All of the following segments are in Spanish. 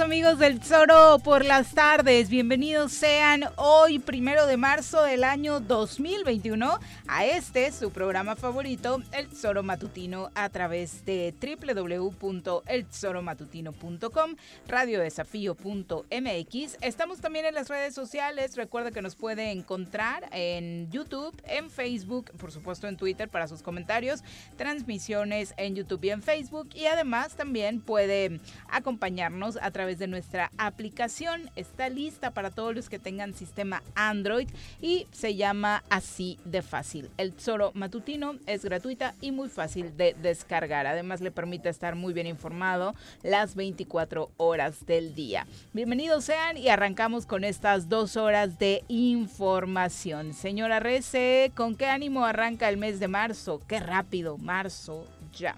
amigos del Zoro por las tardes. Bienvenidos sean hoy, primero de marzo del año 2021, a este, su programa favorito, El Zoro Matutino, a través de www.elzoromatutino.com, radiodesafío.mx. Estamos también en las redes sociales. Recuerda que nos puede encontrar en YouTube, en Facebook, por supuesto en Twitter para sus comentarios, transmisiones en YouTube y en Facebook. Y además también puede acompañarnos a través de nuestra aplicación. Está lista para todos los que tengan sistema Android y se llama así de fácil. El Zoro Matutino es gratuita y muy fácil de descargar. Además le permite estar muy bien informado las 24 horas del día. Bienvenidos sean y arrancamos con estas dos horas de información. Señora Rece, ¿con qué ánimo arranca el mes de marzo? Qué rápido, marzo ya.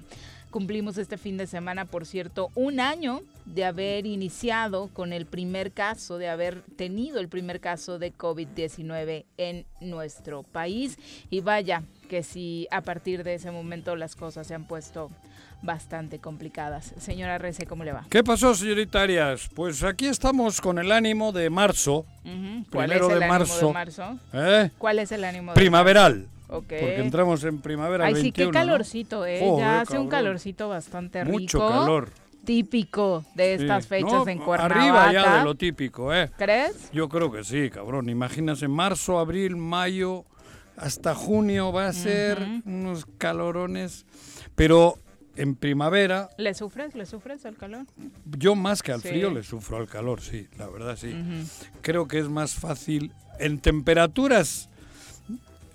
Cumplimos este fin de semana, por cierto, un año de haber iniciado con el primer caso, de haber tenido el primer caso de COVID-19 en nuestro país. Y vaya que si a partir de ese momento las cosas se han puesto bastante complicadas. Señora Rece, ¿cómo le va? ¿Qué pasó, señoritarias? Pues aquí estamos con el ánimo de marzo. ¿Cuál es el de, marzo. de marzo. ¿Eh? ¿Cuál es el ánimo? Primaveral. Porque entramos en primavera. Ay, sí, qué calorcito, ¿eh? ya hace un calorcito bastante rico. Mucho calor. Típico de estas fechas en Cuernavaca. Arriba ya de lo típico, ¿eh? ¿Crees? Yo creo que sí, cabrón. Imagínate, marzo, abril, mayo, hasta junio va a ser unos calorones. Pero en primavera. ¿Le sufres? ¿Le sufres al calor? Yo más que al frío le sufro al calor, sí, la verdad sí. Creo que es más fácil en temperaturas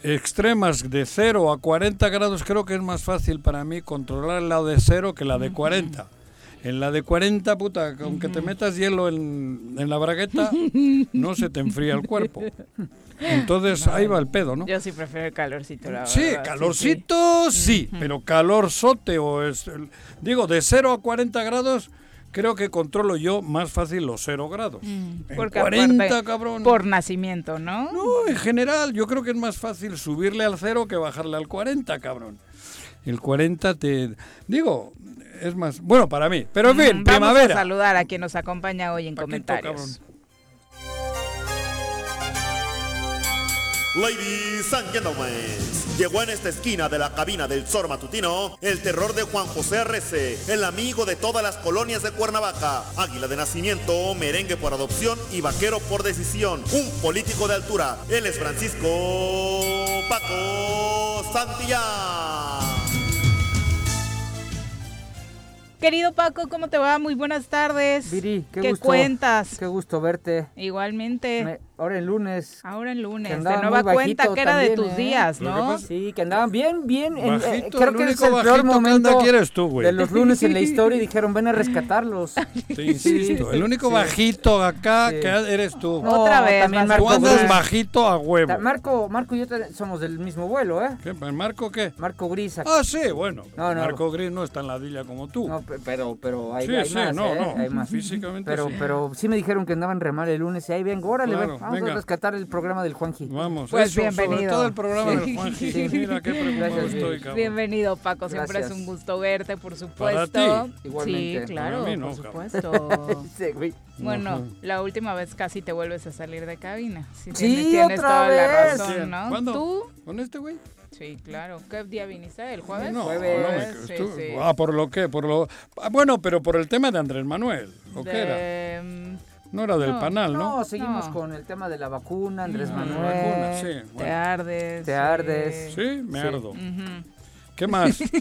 extremas de 0 a 40 grados, creo que es más fácil para mí controlar la de 0 que la de 40. En la de 40, puta, aunque te metas hielo en, la bragueta, no se te enfría el cuerpo. Entonces ahí va el pedo, ¿no? Yo sí prefiero el calorcito, la Sí, calorcito sí, pero calor sote o es... Digo, de 0 a 40 grados creo que controlo yo más fácil los cero grados. Mm, en 40, cabrón. Por nacimiento, ¿no? No, en general, yo creo que es más fácil subirle al cero que bajarle al 40, cabrón. El 40 te... Digo, es más... Bueno, para mí. Pero en fin, Vamos primavera. a saludar a quien nos acompaña hoy en comentarios. Ladies and gentlemen, llegó en esta esquina de la cabina del Zor Matutino el terror de Juan José Arrece, el amigo de todas las colonias de Cuernavaca, águila de nacimiento, merengue por adopción y vaquero por decisión, un político de altura. Él es Francisco Paco Santillán. Querido Paco, ¿cómo te va? Muy buenas tardes. Viri, qué, ¿Qué gusto. cuentas? Qué gusto verte. Igualmente. Ahora el lunes. Ahora el lunes. Que De nueva cuenta que era de tus ¿eh? días, ¿no? pasa- Sí, que andaban bien, bien. en- eh, Bajito, creo el que es único el peor bajito que anda momento aquí eres tú, güey. de los lunes en la historia y dijeron, ven a rescatarlos. Te insisto, el único Sí. bajito acá Sí. que eres tú. No, Otra vez, también a tú Marco andas Gris. bajito a huevo. Marco, Marco y yo somos del mismo vuelo, ¿eh? ¿Qué? ¿El Marco qué? Marco Gris. aquí. Ah, sí, bueno. No, no. Marco Gris no es tan ladilla como tú. No, pe- pero, pero hay, Sí, hay sí, más, no, ¿eh? no, Hay más. físicamente Pero, sí. pero sí me dijeron que andaban re mal el lunes y ahí vengo, órale, Claro, ven, vamos venga. a rescatar el programa del Juanji. Vamos, Pues eso, sobre bienvenido. todo el programa Sí. del Juanji. Sí. Mira qué preocupado estoy, cabrón. Bienvenido, Paco. Siempre Gracias. es un gusto verte, por Para supuesto. ti. Igualmente. Sí, claro, Para mí no, por supuesto. Sí, güey. Bueno, la última vez casi te vuelves a salir de cabina. Sí, Sí, tienes, tienes otra toda la vez. razón, ¿Quién? ¿no? ¿Cuándo? ¿Tú? ¿Con este güey? Sí, claro. ¿Qué día viniste? ¿El jueves? No, Jueves. no, me- Sí, estu- sí. Ah, ¿por lo qué? Por lo... ah, bueno, pero por el tema de Andrés Manuel. ¿O qué era? Mm, No era del No, panal, ¿no? No, seguimos No. con el tema de la vacuna, Andrés Ah, la Manuel. vacuna, sí. Te bueno. ardes. Te ardes. Sí, me Sí. ardo. Ujú. ¿Qué más?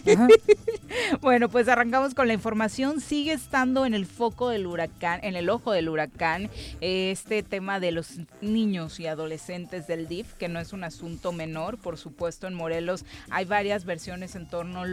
Bueno, pues arrancamos con la información. Sigue estando en el foco del huracán, en el ojo del huracán, este tema de los niños y adolescentes del DIF, que no es un asunto menor. Por supuesto, en Morelos hay varias versiones en torno a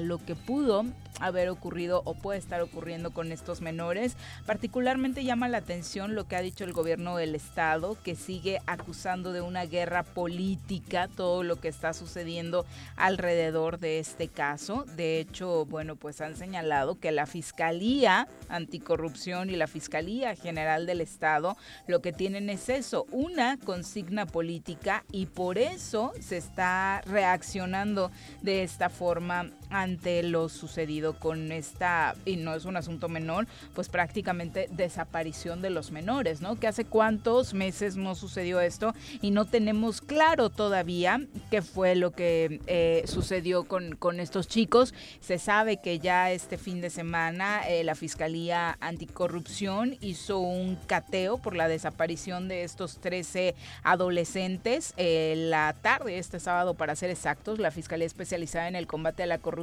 lo que pudo haber ocurrido o puede estar ocurriendo con estos menores. Particularmente llama la atención lo que ha dicho el gobierno del estado, que sigue acusando de una guerra política todo lo que está sucediendo alrededor de este caso. De hecho, bueno, pues han señalado que la Fiscalía Anticorrupción y la Fiscalía General del Estado lo que tienen es eso, una consigna política y por eso se está reaccionando de esta forma ante lo sucedido con esta, y no es un asunto menor, pues prácticamente desaparición de los menores, ¿no? Que hace cuántos meses no sucedió esto y no tenemos claro todavía qué fue lo que eh, sucedió con, con estos chicos. Se sabe que ya este fin de semana eh, la Fiscalía Anticorrupción hizo un cateo por la desaparición de estos 13 adolescentes. Eh, la tarde, este sábado para ser exactos, la Fiscalía Especializada en el Combate a la Corrupción,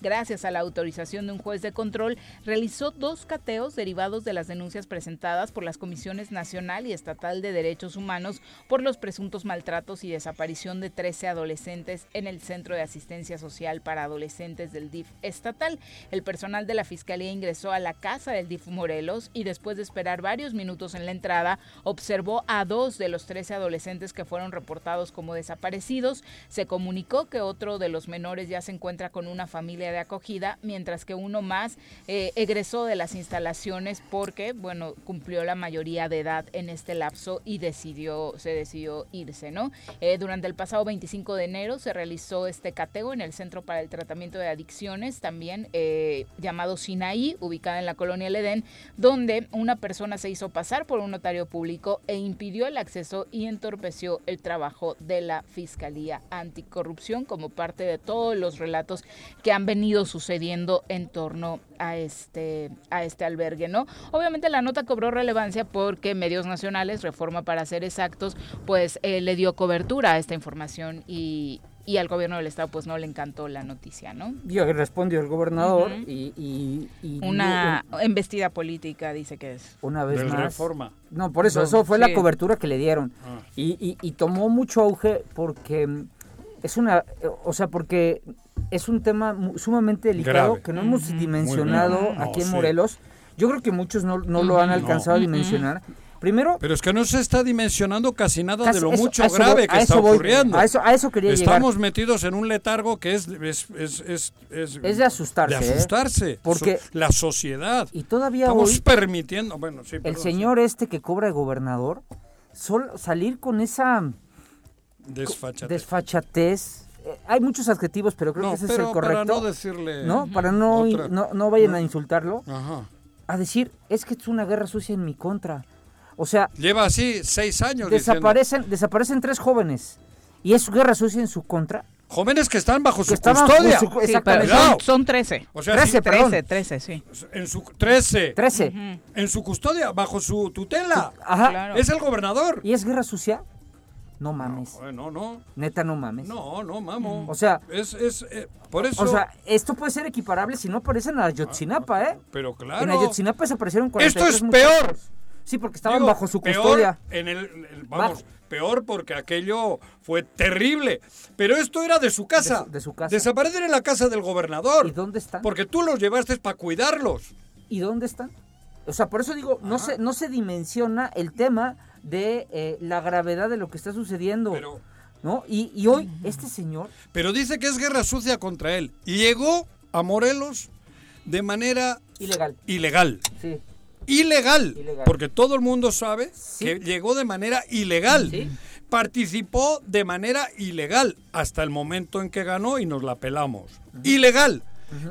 gracias a la autorización de un juez de control, realizó dos cateos derivados de las denuncias presentadas por las Comisiones Nacional y Estatal de Derechos Humanos por los presuntos maltratos y desaparición de 13 adolescentes en el Centro de Asistencia Social para Adolescentes del DIF estatal. El personal de la Fiscalía ingresó a la casa del DIF Morelos y después de esperar varios minutos en la entrada, observó a dos de los 13 adolescentes que fueron reportados como desaparecidos. Se comunicó que otro de los menores ya se encuentra con una familia de acogida, mientras que uno más eh, egresó de las instalaciones porque, bueno, cumplió la mayoría de edad en este lapso y decidió, se decidió irse, ¿no? Eh, durante el pasado 25 de enero se realizó este cateo en el Centro para el Tratamiento de Adicciones, también eh, llamado Sinaí, ubicada en la colonia El Edén, donde una persona se hizo pasar por un notario público e impidió el acceso y entorpeció el trabajo de la Fiscalía Anticorrupción como parte de todos los relatos que han venido sucediendo en torno a este, a este albergue, ¿no? Obviamente la nota cobró relevancia porque medios nacionales, Reforma para ser exactos, pues eh, le dio cobertura a esta información y, y al gobierno del estado pues no le encantó la noticia, ¿no? Y respondió el gobernador y, y- y Una embestida política dice que es. una vez Del más. Reforma. No, por eso, No, eso fue sí. la cobertura que le dieron. Ah. Y, y- y tomó mucho auge porque es una, o sea, porque es un tema sumamente delicado Grave. que no hemos dimensionado aquí en sí. Morelos. Yo creo que muchos no, no lo han alcanzado a dimensionar. Primero, Pero es que no se está dimensionando casi nada casi- de lo eso- mucho eso grave voy- que está voy, ocurriendo. A eso, a eso quería Estamos metidos en un letargo que es, es, es, es, es- de asustarse. de ¿eh? asustarse. Porque- So- la sociedad. Y todavía Estamos hoy, permitiendo. Bueno, sí, el perdón, señor este que cobra de gobernador, solo salir con esa desfachatez. Eh, hay muchos adjetivos, pero creo no, que ese pero es el correcto. para no decirle. ¿no? Para no, Otra. no, no vayan a insultarlo, Ajá. a decir, es que es una guerra sucia en mi contra. O sea, Lleva así seis años diciendo. desaparecen, desaparecen tres jóvenes y es guerra sucia en su contra. Jóvenes que están bajo Que su custodia. su- Sí, pero son, son 13. O sea, 13, sí, perdón. 13, 13, sí. en su 13. Trece. Ujú. En su custodia, bajo su tutela. Ajá. Claro. Es el gobernador. ¿Y es guerra sucia? No mames. No, no, Neta, no mames. no, no, mamo. O sea, es, es, eh, por eso. o sea, esto puede ser equiparable si no aparecen a Ayotzinapa, ¿eh? pero En claro. Ayotzinapa desaparecieron Esto 43 es peor. muchachos. Sí, porque estaban Digo, bajo su peor custodia. En el, el- vamos, Bajo. peor porque aquello fue terrible. Pero esto era de su casa. De su- de su casa. Desaparecen en la casa del gobernador. ¿Y dónde están? Porque tú los llevaste para cuidarlos. ¿Y dónde están? O sea, por eso digo, no se, no se dimensiona el tema de eh, la gravedad de lo que está sucediendo. Pero, ¿No? Y, y hoy, este señor, pero dice que es guerra sucia contra él. Y llegó a Morelos de manera ilegal. ilegal. Sí. Ilegal, Ilegal. porque todo el mundo sabe Sí. que llegó de manera ilegal. Sí. Participó de manera ilegal hasta el momento en que ganó y nos la pelamos. Ilegal.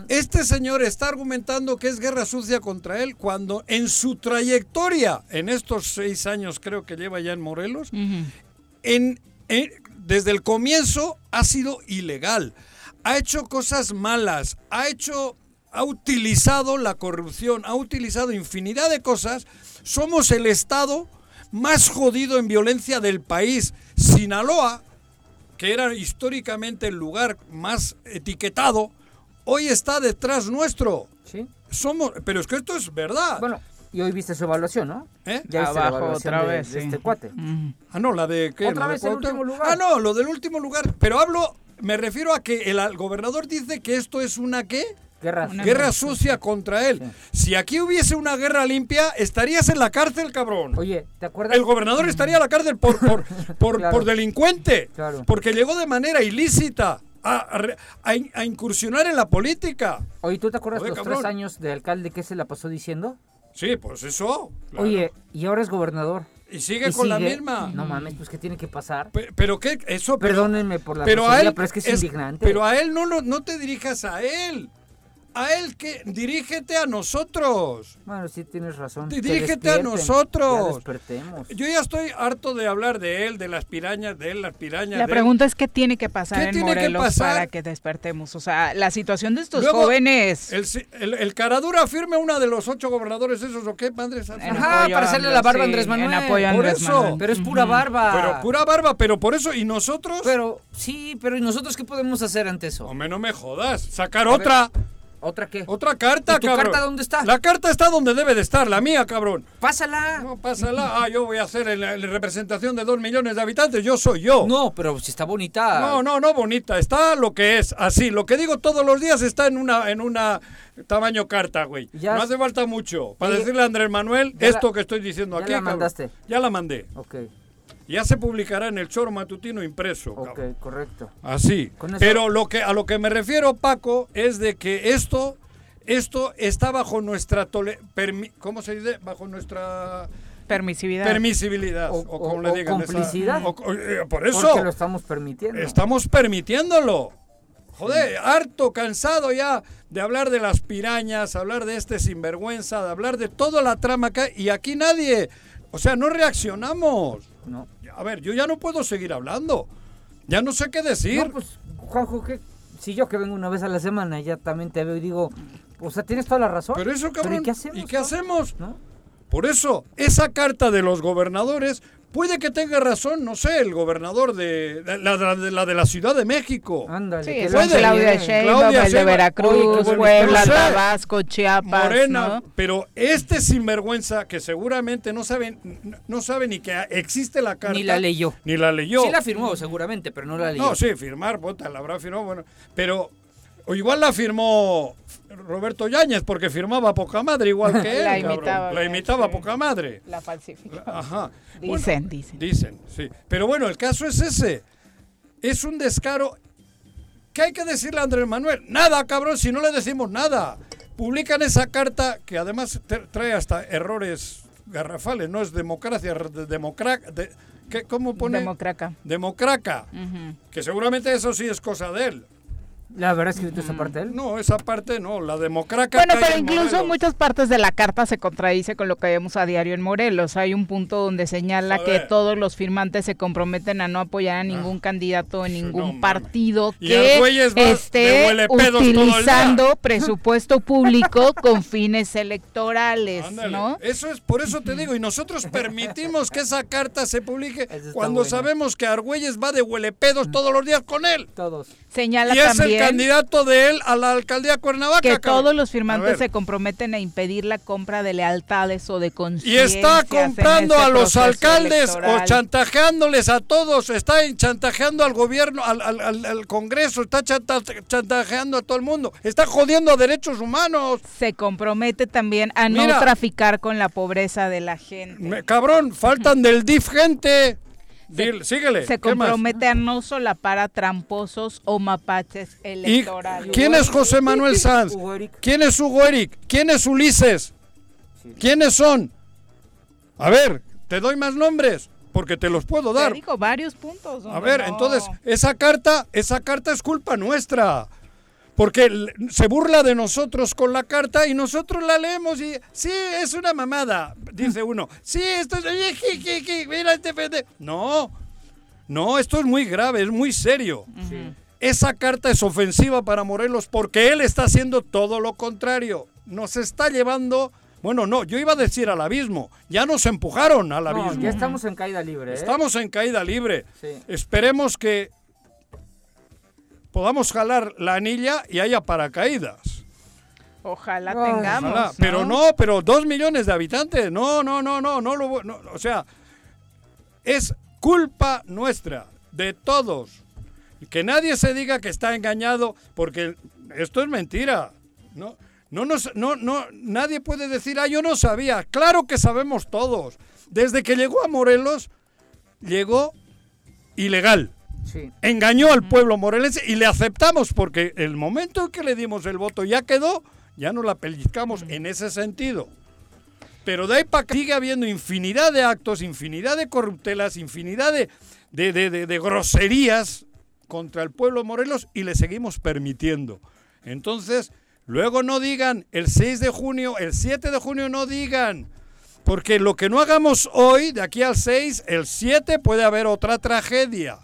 Este señor está argumentando que es guerra sucia contra él cuando en su trayectoria, en estos seis años creo que lleva ya en Morelos, en, en- desde el comienzo ha sido ilegal. Ha hecho cosas malas, ha hecho, ha utilizado la corrupción, ha utilizado infinidad de cosas. Somos el estado más jodido en violencia del país. Sinaloa, que era históricamente el lugar más etiquetado, hoy está detrás nuestro. Sí. Somos, pero es que esto es verdad. Bueno, y hoy viste su evaluación, ¿no? ¿Eh? Ya viste la Abajo evaluación otra de, vez, de sí. este cuate. Ah, no, la de qué? Otra ¿La de vez el último lugar. Ah, no, lo del último lugar. Pero hablo, me refiero a que el gobernador dice que esto es una qué? Guerra. Una Guerra sucia contra él. Si aquí hubiese una guerra limpia, estarías en la cárcel, cabrón. Oye, ¿te acuerdas? El gobernador estaría en la cárcel por, por, por, Claro. por delincuente. Claro. Porque llegó de manera ilícita a, a a in- a incursionar en la política. Oye, ¿tú te acuerdas Oye, los cabrón. tres años de alcalde que se la pasó diciendo? Sí, pues eso. claro. Oye, y ahora es gobernador. Y sigue ¿Y con la misma. No mames, pues ¿qué tiene que pasar? Pe- Pero qué, eso. pero- Perdónenme por la pero a él pero es que es, indignante. Pero a él no, lo- no te dirijas a él. A él que dirígete a nosotros. Bueno, sí tienes razón. Dirígete a nosotros. Ya despertemos. Yo ya estoy harto de hablar de él, de las pirañas, de él, las pirañas. La de él. pregunta es qué tiene que pasar ¿Qué en tiene que Morelos pasar? para que despertemos. O sea, la situación de estos Luego, jóvenes. El, el, el Caradura firme una de los ocho gobernadores esos, ¿o qué, en Ajá, para hacerle la barba a Andrés Manuel. En apoyo a Por Andrés eso. Manuel. Pero es pura barba. Pero pura barba, pero por eso, ¿y nosotros? Pero, sí, pero ¿y nosotros qué podemos hacer ante eso? Hombre, no me jodas. Sacar A ver. Otra. ¿Otra qué? Otra carta, ¿Y tu cabrón. carta dónde está? La carta está donde debe de estar, la mía, cabrón. Pásala. No, pásala. Ah, yo voy a hacer la, en la representación de dos millones de habitantes. Yo soy yo. No, pero si está bonita. No, no, no, bonita. Está lo que es, así. Lo que digo todos los días está en una, en una tamaño carta, güey. Ya no hace falta mucho. Para Ya- decirle a Andrés Manuel ya esto la- que estoy diciendo ya aquí. la cabrón. mandaste. Ya la mandé. Ok, Ya se publicará en el choro matutino impreso. ok, cabrón. correcto. Así. Pero lo que a lo que me refiero, Paco, es de que esto esto está bajo nuestra tole- permi- ¿cómo se dice? Bajo nuestra Permisividad. permisibilidad O- o, como o- le digan. esa- complicidad. o- o- eh, por Porque eso lo estamos permitiendo. estamos permitiéndolo. Joder, harto, cansado ya de hablar de las pirañas, hablar de este sinvergüenza, de hablar de toda la trama que hay. Y aquí nadie, o sea, no reaccionamos. No. A ver, yo ya no puedo seguir hablando. Ya no sé qué decir. No, pues, Juanjo, ¿qué? si yo que vengo una vez a la semana ya también te veo y digo, o sea, tienes toda la razón. Pero eso, cabrón. ¿y qué hacemos? ¿Y qué hacemos? ¿No? Por eso, esa carta de los gobernadores puede que tenga razón, no sé, el gobernador de la, la- de, la de la Ciudad de México. Ándale. Sí, hace Claudia. Sheinbaum, Claudia el de. Veracruz, Oye, qué bueno. Puebla, No sé. Tabasco, Chiapas, Morena, ¿no? pero este sinvergüenza que seguramente no sabe, no sabe ni que existe la carta. Ni la leyó. Ni la leyó. Sí la firmó seguramente, pero no la leyó. No, sí, firmar, puta, la habrá firmado, bueno, pero o igual la firmó Roberto Yáñez porque firmaba poca madre igual que él. La imitaba La imitaba sí. poca madre. La falsificó. Ajá. Dicen, Bueno, dicen. Dicen, sí. Pero bueno, el caso es ese. Es un descaro. ¿Qué hay que decirle a Andrés Manuel? Nada, cabrón, si no le decimos nada. Publican esa carta que además trae hasta errores garrafales, no es democracia, de- democra- de- ¿qué- ¿cómo pone? Democraca. Democraca. Que seguramente eso sí es cosa de él. ¿La habrá escrito esa parte él? No, esa parte no, la democraca. Bueno, pero incluso muchas partes de la carta se contradice con lo que vemos a diario en Morelos. Hay un punto donde señala que todos los firmantes se comprometen a no apoyar a ningún candidato en no ningún partido que Argüelles va de esté utilizando presupuesto público con fines electorales, Ándale, ¿no? Eso es, por eso te digo, y nosotros permitimos que esa carta se publique cuando bueno. sabemos que Argüelles va de huelepedos todos los días con él. Todos. Señala también candidato de él a la alcaldía de Cuernavaca. Que cabrón. todos los firmantes se comprometen a impedir la compra de lealtades o de Y conciencias. está en comprando este a los alcaldes o chantajeándoles a todos, está chantajeando al gobierno, al, al- al- al Congreso, está chanta- chantajeando a todo el mundo, está jodiendo a derechos humanos. Se compromete también a no traficar con la pobreza de la gente. Me- cabrón, faltan del DIF gente. Dil- síguele. Se compromete a no solapar a tramposos o mapaches ¿Y electorales. quién es José Manuel Sanz? ¿Quién es Hugo Eric? ¿Quién es Ulises? ¿Quiénes son? A ver, te doy más nombres, porque te los puedo Te dar. digo varios puntos. A ver, no- entonces, esa carta, esa carta es culpa nuestra. Porque se burla de nosotros con la carta y nosotros la leemos y sí, es una mamada, dice uno. Sí, esto es oye, ji, ji, ji, mira este pende-". No. No, esto es muy grave, es muy serio. Esa carta es ofensiva para Morelos porque él está haciendo todo lo contrario. Nos está llevando, bueno, no, yo iba a decir al abismo. Ya nos empujaron al No, abismo. ya estamos en caída libre. ¿eh? Estamos en caída libre. Sí. Esperemos que podamos jalar la anilla y haya paracaídas. Ojalá tengamos. Ojalá. Pero no, pero dos millones de habitantes. No, no, no, no, no lo no, O sea, es culpa nuestra, de todos. Que nadie se diga que está engañado, porque esto es mentira. No, no, nos, no, no, nadie puede decir, ah, yo no sabía. Claro que sabemos todos. Desde que llegó a Morelos, llegó ilegal. Sí. Engañó al pueblo morelense y le aceptamos porque el momento en que le dimos el voto ya quedó, ya no la pellizcamos en ese sentido. Pero de ahí para acá sigue habiendo infinidad de actos, infinidad de corruptelas, infinidad de, de, de- de- de groserías contra el pueblo Morelos y le seguimos permitiendo. Entonces, luego no digan el 6 de junio, el 7 de junio no digan. Porque lo que no hagamos hoy, de aquí al 6, el 7 puede haber otra tragedia.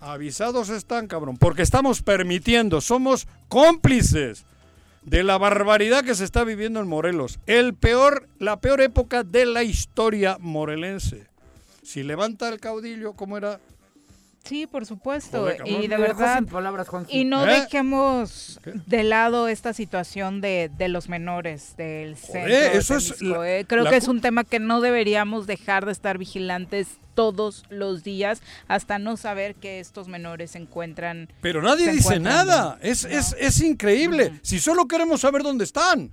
Avisados están, cabrón, porque estamos permitiendo, somos cómplices de la barbaridad que se está viviendo en Morelos. El peor, la peor época de la historia morelense. Si levanta el caudillo, ¿cómo era? Sí, por supuesto. Joder, y de verdad, palabras, y no ¿Eh? dejemos ¿Qué? de lado esta situación de, de los menores del centro. Joder, de eso es ¿eh? Creo la que es un tema que no deberíamos dejar de estar vigilantes todos los días hasta no saber que estos menores se encuentran. Pero nadie dice nada. Es, es, es increíble. Si solo queremos saber dónde están.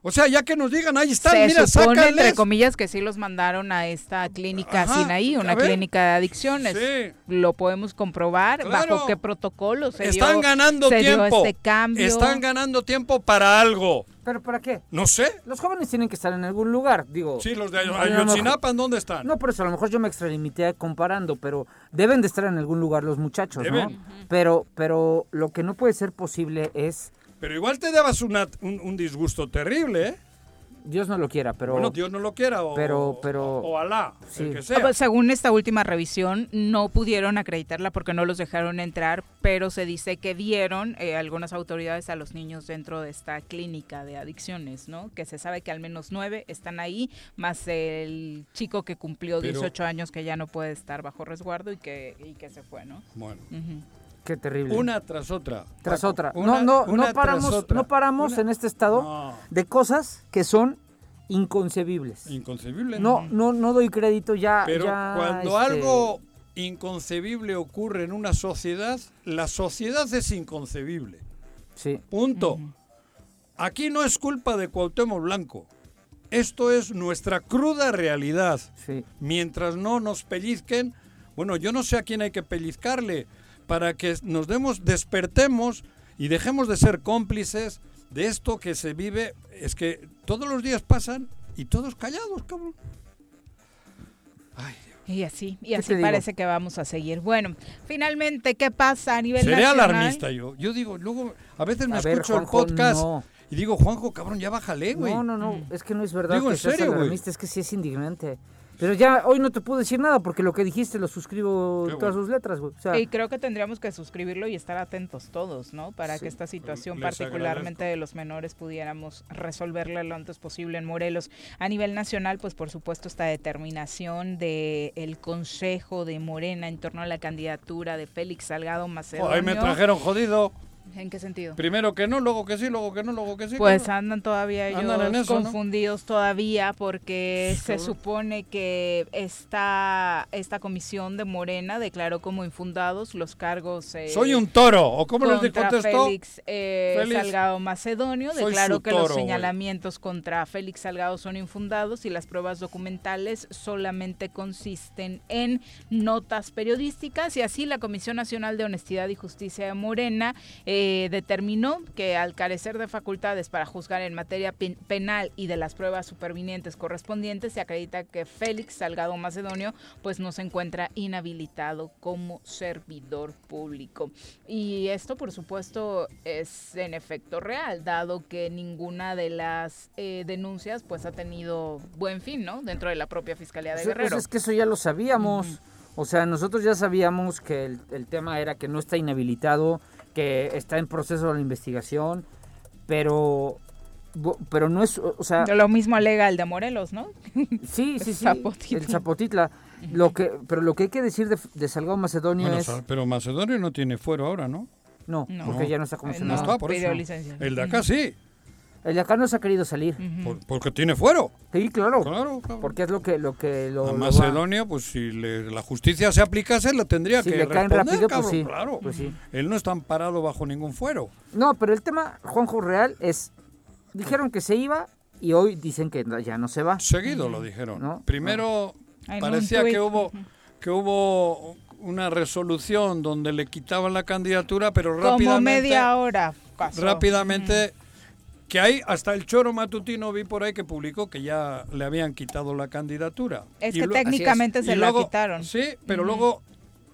O sea, ya que nos digan, ahí están, se mira, supone, entre sácales. comillas, que sí los mandaron a esta clínica Ajá, Sinaí, una clínica de adicciones. Sí. Lo podemos comprobar. Claro. ¿Bajo qué protocolo se Están dio, ganando se dio tiempo. este cambio? Están ganando tiempo para algo. ¿Pero para qué? No sé. Los jóvenes tienen que estar en algún lugar, digo. Sí, los de Ayotzinapa, ¿dónde están? No, por eso a lo mejor yo me extralimité comparando, pero deben de estar en algún lugar los muchachos, ¿no? Pero, pero lo que no puede ser posible es, Pero igual te dabas una- un, un disgusto terrible, ¿eh? Dios no lo quiera, pero bueno, Dios no lo quiera, o, pero- pero- o, o Alá, sí. el que Ah, sea. pues, Según esta última revisión, no pudieron acreditarla porque no los dejaron entrar, pero se dice que dieron eh, algunas autoridades a los niños dentro de esta clínica de adicciones, ¿no? Que se sabe que al menos nueve están ahí, más el chico que cumplió Pero- 18 años que ya no puede estar bajo resguardo y que, y que se fue, ¿no? Bueno, Ujú. Qué terrible. una tras otra. tras Paco, otra. una- no, no, una no tras paramos, otra. no paramos Una- en este estado No, de cosas que son inconcebibles. inconcebible. No, no, no doy crédito ya. Pero ya, cuando este, algo inconcebible ocurre en una sociedad, la sociedad es inconcebible. Sí. Punto. Aquí no es culpa de Cuauhtémoc Blanco. Esto es nuestra cruda realidad. Sí. Mientras no nos pellizquen, bueno, yo no sé a quién hay que pellizcarle para que nos demos, despertemos y dejemos de ser cómplices de esto que se vive. Es que todos los días pasan y todos callados, cabrón. Ay, Y así, y así digo? parece que vamos a seguir. Bueno, finalmente, ¿qué pasa a nivel Seré nacional? alarmista yo. Yo digo, luego, a veces me A ver, escucho el podcast no. y digo, Juanjo, cabrón, ya bájale, güey. No, no, no, es que no es verdad Digo, que en serio, güey. alarmista, es que sí es indignante. Pero ya hoy no te puedo decir nada porque lo que dijiste lo suscribo todas sus letras, güey. O sea, Y creo que tendríamos que suscribirlo y estar atentos todos, ¿no? Para Sí. que esta situación, Les particularmente agradezco. de los menores, pudiéramos resolverla lo antes posible en Morelos. A nivel nacional, pues por supuesto esta determinación del el Consejo de Morena en torno a la candidatura de Félix Salgado Macedonio. Ahí me trajeron jodido. ¿En qué sentido? Primero que no, luego que sí, luego que no, luego que sí. Pues claro. andan todavía ellos confundidos todavía porque se supone que esta, esta comisión de Morena declaró como infundados los cargos eh, Soy un toro. ¿O cómo les contestó? Félix, eh, Félix, Salgado Macedonio. Declaró que toro, los señalamientos contra Félix Salgado son infundados y las pruebas documentales solamente consisten en notas periodísticas y así la Comisión Nacional de Honestidad y Justicia de Morena eh, determinó que al carecer de facultades para juzgar en materia pen- penal y de las pruebas supervinientes correspondientes, se acredita que Félix Salgado Macedonio pues no se encuentra inhabilitado como servidor público. Y esto, por supuesto, es en efecto real, dado que ninguna de las eh, denuncias pues ha tenido buen fin, ¿no? Dentro de la propia Fiscalía de pues, Guerrero. es que eso ya lo sabíamos. O sea, nosotros ya sabíamos que el, el tema era que no está inhabilitado, que está en proceso de investigación, pero pero no es, o sea, Lo mismo alega el de Morelos, ¿no? sí, sí, sí, Zapotitla. el Zapotitla. Lo que, pero lo que hay que decir de, de Salgado Macedonio Bueno, es, pero Macedonio no tiene fuero ahora, ¿no? no, No. porque No. ya no está Eh, comisionado. no está, por eso. licencia. El de acá sí, El de acá no se ha querido salir. Por- porque tiene fuero. Sí, claro, Claro, claro. porque es lo que lo que lo, a lo Macedonio, pues si le- la justicia se aplicase, le tendría si que le caen responder, rápido, pues sí, claro. pues sí. Él no está amparado bajo ningún fuero. No, pero el tema, Juanjo Real, es. Dijeron que se iba y hoy dicen que ya no se va. Seguido lo dijeron. No, Primero parecía que hubo que hubo una resolución donde le quitaban la candidatura, pero Como rápidamente media hora pasó. rápidamente que hay hasta el choro matutino vi por ahí que publicó que ya le habían quitado la candidatura. Es Y que técnicamente se la luego- quitaron. Sí, pero luego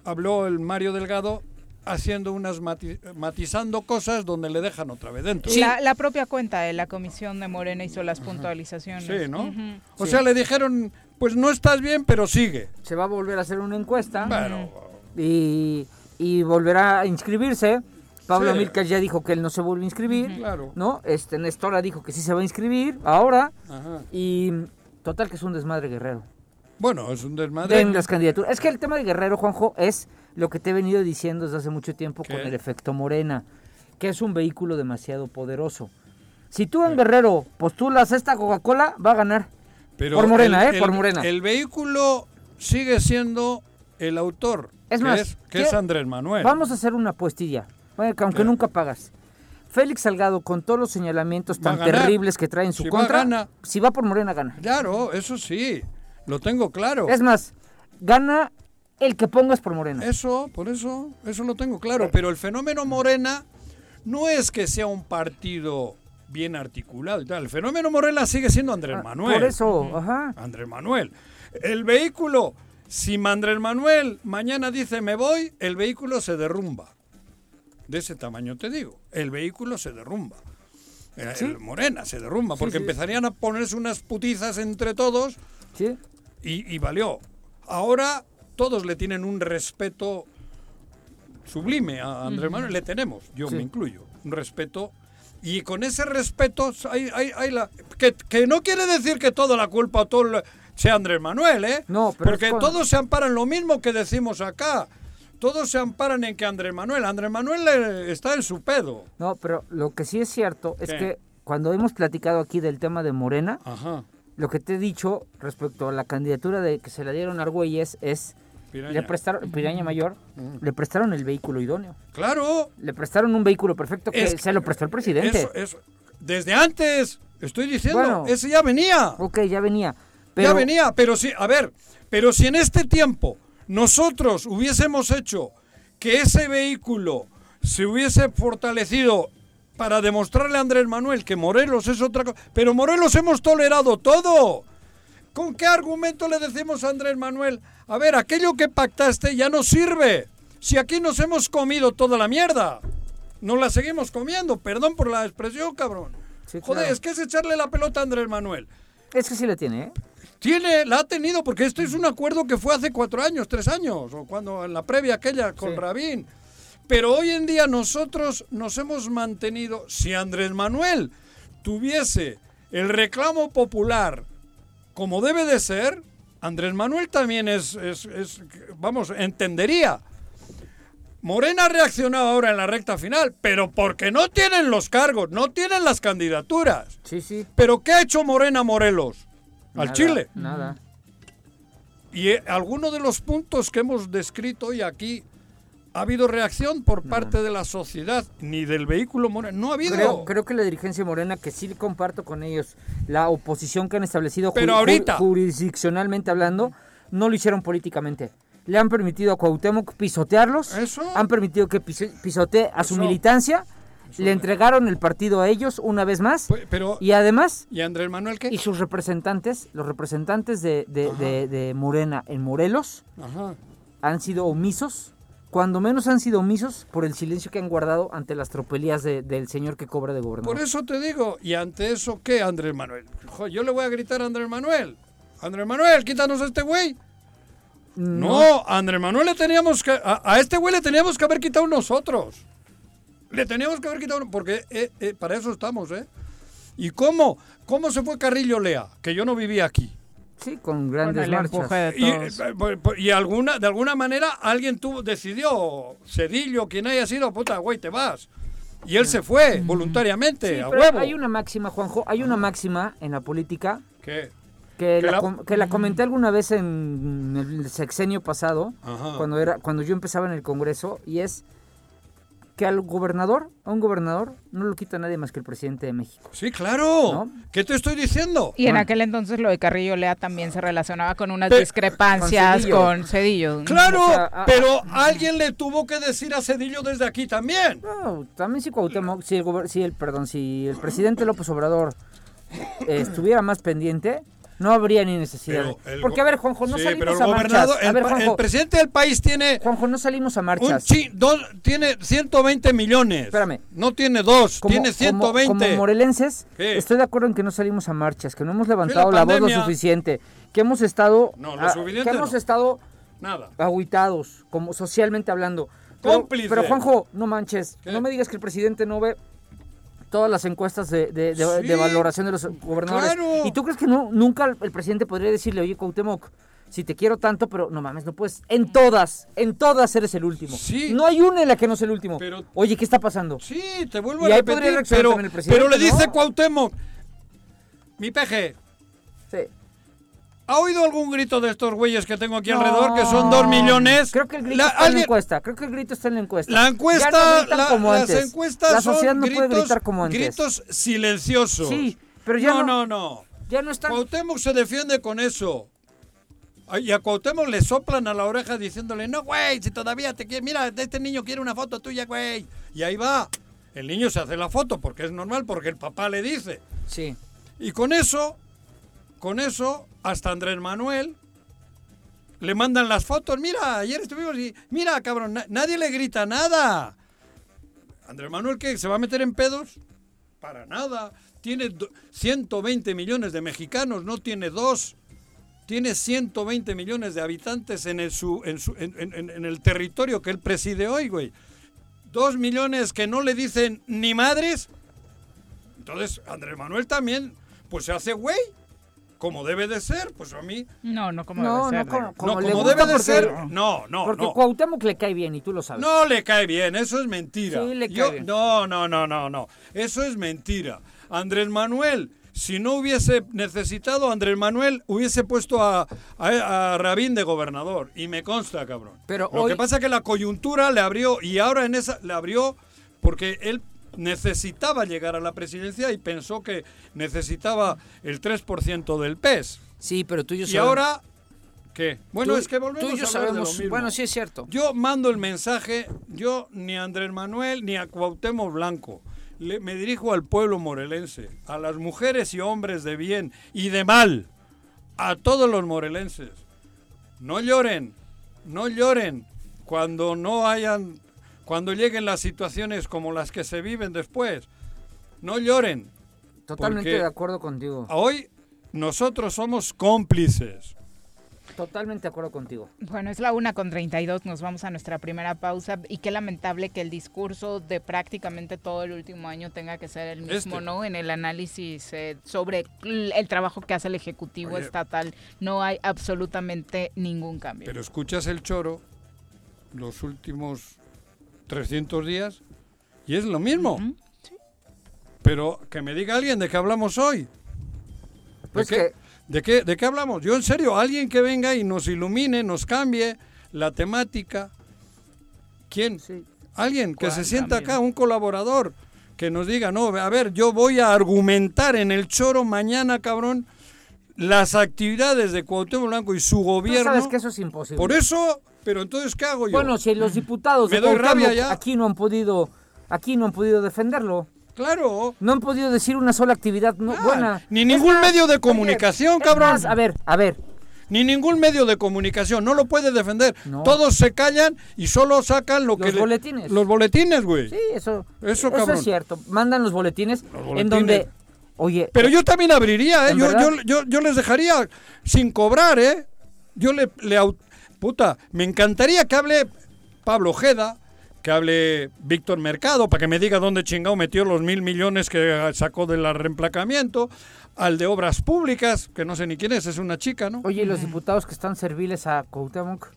habló el Mario Delgado haciendo unas mati- matizando cosas donde le dejan otra vez dentro. La, la propia cuenta de la comisión de Morena hizo las puntualizaciones. Sí, ¿no? O Sí. sea, le dijeron, pues no estás bien, pero sigue. Se va a volver a hacer una encuesta Pero, y, y volverá a inscribirse. Pablo Sí. Ya dijo que él no se vuelve a inscribir. claro. ¿No? Este, Nestora dijo que sí se va a inscribir ahora. Ajá. Y total que es un desmadre guerrero. Bueno, es un desmadre. En las candidaturas. Es que el tema de Guerrero, Juanjo, es lo que te he venido diciendo desde hace mucho tiempo ¿Qué? con el efecto Morena, que es un vehículo demasiado poderoso. Si tú en Guerrero postulas esta Coca-Cola, va a ganar. Pero Por Morena, el- ¿eh? Por el- Morena. El vehículo sigue siendo el autor, Es que, más, es, que ¿qué? es Andrés Manuel. Vamos a hacer una apuestilla, bueno, que aunque nunca pagas. Félix Salgado, con todos los señalamientos tan terribles que trae en su Si va, contra, gana. si va por Morena, gana. Claro, eso sí, lo tengo claro. Es más, gana el que pongas por Morena. Eso, por eso, eso lo tengo claro. Pero el fenómeno Morena no es que sea un partido bien articulado y tal. El fenómeno Morena sigue siendo Andrés Ah, Manuel. Por eso, ajá. Andrés Manuel. El vehículo, si Andrés Manuel mañana dice me voy, el vehículo se derrumba. De ese tamaño te digo. El vehículo se derrumba. Eh, Sí. El Morena se derrumba, porque sí. empezarían a ponerse unas putizas entre todos ¿Sí? y, y valió. Ahora todos le tienen un respeto sublime a Andrés Manuel, le tenemos, yo me incluyo, un respeto. Y con ese respeto hay, hay- hay la, que, que no quiere decir que toda la culpa todo sea Andrés Manuel, ¿eh? No, pero Porque con- todos se amparan lo mismo que decimos acá. Todos se amparan en que Andrés Manuel, Andrés Manuel eh, está en su pedo. No, pero lo que sí es cierto es ¿Qué? que cuando hemos platicado aquí del tema de Morena, Ajá. lo que te he dicho respecto a la candidatura de que se la dieron a Argüelles es Piraña. le prestaron Piraña Mayor, le prestaron el vehículo idóneo. Claro, Le prestaron un vehículo perfecto que Es- se lo prestó el presidente. eso, eso. Desde antes, estoy diciendo, Bueno. ese ya venía. Ok, ya venía. Pero Ya venía, pero sí, a ver, pero si en este tiempo nosotros hubiésemos hecho que ese vehículo se hubiese fortalecido para demostrarle a Andrés Manuel que Morelos es otra cosa, pero Morelos hemos tolerado todo. ¿Con qué argumento le decimos a Andrés Manuel? A ver, aquello que pactaste ya no sirve. Si aquí nos hemos comido toda la mierda. Nos la seguimos comiendo, perdón por la expresión, cabrón. Sí, Joder, claro. es que es echarle la pelota a Andrés Manuel. es que sí le tiene, ¿eh? Tiene, la ha tenido, porque esto es un acuerdo que fue hace cuatro años, tres años, o cuando en la previa aquella con Sí. Rabín. Pero hoy en día nosotros nos hemos mantenido, si Andrés Manuel tuviese el reclamo popular como debe de ser, Andrés Manuel también es, es- es- vamos, entendería. Morena ha reaccionado ahora en la recta final, pero porque no tienen los cargos, no tienen las candidaturas. Sí, sí. ¿Pero qué ha hecho Morena Morelos? Al Chile. Nada. Y eh, algunos de los puntos que hemos descrito hoy aquí, ¿ha habido reacción por parte de la sociedad? Ni del vehículo Morena. No ha habido. Creo, creo que la dirigencia morena, que sí comparto con ellos, la oposición que han establecido Pero ju- ju- ahorita. jurisdiccionalmente hablando, no lo hicieron políticamente. Le han permitido a Cuauhtémoc pisotearlos, Eso. han permitido que pisotee a su Eso. militancia, le entregaron el partido a ellos una vez más, Pues, Pero, y además, ¿y Andrés Manuel qué? y sus representantes, los representantes de, de- de- de Morena en Morelos, Ajá. han sido omisos, cuando menos han sido omisos por el silencio que han guardado ante las tropelías de- del señor que cobra de gobernador. Por eso te digo, ¿y ante eso qué, Andrés Manuel? Jo, yo le voy a gritar a Andrés Manuel. Andrés Manuel, quítanos a este güey. No, a Andrés Manuel le teníamos que. A, a este güey le teníamos que haber quitado nosotros. Le teníamos que haber quitado. Porque eh, eh, para eso estamos, ¿eh? ¿Y cómo? ¿Cómo se fue Carrillo Lea? Que yo no vivía aquí. Sí, con grandes el marchas. Y, eh, por- por- y alguna, de alguna manera alguien tuvo, decidió, Cedillo, quien haya sido, puta, güey, te vas. Y él se fue voluntariamente, Sí, a pero huevo. hay una máxima, Juanjo, hay una máxima en la política ¿Qué? que, Que la, la- que la comenté alguna vez en el sexenio pasado, Ajá. cuando era cuando yo empezaba en el Congreso, y es que al gobernador, a un gobernador, no lo quita nadie más que el presidente de México. Sí, claro. ¿No? ¿Qué te estoy diciendo? Y en Bueno. aquel entonces lo de Carrillo Lea también se relacionaba con unas Pe- discrepancias con con Cedillo. Claro, O sea, ah, pero alguien le tuvo que decir a Cedillo desde aquí también. No, también si Cuauhtémoc, si el, si el perdón, si el presidente López Obrador eh, estuviera más pendiente, no habría ni necesidad. El Porque a ver, Juanjo, no Sí, salimos el a marchas. gobernador, A el, ver, pa- el Juanjo, presidente del país tiene Juanjo, no salimos a un marchas. chi- dos- tiene 120 millones. Espérame. No tiene dos, Como- tiene como- 120. Como, morelenses, ¿Qué? estoy de acuerdo en que no salimos a marchas, que no hemos levantado la la, voz lo suficiente, que hemos estado, No, lo suficiente que hemos no. estado Nada. aguitados, como socialmente hablando. Pero, Cómplice. pero, Juanjo, no manches, ¿Qué? no me digas que el presidente no ve todas las encuestas de, de- de- Sí. de valoración de los gobernadores. Claro. ¿Y tú crees que no, nunca el, presidente podría decirle, oye, Cuauhtémoc, si te quiero tanto, pero no mames, no puedes, en todas, en todas eres el último. Sí. No hay una en la que no sea el último. Pero- Oye, ¿qué está pasando? Sí, te vuelvo Y a ahí podría repetir, pero, el presidente, pero le dice ¿no? Cuauhtémoc, mi peje, Sí. ¿Ha oído algún grito de estos güeyes que tengo aquí No. alrededor, que son dos millones? Creo que el grito La- está en la alguien- encuesta. Creo que el grito está en la encuesta. La encuesta, Ya no la- como las antes. encuestas La sociedad son no gritos, puede gritar como antes. gritos silenciosos. Sí, pero ya no, no- no, no. Ya no están. Cuauhtémoc se defiende con eso. Y a Cuauhtémoc le soplan a la oreja diciéndole, no, güey, si todavía te quiere, mira, este niño quiere una foto tuya, güey. Y ahí va. El niño se hace la foto porque es normal, porque el papá le dice. Sí. Y con eso, con eso, hasta Andrés Manuel le mandan las fotos. Mira, ayer estuvimos y, mira, cabrón, na- nadie le grita nada. Andrés Manuel, ¿qué? ¿Se va a meter en pedos? Para nada. Tiene do- 120 millones de mexicanos, no tiene dos. Tiene 120 millones de habitantes en el, en el territorio que él preside hoy, güey. Dos millones que no le dicen ni madres. Entonces, Andrés Manuel también, pues se hace güey, como debe de ser. Pues a mí, No, no como No, debe no, ser. como- digo. como no, como debe de porque- ser. No, no, Porque no. Cuauhtémoc le cae bien y tú lo sabes. No le cae bien, eso es mentira. Sí, le cae Yo- bien. No, no, no, no, no. Eso es mentira. Andrés Manuel, si no hubiese necesitado, Andrés Manuel hubiese puesto a, a, a Rabín de gobernador. Y me consta, cabrón. Pero Lo hoy- que pasa es que la coyuntura le abrió, y ahora en esa le abrió porque él necesitaba llegar a la presidencia y pensó que necesitaba el 3% del PES. Sí, pero tú y yo Y ahora, ¿qué? Bueno, Tú- es que volvemos tú y yo a hablar de lo sabemos. mismo. Bueno, sí es cierto. Yo mando el mensaje, yo ni a Andrés Manuel ni a Cuauhtémoc Blanco. Le- me dirijo al pueblo morelense, a las mujeres y hombres de bien y de mal, a todos los morelenses. No lloren, no lloren cuando no hayan, cuando lleguen las situaciones como las que se viven después. No lloren. Totalmente de acuerdo contigo. Hoy nosotros somos cómplices. Totalmente de acuerdo contigo. Bueno, es la una con 32, nos vamos a nuestra primera pausa y qué lamentable que el discurso de prácticamente todo el último año tenga que ser el mismo, Este. ¿no? En el análisis eh, sobre el trabajo que hace el Ejecutivo Oye. Estatal no hay absolutamente ningún cambio. Pero escuchas el choro los últimos 300 días y es lo mismo. Pero que me diga alguien de qué hablamos hoy. ¿De, Pues qué, que- ¿De, qué, ¿De qué hablamos? Yo en serio, alguien que venga y nos ilumine, nos cambie la temática. ¿Quién? Sí. Alguien que se ¿Cuál sienta acá, un colaborador, que nos diga, no, a ver, yo voy a argumentar en el choro mañana, cabrón, las actividades de Cuauhtémoc Blanco y su Tú gobierno. sabes que eso es imposible. Por eso, pero entonces, ¿qué hago yo? Bueno, si los diputados Me de doy rabia ya. aquí no han podido, aquí no han podido defenderlo. claro. No han podido decir una sola actividad no- Ah, buena. ni ningún más, medio de comunicación, cabrón. más, a ver, a ver. Ni ningún medio de comunicación, no lo puede defender. No. Todos se callan y solo sacan lo Los que... le- boletines. Los boletines, güey. Sí, eso, Eso, cabrón. es cierto. Mandan los boletines, boletines. en donde, oye, Pero yo también abriría, ¿eh? Yo, yo, yo les dejaría sin cobrar, ¿eh? Yo le, le... Puta, me encantaría que hable Pablo Ojeda, que hable Víctor Mercado, para que me diga dónde chingado metió los mil millones que sacó del reemplacamiento, al de Obras Públicas, que no sé ni quién es, es una chica, ¿no? oye, los diputados que están serviles a Cuauhtémoc,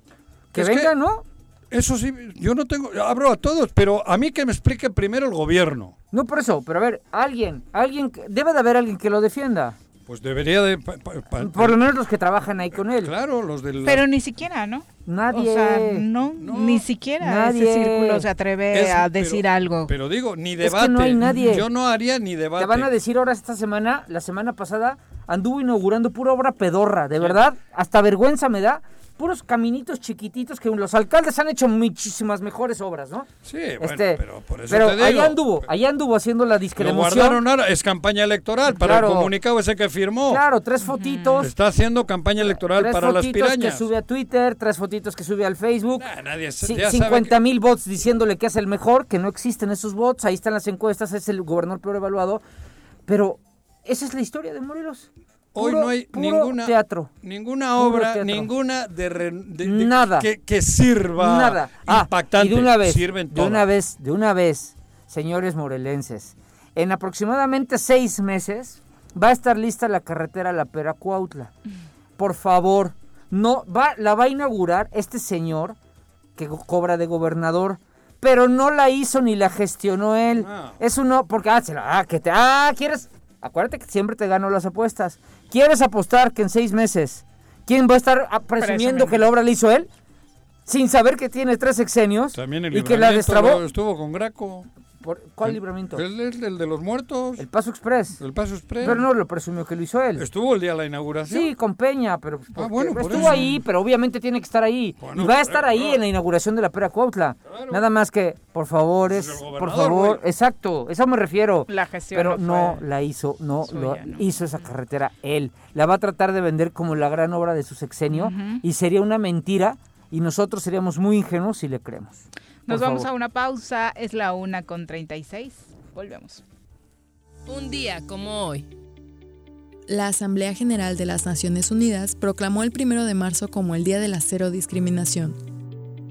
que Es que- vengan, ¿no? Eso sí, yo no tengo... Abro a todos, pero a mí que me explique primero el gobierno. No por eso, pero a ver, alguien, alguien, que- debe de haber alguien que lo defienda. Pues debería de... pa- pa- pa- Por lo menos los que trabajan ahí con él. Claro, los del... Pero ni siquiera, ¿no? Nadie. O sea, no, No. ni siquiera Nadie. ese círculo se atreve Es- a pero- decir algo. Pero digo, ni que debate. no hay nadie. Yo no haría ni debate. Te van a decir ahora esta semana, la semana pasada, anduvo inaugurando pura obra pedorra, de verdad, hasta vergüenza me da. Puros caminitos chiquititos que los alcaldes han hecho muchísimas mejores obras, ¿no? Sí, bueno, Este, pero por eso pero te digo. allá anduvo, allá anduvo haciendo la Lo discremoción. guardaron ahora, es campaña electoral para Claro. el comunicado ese que firmó. Claro, tres fotitos. Está haciendo campaña electoral tres para las fotitos pirañas. que sube a Twitter, tres fotitos que sube al Facebook. Nah, nadie ci- ya sabe 50 mil bots diciéndole que es el mejor, que no existen esos bots, ahí están las encuestas, es el gobernador peor evaluado. Pero esa es la historia de Morelos. Hoy Puro- no hay puro ninguna teatro. ninguna obra, teatro. ninguna de, re- de- de- Nada. que, que sirva Nada. Ah, impactante. y de una vez, Sirven de todas. una vez, de una vez, señores morelenses, en aproximadamente seis meses va a estar lista la carretera La Pera Cuautla. Por favor, no va, la va a inaugurar este señor que cobra de gobernador, pero no la hizo ni la gestionó él. Ah. Es uno, porque ah, se la- ah, que te, ah, quieres, acuérdate que siempre te gano las apuestas. ¿Quieres apostar que en seis meses quién va a estar presumiendo que la obra la hizo él? Sin saber que tiene tres sexenios También el y que la destrabó. estuvo con Graco. ¿Por ¿Cuál libramiento? El, el- el de los muertos, El Paso Express. el Paso Express. Pero no lo presumió que lo hizo él. Estuvo el día de la inauguración. Sí, con Peña, pero pues, porque bueno, estuvo eso. ahí, pero obviamente tiene que estar ahí. Bueno, y va a estar ahí en la inauguración de la Pera Cuautla. Nada más que, por favor, Pues es, por favor, güey. exacto, eso me refiero. La gestión Pero no la hizo, no lo suya, ¿no? hizo esa carretera él. La va a tratar de vender como la gran obra de su sexenio y sería una mentira y nosotros seríamos muy ingenuos si le creemos. Nos vamos favor. a una pausa, es la una con 36. Volvemos. Un día como hoy. La Asamblea General de las Naciones Unidas proclamó el 1 de marzo como el Día de la Cero Discriminación,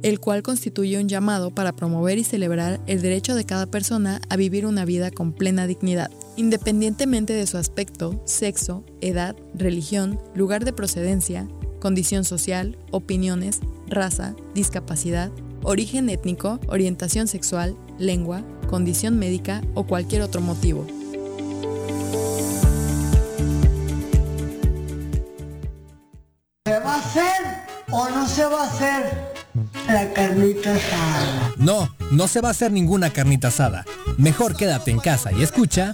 el cual constituye un llamado para promover y celebrar el derecho de cada persona a vivir una vida con plena dignidad, independientemente de su aspecto, sexo, edad, religión, lugar de procedencia, condición social, opiniones, raza, discapacidad, origen étnico, orientación sexual, lengua, condición médica o cualquier otro motivo. ¿Se va a hacer o no se va a hacer la carnita asada? No, no se va a hacer ninguna carnita asada. Mejor quédate en casa y escucha.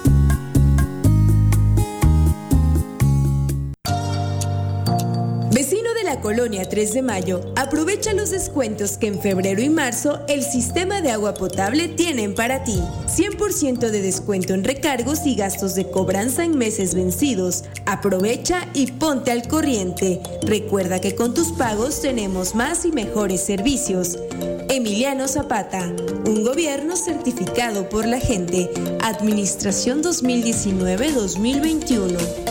La colonia 3 de Mayo, aprovecha los descuentos que en febrero y marzo el sistema de agua potable tienen para ti. 100% de descuento en recargos y gastos de cobranza en meses vencidos. Aprovecha y ponte al corriente. Recuerda que con tus pagos tenemos más y mejores servicios. Emiliano Zapata, un gobierno certificado por la gente. Administración 2019-2021.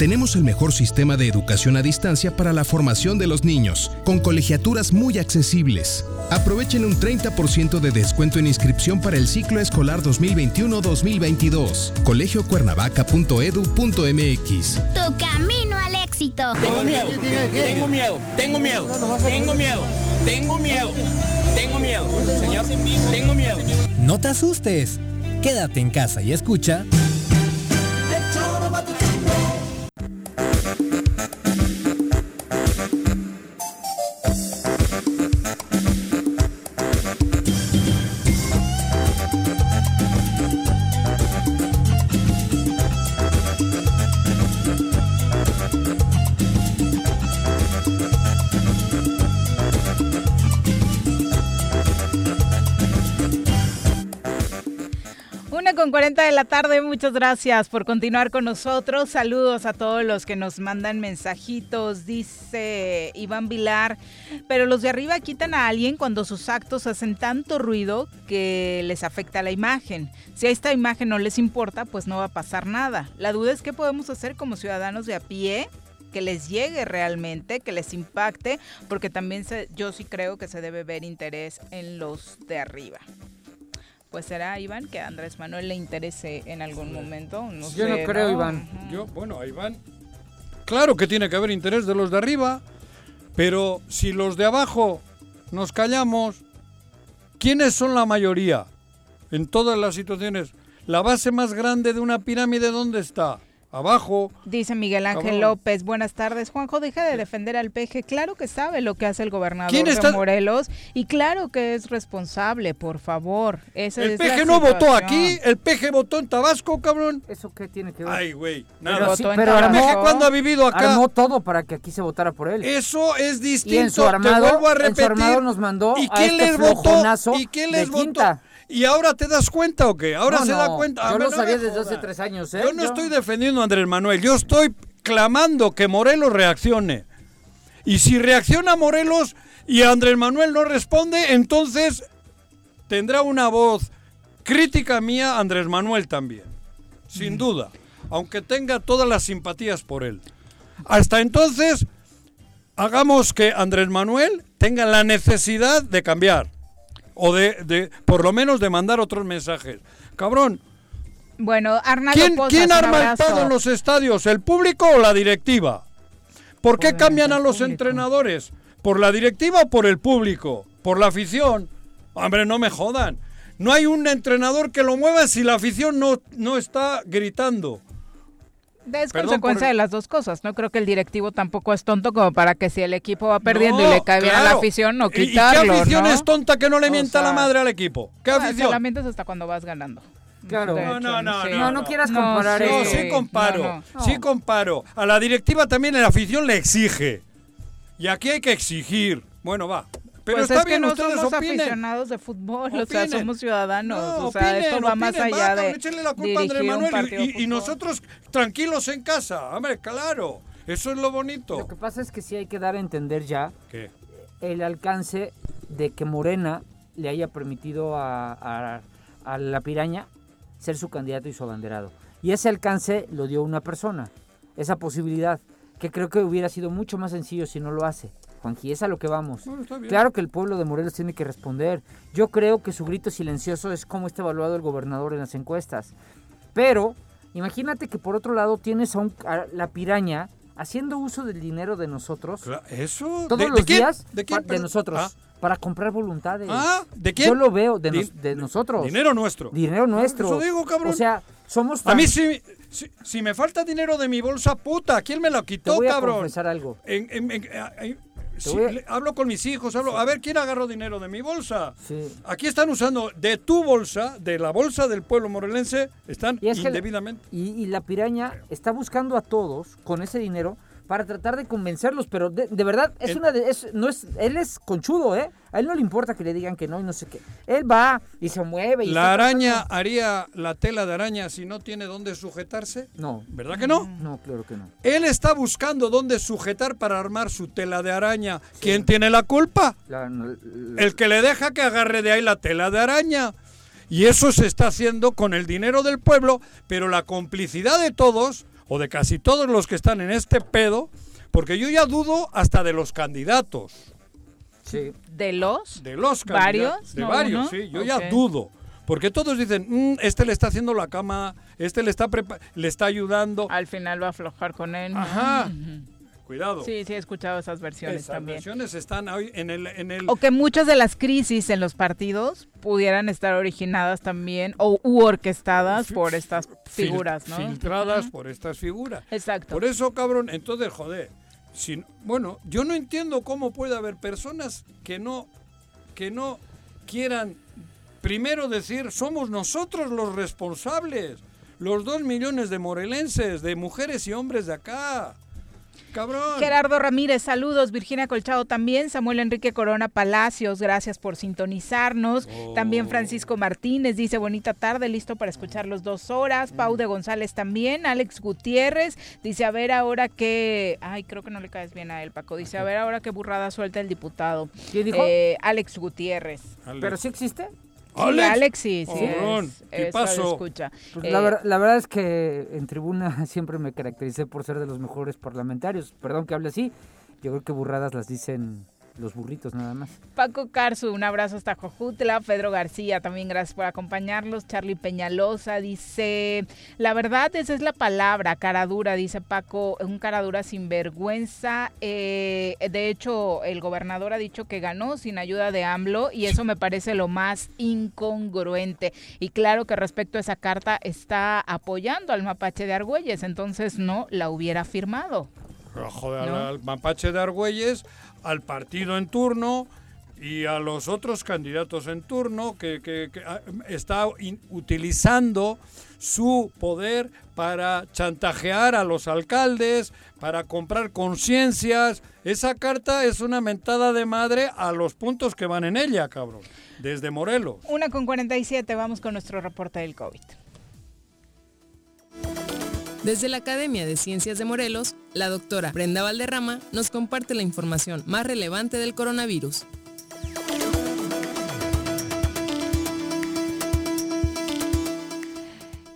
Tenemos el mejor sistema de educación a distancia para la formación de los niños, con colegiaturas muy accesibles. Aprovechen un 30% de descuento en inscripción para el ciclo escolar 2021-2022. colegiocuernavaca.edu.mx. Tu camino al éxito. Tengo miedo, tengo miedo, tengo miedo, tengo miedo, tengo miedo, tengo miedo, señor, tengo miedo. No te asustes. Quédate en casa y escucha. Con 40 de la tarde, muchas gracias por continuar con nosotros. Saludos a todos los que nos mandan mensajitos, dice Iván Vilar. Pero los de arriba quitan a alguien cuando sus actos hacen tanto ruido que les afecta la imagen. Si a esta imagen no les importa, pues no va a pasar nada. La duda es qué podemos hacer como ciudadanos de a pie que les llegue realmente, que les impacte, porque también yo sí creo que se debe ver interés en los de arriba pues será Iván que a Andrés Manuel le interese en algún momento. No Yo sé, no creo, Iván. Yo, bueno, a Iván, claro que tiene que haber interés de los de arriba, pero si los de abajo nos callamos, ¿quiénes son la mayoría en todas las situaciones? La base más grande de una pirámide, ¿dónde está? Abajo. Dice Miguel Ángel Cabrón. López, buenas tardes. Juanjo, deja de defender al peje. Claro que sabe lo que hace el gobernador ¿Quién de está- Morelos y claro que es responsable, por favor. Esa El es la peje no votó situación. aquí, el peje votó en Tabasco, cabrón. ¿Eso qué tiene que ver? Ay, güey, Pero, nada. sí, Votó pero Tabasco. armó, ¿El peje cuándo ha vivido acá? armó todo para que aquí se votara por él. Eso es distinto. y en su te armado, vuelvo a en su repetir. armado nos mandó ¿Y a quién este les votó? ¿Y quién de les votó? ¿Y ahora te das cuenta o qué? Ahora No, se no, da cuenta. A Yo lo no sabía desde hace tres años, ¿eh? Yo no estoy defendiendo a Andrés Manuel, yo estoy clamando que Morelos reaccione. Y si reacciona Morelos y Andrés Manuel no responde, entonces tendrá una voz crítica mía Andrés Manuel también. Sin duda. Aunque tenga todas las simpatías por él. Hasta entonces, hagamos que Andrés Manuel tenga la necesidad de cambiar. O de, de por lo menos de mandar otros mensajes. Cabrón, Bueno, Arnaldo ¿Quién, Pozas, quién arma el pedo en los estadios? ¿El público o la directiva? ¿Por qué cambian a los público. entrenadores? ¿Por la directiva o por el público? ¿Por la afición? Hombre, no me jodan. No hay un entrenador que lo mueva si la afición no, no está gritando. Es Perdón consecuencia por- de las dos cosas. No creo que el directivo tampoco es tonto como para que si el equipo va perdiendo y No, le cae bien a la claro. afición, no ¿Y- ¿Y quitarlo, qué afición ¿no? es tonta que no le O mienta la sea, madre al equipo? ¿Qué Ah, Se afición? lamentas hasta cuando vas ganando. Claro. No, hecho, no, no, sí. No, no quieras comparar No, eso. sí comparo, No, no. sí comparo. A la directiva también la afición le exige. Y aquí hay que exigir. Bueno, va. Pero pues está es que bien, no ustedes somos opinen. aficionados de fútbol, o sea, Opinen. somos ciudadanos. No, o sea, opinen, esto va más opinen, allá de échenle la culpa a Andrés Manuel y- y, y nosotros tranquilos en casa. Hombre, claro. Eso es lo bonito. Lo que pasa es que sí hay que dar a entender ya ¿Qué? el alcance de que Morena le haya permitido a, a- a la piraña ser su candidato y su abanderado. Y ese alcance lo dio una persona, esa posibilidad, que creo que hubiera sido mucho más sencillo si no lo hace. Juanji, es a lo que vamos. Bueno, está bien. Claro que el pueblo de Morelos tiene que responder. Yo creo que su grito silencioso es cómo está evaluado el gobernador en las encuestas. Pero imagínate que por otro lado tienes a, un- a la piraña haciendo uso del dinero de nosotros. ¿Eso? Todos ¿De- de los quién? días ¿De quién, de nosotros. Ah. Para comprar voluntades. Ah, ¿de quién? Yo lo veo de, nos- de nosotros. Dinero nuestro. Dinero nuestro. Eso digo, cabrón. O sea, somos A mí si, si, si me falta dinero de mi bolsa, puta, ¿quién me lo Te quitó, voy a cabrón? confesar algo. En- en- en- a- le- hablo con mis hijos, hablo, a ver quién agarró dinero de mi bolsa. Sí. Aquí están usando de tu bolsa, de la bolsa del pueblo morelense, están Y es indebidamente. Y, y la piraña está buscando a todos con ese dinero para tratar de convencerlos, pero de, de verdad es El- una de, es- no es él es conchudo, ¿eh? A él no le importa que le digan que no y no sé qué. Él va y se mueve y ¿La araña tratando- haría la tela de araña si no tiene dónde sujetarse? No. ¿Verdad que no? No, claro que no. Él está buscando dónde sujetar para armar su tela de araña. ¿Quién tiene la culpa? La- la- la- El que le deja que agarre de ahí la tela de araña. Y eso se está haciendo con el dinero del pueblo, pero la complicidad de todos, o de casi todos los que están en este pedo, porque yo ya dudo hasta de los candidatos. Sí. ¿De los? De los ¿Varios? candidatos. De ¿No varios, uno? sí. Yo ya dudo. Porque todos dicen, "Mm, este le está haciendo la cama, este le está, le está ayudando. Al final va a aflojar con él. Ajá. Cuidado. Sí, sí, he escuchado esas versiones Esas también. versiones están hoy en el, en el O que muchas de las crisis en los partidos pudieran estar originadas también o u orquestadas por estas figuras, ¿no? filtradas por estas figuras. Exacto. Por eso, cabrón, entonces, joder, bueno, yo no entiendo cómo puede haber personas que no, que no quieran primero decir, somos nosotros los responsables, los dos millones de morelenses, de mujeres y hombres de acá. Cabrón. Gerardo Ramírez, saludos. Virginia Colchado también. Samuel Enrique Corona Palacios, gracias por sintonizarnos. También Francisco Martínez dice bonita tarde, listo para escuchar los dos horas. Pau de González también. Alex Gutiérrez dice a ver ahora qué. Ay, creo que no le caes bien a él, Paco. Dice a ver ahora qué burrada suelta el diputado. ¿Quién dijo? Eh, Alex Gutiérrez. ¿Pero sí existe? Sí, Alex. Sí, sí. Es- ¿qué es pasó? Pues Eh, la, ver- la verdad es que en tribuna siempre me caractericé por ser de los mejores parlamentarios. Perdón que hable así. Yo creo que burradas las dicen los burritos nada más. Paco Carzu, un abrazo hasta Jojutla. Pedro García, también gracias por acompañarlos. Charlie Peñalosa dice, la verdad esa es la palabra, cara dura, dice Paco, un cara dura sin vergüenza. Eh, de hecho, el gobernador ha dicho que ganó sin ayuda de AMLO y eso me parece lo más incongruente. Y claro que respecto a esa carta está apoyando al mapache de Argüelles, entonces no la hubiera firmado. Joder, ¿No? al mapache de Argüelles, al partido en turno y a los otros candidatos en turno que, que- ah, está in- utilizando su poder para chantajear a los alcaldes, para comprar conciencias. Esa carta es una mentada de madre a los puntos que van en ella, cabrón. Desde Morelos. Una con 47, vamos con nuestro reporte del COVID. Desde la Academia de Ciencias de Morelos, la doctora Brenda Valderrama nos comparte la información más relevante del coronavirus.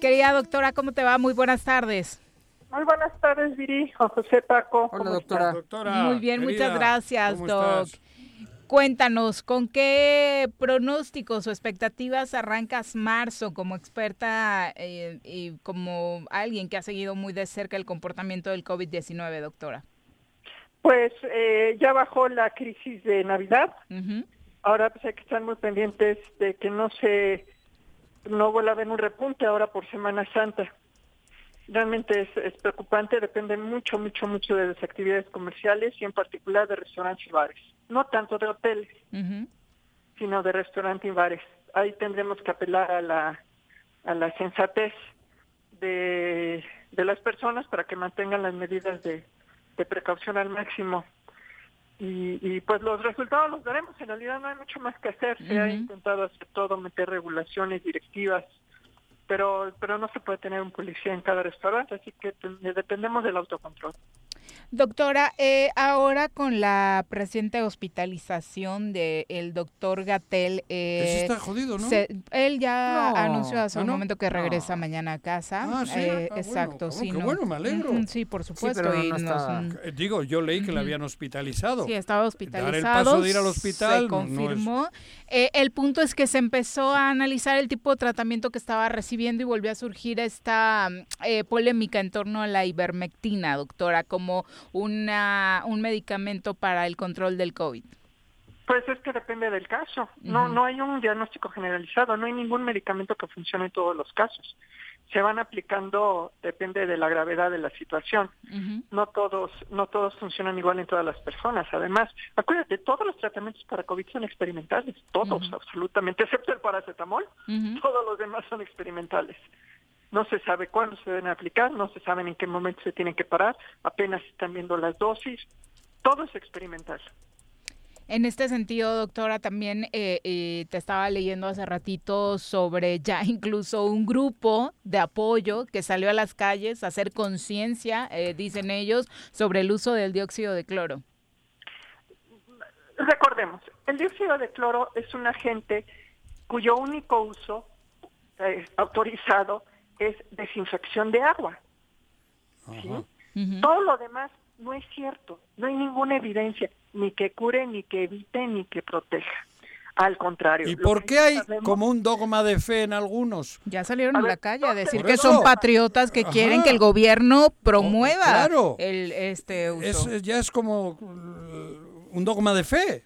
Querida doctora, ¿cómo te va? Muy buenas tardes. Muy buenas tardes, Viri, José Paco. Hola, ¿cómo doctora. Doctora, Muy bien, querida, muchas gracias, ¿cómo Doc. estás? Cuéntanos, ¿con qué pronósticos o expectativas arrancas marzo como experta eh, y como alguien que ha seguido muy de cerca el comportamiento del COVID-19, doctora? Pues eh, ya bajó la crisis de Navidad. Ahora pues hay que estar muy pendientes de que no se no vuelva a haber un repunte ahora por Semana Santa. Realmente es, es preocupante, depende mucho, mucho, mucho de las actividades comerciales y en particular de restaurantes y bares. No tanto de hoteles, sino de restaurantes y bares. Ahí tendremos que apelar a la, a la sensatez de, de las personas para que mantengan las medidas de, de precaución al máximo. Y, y, pues los resultados los veremos. En realidad no hay mucho más que hacer. Se ha intentado hacer todo, meter regulaciones, directivas, pero pero no se puede tener un policía en cada restaurante, así que dependemos del autocontrol. Doctora, eh, ahora con la reciente hospitalización del doctor Gatel, eh, Ese está jodido, ¿no? se- él ya No. anunció hace ¿Ah, un no? momento que regresa mañana a casa. Ah, sí. Eh, Ah, bueno. exacto, Ah, sí. qué no. bueno, me alegro. Sí, por supuesto. pero y no nos- está- mm, Eh, Digo, yo leí que le habían hospitalizado. Sí, estaba Dar hospitalizado. el paso de ir al hospital Se no- no es- confirmó. Eh, el punto es que se empezó a analizar el tipo de tratamiento que estaba recibiendo y volvió a surgir esta mm, eh, polémica en torno a la ivermectina, doctora, como una, un medicamento para el control del COVID. Pues es que depende del caso. No no hay un diagnóstico generalizado, no hay ningún medicamento que funcione en todos los casos. Se van aplicando, depende de la gravedad de la situación. No todos no todos funcionan igual en todas las personas. Además, acuérdate, todos los tratamientos para COVID son experimentales, todos, absolutamente, excepto el paracetamol. Todos los demás son experimentales. No se sabe cuándo se deben aplicar, no se sabe en qué momento se tienen que parar, apenas están viendo las dosis. Todo es experimental. En este sentido, doctora, también eh, eh, te estaba leyendo hace ratito sobre ya incluso un grupo de apoyo que salió a las calles a hacer conciencia, eh, dicen ellos, sobre el uso del dióxido de cloro. Recordemos, el dióxido de cloro es un agente cuyo único uso eh, autorizado es desinfección de agua. ¿sí? Todo lo demás no es cierto, no hay ninguna evidencia, ni que cure, ni que evite, ni que proteja. Al contrario. ¿Y por qué hay sabemos- como un dogma de fe en algunos? Ya salieron a, la calle a decir que eso. son patriotas que Ajá. quieren que el gobierno promueva claro. el este uso. Es, ya es como uh, un dogma de fe.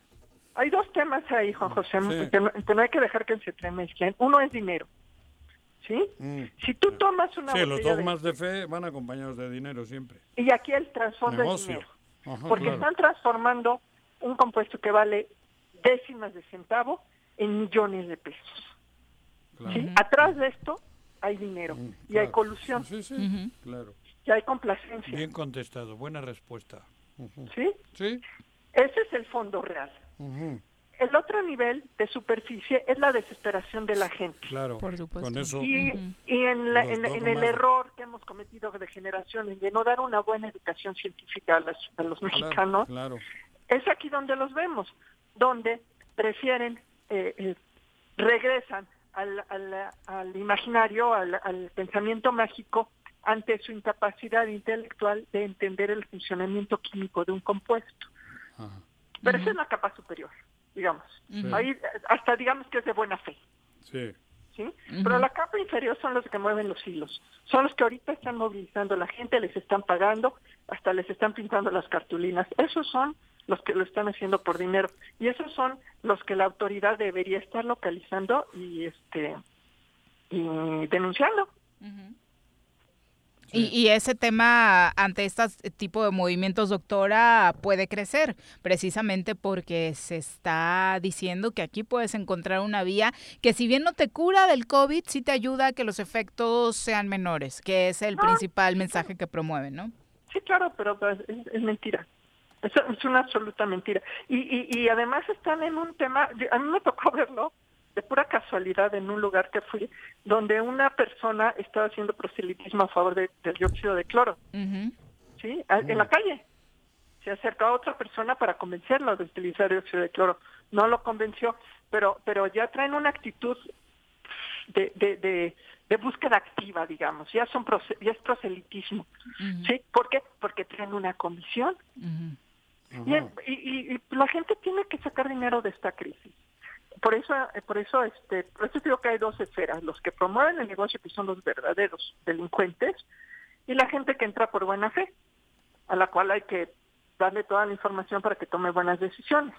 Hay dos temas ahí, Juan José, Sí. que, no, que no hay que dejar que se entremezclen. Uno es dinero, ¿sí? Si tú tomas una Sí, los botella de- dogmas de fe van acompañados de dinero siempre. Y aquí el trasfondo es dinero. Ajá, porque claro. están transformando un compuesto que vale décimas de centavo en millones de pesos. Claro. ¿sí? Atrás de esto hay dinero y hay colusión Sí, sí, claro. y hay complacencia. Bien contestado, buena respuesta. ¿sí? Sí. Ese es el fondo real. Ujú. El otro nivel de superficie es la desesperación de la gente. Claro. Con eso. Y, y en, la- en- en el error que hemos cometido de generaciones de no dar una buena educación científica a, las- a los mexicanos, Claro. es aquí donde los vemos, donde prefieren, eh, eh, regresan al, al- al imaginario, al, al pensamiento mágico ante su incapacidad intelectual de entender el funcionamiento químico de un compuesto. Pero esa es la capa superior, digamos. Sí. Ahí hasta digamos que es de buena fe. Sí. ¿sí? Pero la capa inferior son los que mueven los hilos. Son los que ahorita están movilizando a la gente, les están pagando, hasta les están pintando las cartulinas. Esos son los que lo están haciendo por dinero. Y esos son los que la autoridad debería estar localizando y este y denunciando. Y, y ese tema ante este tipo de movimientos, doctora, puede crecer precisamente porque se está diciendo que aquí puedes encontrar una vía que si bien no te cura del COVID, sí te ayuda a que los efectos sean menores, que es el principal mensaje que promueven, ¿no? Sí, claro, pero pues, es, es mentira. Es, es una absoluta mentira. Y, y, y además están en un tema, a mí me tocó verlo de pura casualidad en un lugar que fui, donde una persona estaba haciendo proselitismo a favor de- del dióxido de cloro, ¿sí? A- En la calle. Se acercó a otra persona para convencerlo de utilizar dióxido de cloro. No lo convenció, pero pero ya traen una actitud de, de, de, de búsqueda activa, digamos. Ya son ya es proselitismo. ¿Sí? ¿Por qué? Porque traen una comisión. Y, y- y la gente tiene que sacar dinero de esta crisis. Por eso, eh, por eso, este, por eso digo que hay dos esferas: los que promueven el negocio, que son los verdaderos delincuentes, y la gente que entra por buena fe, a la cual hay que darle toda la información para que tome buenas decisiones.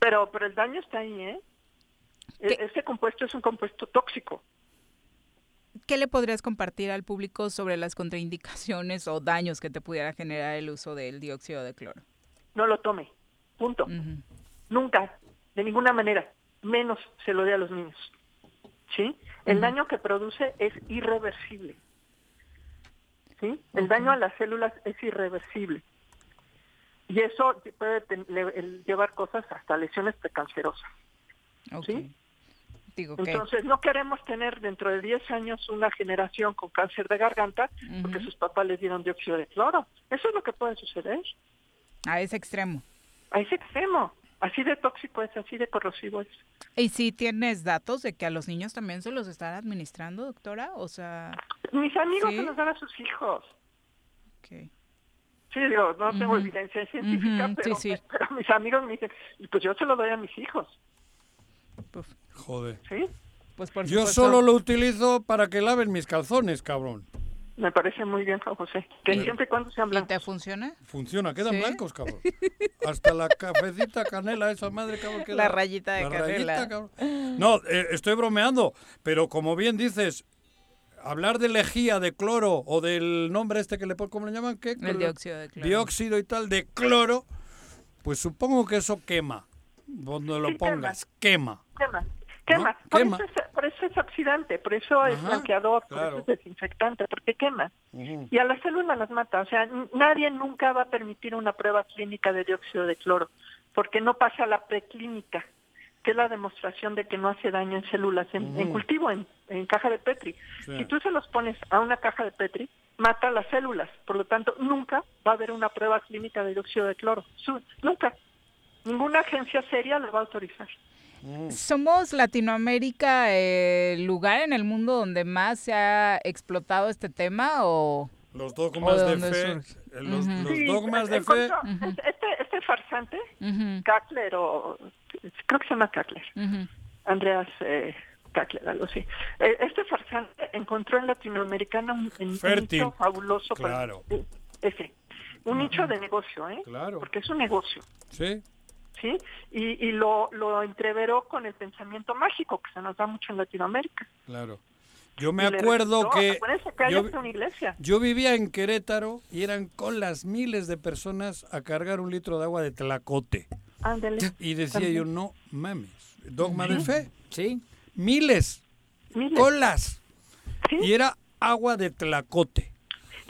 Pero, pero el daño está ahí, ¿eh? E- Ese compuesto es un compuesto tóxico. ¿Qué le podrías compartir al público sobre las contraindicaciones o daños que te pudiera generar el uso del dióxido de cloro? No lo tome. Punto. Nunca, de ninguna manera, menos se lo dé a los niños. ¿Sí? El daño que produce es irreversible. ¿Sí? El daño a las células es irreversible. Y eso puede llevar cosas hasta lesiones precancerosas. ¿Sí? Digo que Entonces, no queremos tener dentro de 10 años una generación con cáncer de garganta porque sus papás les dieron dióxido de cloro. Eso es lo que puede suceder. a ese extremo. A ese extremo. Así de tóxico es, así de corrosivo es. ¿Y si tienes datos de que a los niños también se los están administrando, doctora? O sea, Mis amigos ¿Sí? se los dan a sus hijos. Ok. Sí, digo, no tengo Ujú. evidencia científica, Ujú, pero, sí, sí. pero mis amigos me dicen, "Y pues yo se lo doy a mis hijos. Joder. ¿Sí? Pues por Yo supuesto. solo lo utilizo para que laven mis calzones, cabrón. Me parece muy bien, Juan José. Que siempre y cuando sean blancos. ¿Te funciona? Funciona, quedan ¿Sí? blancos, cabrón. Hasta la cafecita canela, esa madre, cabrón. queda- La rayita de la canela. rayita, cabrón. No, eh, estoy bromeando, pero como bien dices, hablar de lejía, de cloro, o del nombre este que le ponen, ¿cómo le llaman? ¿Qué? El dióxido de cloro. Dióxido y tal, de cloro, pues supongo que eso quema. Donde lo Sí, pongas, quema. Quema. Quema. ¿No? Por, Quema. Eso es, por eso es oxidante, por eso es blanqueador, claro. por eso es desinfectante, porque quema. Y a las células las mata. O sea, nadie nunca va a permitir una prueba clínica de dióxido de cloro, porque no pasa la preclínica, que es la demostración de que no hace daño en células, en, en cultivo, en, en caja de Petri. Sí. Si tú se los pones a una caja de Petri, mata las células. Por lo tanto, nunca va a haber una prueba clínica de dióxido de cloro. Nunca. Ninguna agencia seria lo va a autorizar. ¿Somos Latinoamérica el lugar en el mundo donde más se ha explotado este tema o...? Los ¿O dogmas de de fe, surge? eh, los, Ujú. los Sí, dogmas de fe. encontró- este, este farsante, Kackler o creo que se llama Kackler, Andreas eh, Kackler, algo así. Eh, este farsante encontró en Latinoamericana un, un nicho fabuloso para- Claro. eh, ese, un nicho de negocio, ¿eh? Claro. Porque es un negocio, Sí. ¿Sí? Y, y lo, lo entreveró con el pensamiento mágico que se nos da mucho en Latinoamérica. Claro. Yo me acuerdo que que yo, una iglesia. yo vivía en Querétaro y eran con las miles de personas a cargar un litro de agua de tlacote. Ándale. Y decía También. yo, no mames, dogma de fe. Sí. Miles. Colas. Y era agua de tlacote.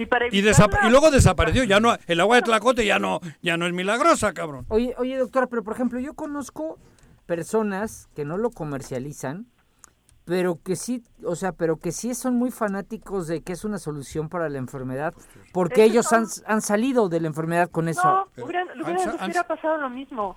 Y, para Y, luego desapareció. Ya no, el agua de tlacote ya no, ya no es milagrosa, cabrón. Oye, oye, doctora, pero por ejemplo, yo conozco personas que no lo comercializan, pero que sí, o sea, pero que sí son muy fanáticos de que es una solución para la enfermedad, porque ellos han, son- han salido de la enfermedad con eso. No, hubiera pasado lo mismo.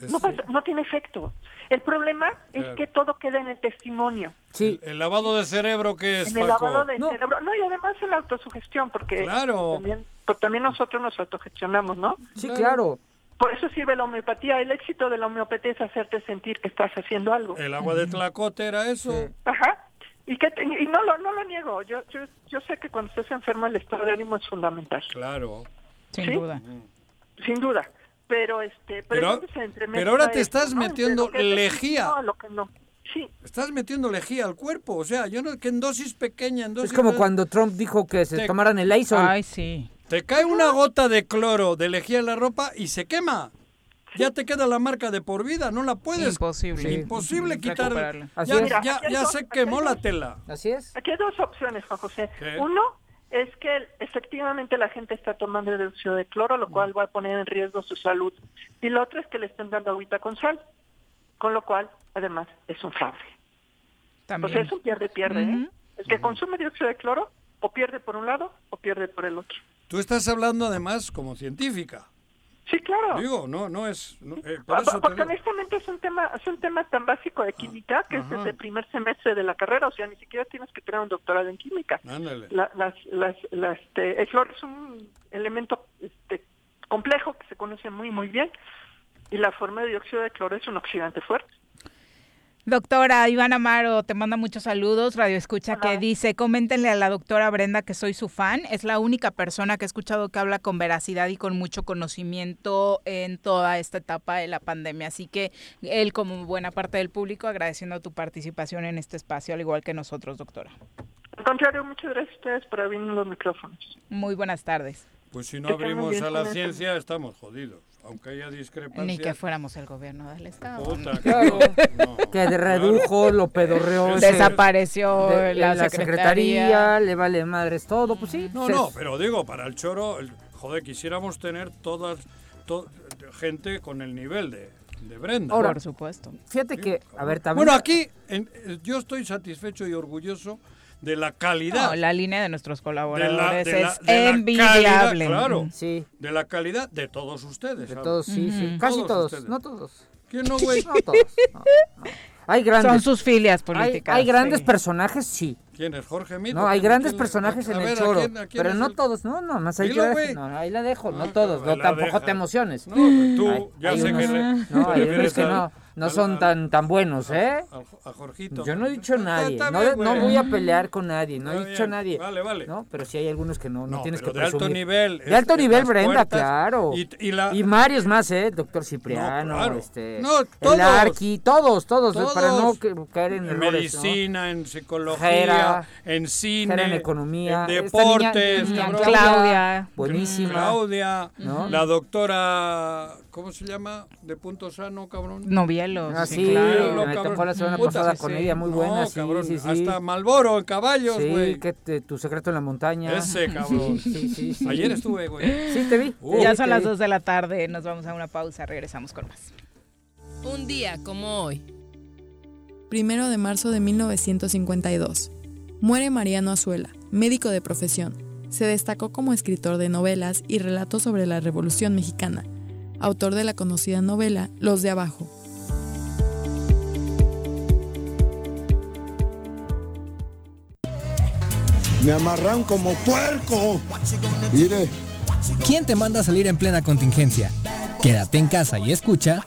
No, Este- pasa- no tiene efecto. El problema es que todo queda en el testimonio, Sí. El, el lavado de cerebro que es, en el Paco? lavado del cerebro. No, y además en la autosugestión, porque Claro. también, pues también nosotros nos autogestionamos, ¿no? Sí, claro. Por eso sirve la homeopatía. El éxito de la homeopatía es hacerte sentir que estás haciendo algo. El agua de tlacote era eso. Ajá. Y, que te- y no, lo, no lo niego. Yo, yo, yo sé que cuando estás enfermo el estado de ánimo es fundamental. Claro. Sin ¿Sí? duda. Sin duda. Pero, este, pero, Pero- pero ahora te esto, estás ¿no? Entre metiendo es lejía. a lo que no. Sí. Estás metiendo lejía al cuerpo. O sea, yo no, que en dosis pequeña, en dosis... Es como cuando Trump dijo que se Te- tomaran el Lysol. Ay, sí. Te cae una gota de cloro de lejía en la ropa y se quema. Ya te queda la marca de por vida, no la puedes. Imposible. Imposible Sí. quitar. Recuperarla. Así Ya. Mira, ya, ya dos- se quemó hay la dos- tela. Así es. Aquí hay dos opciones, Juan José. ¿Qué? Uno es que efectivamente la gente está tomando el dióxido de cloro, lo cual va a poner en riesgo su salud. Y lo otro es que le estén dando agüita con sal, con lo cual, además, es un fraude. También. O sea, es un pierde-pierde. ¿eh? El que consume dióxido de cloro o pierde por un lado o pierde por el otro. Tú estás hablando además como científica. Sí, claro. Digo, no, no es. no, eh, por eso Porque digo. honestamente es un tema es un tema tan básico de química que es desde el primer semestre de la carrera, o sea, ni siquiera tienes que tener un doctorado en química. Ándale. La- las, las, las, este, el cloro es un elemento este, complejo que se conoce muy muy bien y la forma de dióxido de cloro es un oxidante fuerte. Doctora Iván Amaro te manda muchos saludos, Radio Escucha, que dice, coméntenle a la doctora Brenda que soy su fan, es la única persona que he escuchado que habla con veracidad y con mucho conocimiento en toda esta etapa de la pandemia, así que él como buena parte del público agradeciendo tu participación en este espacio, al igual que nosotros, doctora. Al contrario, muchas gracias a ustedes por abrir los micrófonos. Muy buenas tardes. Pues si no abrimos a la ciencia, estamos jodidos. Aunque haya discrepancias. Ni que fuéramos el gobierno del Estado. Puta, Claro. no. Que redujo, lo pedorreó. Desapareció de- la, la secretaría, le vale madres todo, pues sí. No, se- no, pero digo, para el choro, el- joder, quisiéramos tener todas, to- gente con el nivel de, de Brenda. Ahora, Por supuesto. Fíjate que, a ver, también... Bueno, aquí en- yo estoy satisfecho y orgulloso de la calidad. No, la línea de nuestros de la, colaboradores de la- es envidiable. calidad, claro, Sí, de la calidad de todos ustedes. de ¿sabes? todos, sí, sí. Casi Todos no todos. ¿Quién no, güey? No todos. no, no. Hay grandes. Son sus filias hay, políticas. hay grandes sí. personajes, sí. ¿quién es Jorge Mito? No, hay ¿Quién- grandes quién- personajes a- en a el ver, ¿a choro. quién- a quién Pero no el- todos, no, no, más ahí, Dilo, no, ahí la dejo, no Ah, todos, no, tampoco deja. te emociones. No, tú, Hay- ya hay sé unos- que le, No, hay unos que no, no al- son al- tan, tan buenos, ¿eh? al- a Jorgito. Yo no he dicho Está- nadie, está no, bien, no voy a pelear con nadie, no Está he dicho bien, nadie. Vale, vale. No, pero sí hay algunos que no, no, No, tienes pero que de alto presumir. nivel. De alto es- nivel, Brenda, puertas claro. Y, y la, Y varios más, ¿eh? Doctor Cipriano, No, claro. este, No, todos. el Arqui, todos, todos, Todos. para no que- caer en, en errores, ¿no? medicina, en psicología, Jera, en cine, Jera en economía, en niña- deportes, niña. Claudia. buenísima. Claudia, ¿No? la doctora, ¿cómo se llama? De punto sano, cabrón. Novielos. Ah, sí, sí, claro. me tocó la semana Puta, pasada sí, con sí. ella, muy No, buena, sí, cabrón, sí, sí. Hasta Malboro en caballos, Sí, güey. que te- tu secreto en la montaña. Ese cabrón. Sí, sí, sí. Ayer estuve, güey. Sí, te vi. Uh. Ya Sí, son te las vi. 2 de la tarde, nos vamos a una pausa, regresamos con más. Un día como hoy. Primero de marzo de 1952. Muere Mariano Azuela, médico de profesión. Se destacó como escritor de novelas y relatos sobre la Revolución Mexicana, autor de la conocida novela Los de Abajo. Me amarran como puerco. Mire, ¿Quién te manda a salir en plena contingencia? Quédate en casa y escucha.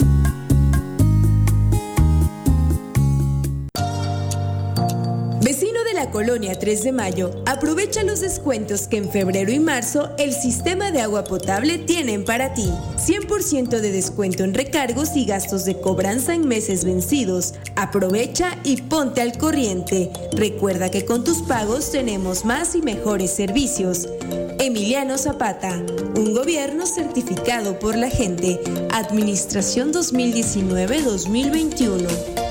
Vecino de la colonia 3 de Mayo, aprovecha los descuentos que en febrero y marzo el sistema de agua potable tienen para ti. 100% de descuento en recargos y gastos de cobranza en meses vencidos. Aprovecha y ponte al corriente. Recuerda que con tus pagos tenemos más y mejores servicios. Emiliano Zapata, un gobierno certificado por la gente. Administración 2019-2021.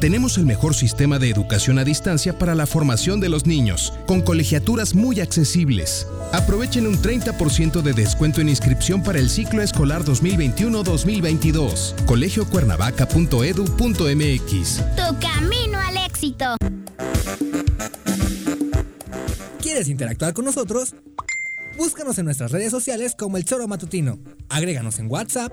Tenemos el mejor sistema de educación a distancia para la formación de los niños, con colegiaturas muy accesibles. Aprovechen un 30% de descuento en inscripción para el ciclo escolar 2021-2022. colegiocuernavaca.edu.mx. Tu camino al éxito. ¿Quieres interactuar con nosotros? Búscanos en nuestras redes sociales como El Choro Matutino. Agréganos en WhatsApp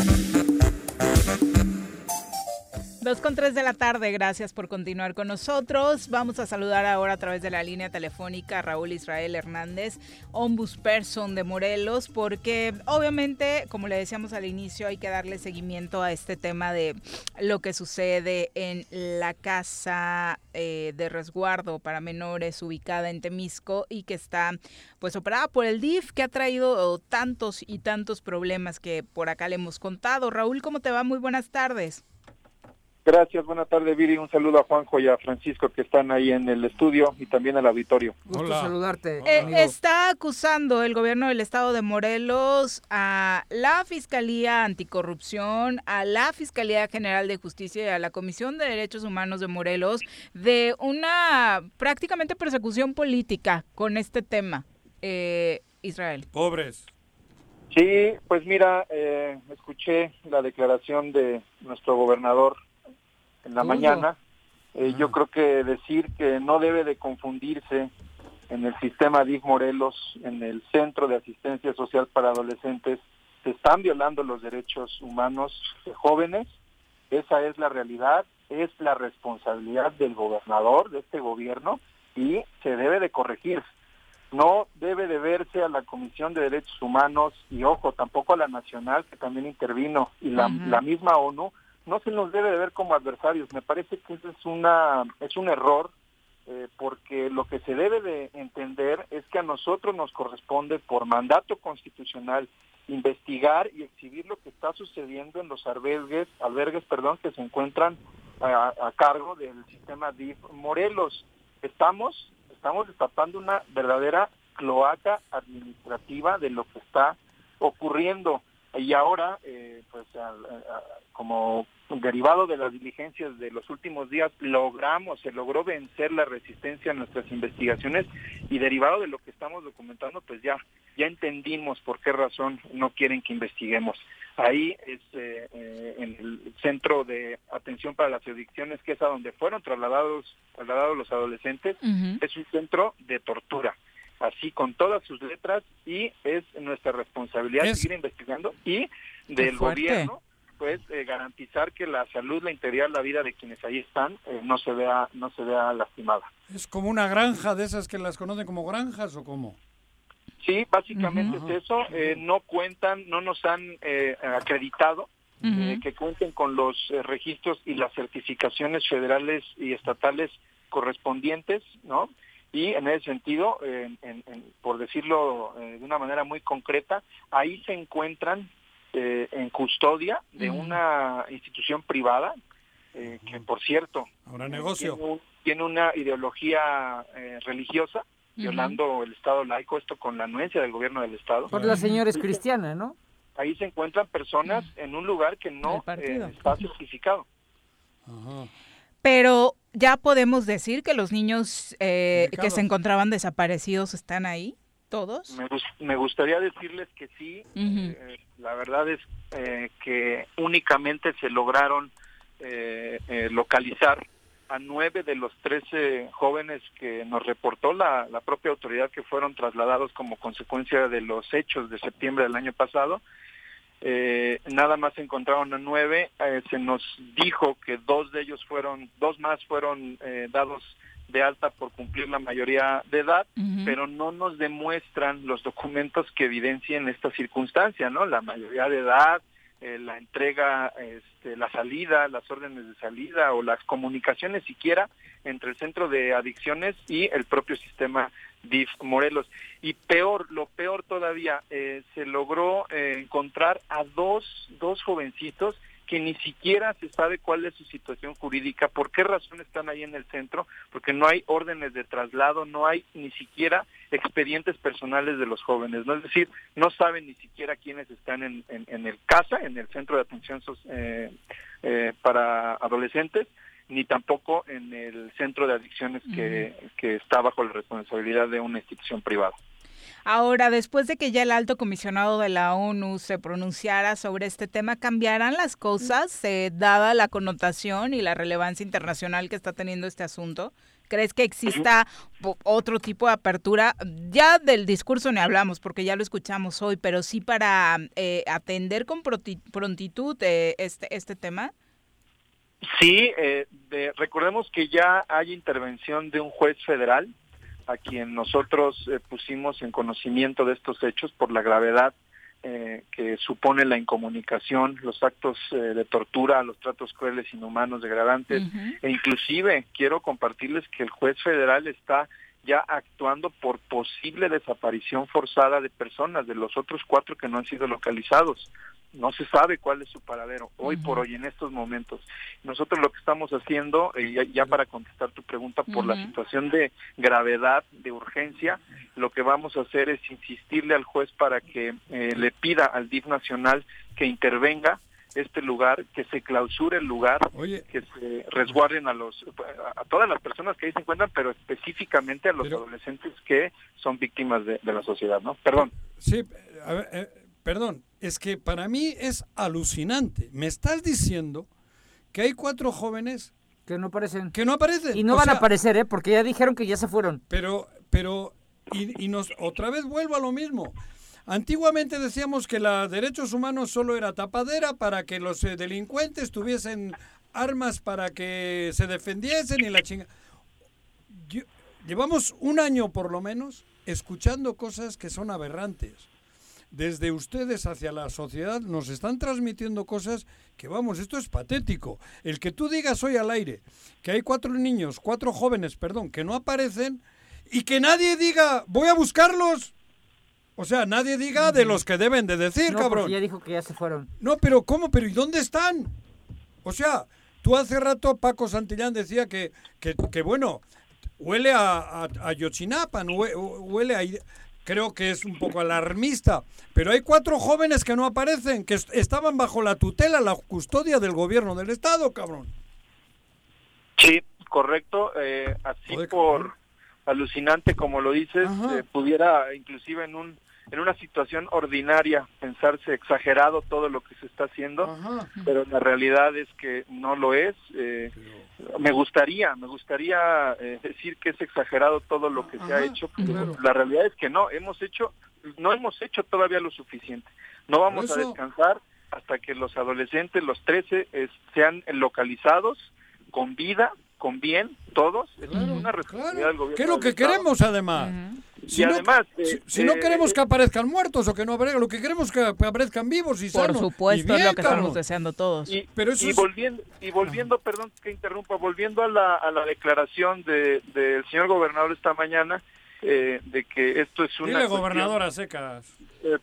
Dos con tres de la tarde, gracias por continuar con nosotros. Vamos a saludar ahora a través de la línea telefónica a Raúl Israel Hernández, ombudsperson de Morelos, porque obviamente, como le decíamos al inicio, hay que darle seguimiento a este tema de lo que sucede en la casa eh, de resguardo para menores ubicada en Temisco y que está pues operada por el DIF, que ha traído tantos y tantos problemas que por acá le hemos contado. Raúl, ¿cómo te va? Muy buenas tardes. Gracias, buena tarde Viri, un saludo a Juanjo y a Francisco que están ahí en el estudio y también al auditorio. Gusto saludarte. Eh, está acusando el gobierno del estado de Morelos a la Fiscalía Anticorrupción, a la Fiscalía General de Justicia y a la Comisión de Derechos Humanos de Morelos de una prácticamente persecución política con este tema. Eh, Israel. Pobres. Sí, pues mira, eh, escuché la declaración de nuestro gobernador en la mañana. Eh, Yo creo que decir que no debe de confundirse en el sistema DIF Morelos, en el Centro de Asistencia Social para Adolescentes, se están violando los derechos humanos de jóvenes. Esa es la realidad, es la responsabilidad del gobernador, de este gobierno, y se debe de corregir. No debe de verse a la Comisión de Derechos Humanos y, ojo, tampoco a la Nacional, que también intervino, y la, la misma ONU, no se nos debe de ver como adversarios. Me parece que eso es una es un error eh, porque lo que se debe de entender es que a nosotros nos corresponde por mandato constitucional investigar y exhibir lo que está sucediendo en los albergues, albergues perdón, que se encuentran a, a cargo del sistema DIF Morelos. Estamos estamos destapando una verdadera cloaca administrativa de lo que está ocurriendo y ahora eh, pues a- como derivado de las diligencias de los últimos días logramos se logró vencer la resistencia a nuestras investigaciones y derivado de lo que estamos documentando pues ya ya entendimos por qué razón no quieren que investiguemos. Ahí es eh, eh, en el centro de atención para las adicciones que es a donde fueron trasladados trasladados los adolescentes es un centro de tortura así con todas sus letras y es nuestra responsabilidad Es- seguir investigando y del gobierno pues eh, garantizar que la salud, la integridad, la vida de quienes ahí están eh, no se vea no se vea lastimada. ¿Es como una granja de esas que las conocen como granjas o cómo? Sí, básicamente es eso. eh, no cuentan, no nos han eh, acreditado eh, que cuenten con los registros y las certificaciones federales y estatales correspondientes, ¿no? Y en ese sentido, en- en- por decirlo eh, de una manera muy concreta, ahí se encuentran eh, en custodia de una institución privada, eh, que por cierto Ahora negocio. tiene, un- tiene una ideología eh, religiosa, violando el Estado laico, esto con la anuencia del gobierno del Estado. Por la señora es cristiana, ¿no? Ahí se encuentran personas en un lugar que no eh, está certificado. Pero ya podemos decir que los niños eh, que se encontraban desaparecidos están ahí, todos. Me, me gustaría decirles que sí, eh, la verdad es eh, que únicamente se lograron eh, eh, localizar a nueve de los trece jóvenes que nos reportó la, la propia autoridad que fueron trasladados como consecuencia de los hechos de septiembre del año pasado. Eh, nada más se encontraron a nueve, eh, se nos dijo que dos de ellos fueron, dos más fueron eh, dados de alta por cumplir la mayoría de edad, pero no nos demuestran los documentos que evidencien esta circunstancia, ¿no? La mayoría de edad, eh, la entrega, este, la salida, las órdenes de salida o las comunicaciones siquiera entre el centro de adicciones y el propio sistema DIF Morelos. Y peor, lo peor todavía, eh, se logró eh, encontrar a dos, dos jovencitos que ni siquiera se sabe cuál es su situación jurídica, por qué razón están ahí en el centro, porque no hay órdenes de traslado, no hay ni siquiera expedientes personales de los jóvenes, ¿no? Es decir, no saben ni siquiera quiénes están en, en, el CASA, en el Centro de Atención eh, eh, para Adolescentes, ni tampoco en el Centro de Adicciones que, que está bajo la responsabilidad de una institución privada. Ahora, después de que ya el alto comisionado de la ONU se pronunciara sobre este tema, ¿cambiarán las cosas eh, dada la connotación y la relevancia internacional que está teniendo este asunto? ¿Crees que exista otro tipo de apertura? Ya del discurso ni hablamos porque ya lo escuchamos hoy, pero sí para eh, atender con prontitud eh, este, este tema. Sí, recordemos que ya hay intervención de un juez federal a quien nosotros eh, pusimos en conocimiento de estos hechos por la gravedad eh, que supone la incomunicación, los actos eh, de tortura, los tratos crueles, inhumanos, degradantes, e inclusive quiero compartirles que el juez federal está ya actuando por posible desaparición forzada de personas, de los otros cuatro que no han sido localizados. No se sabe cuál es su paradero hoy por hoy en estos momentos. Nosotros lo que estamos haciendo, eh, ya, para contestar tu pregunta, por la situación de gravedad, de urgencia, lo que vamos a hacer es insistirle al juez para que eh, le pida al DIF nacional que intervenga este lugar, que se clausure el lugar, que se resguarden a los a todas las personas que ahí se encuentran, pero específicamente a los adolescentes que son víctimas de, la sociedad, ¿no? Perdón. Sí, a ver, eh, perdón, es que para mí es alucinante. Me estás diciendo que hay cuatro jóvenes que no aparecen. Que no aparecen. Y no van a aparecer, ¿eh? Porque ya dijeron que ya se fueron. Pero, pero, y, nos, otra vez vuelvo a lo mismo. Antiguamente decíamos que los derechos humanos solo era tapadera para que los eh, delincuentes tuviesen armas para que se defendiesen y la chinga. Llevamos un año por lo menos escuchando cosas que son aberrantes desde ustedes hacia la sociedad nos están transmitiendo cosas que, vamos, esto es patético. El que tú digas hoy al aire que hay cuatro niños, cuatro jóvenes, perdón, que no aparecen y que nadie diga, voy a buscarlos. O sea, nadie diga de los que deben de decir, no, cabrón. ya dijo que ya se fueron. No, pero ¿cómo? ¿Pero y dónde están? O sea, tú hace rato, Paco Santillán decía que, que, bueno, huele a, a, a Yochinapan, huele a, creo que es un poco alarmista, pero hay cuatro jóvenes que no aparecen, que estaban bajo la tutela, la custodia del gobierno del Estado, cabrón. Sí, correcto. Eh, así por alucinante como lo dices, eh, pudiera inclusive en un en una situación ordinaria pensarse exagerado todo lo que se está haciendo, pero la realidad es que no lo es. Eh, me gustaría, me gustaría eh, decir que es exagerado todo lo que se ha hecho, pero la realidad es que no, hemos hecho, no hemos hecho todavía lo suficiente. No vamos a descansar hasta que los adolescentes, los 13, sean localizados con vida, con bien, todos. Es una responsabilidad del gobierno. ¿Qué es lo que queremos además? Si, no, además, si, no eh, queremos eh, que aparezcan muertos o que no aparezcan, lo que queremos es que aparezcan vivos y sanos. Por supuesto, es lo que estamos deseando todos. Y, Pero volviendo, y volviendo perdón que interrumpa, volviendo a la, a la declaración del señor gobernador esta mañana, eh, de que esto es una gobernadora secas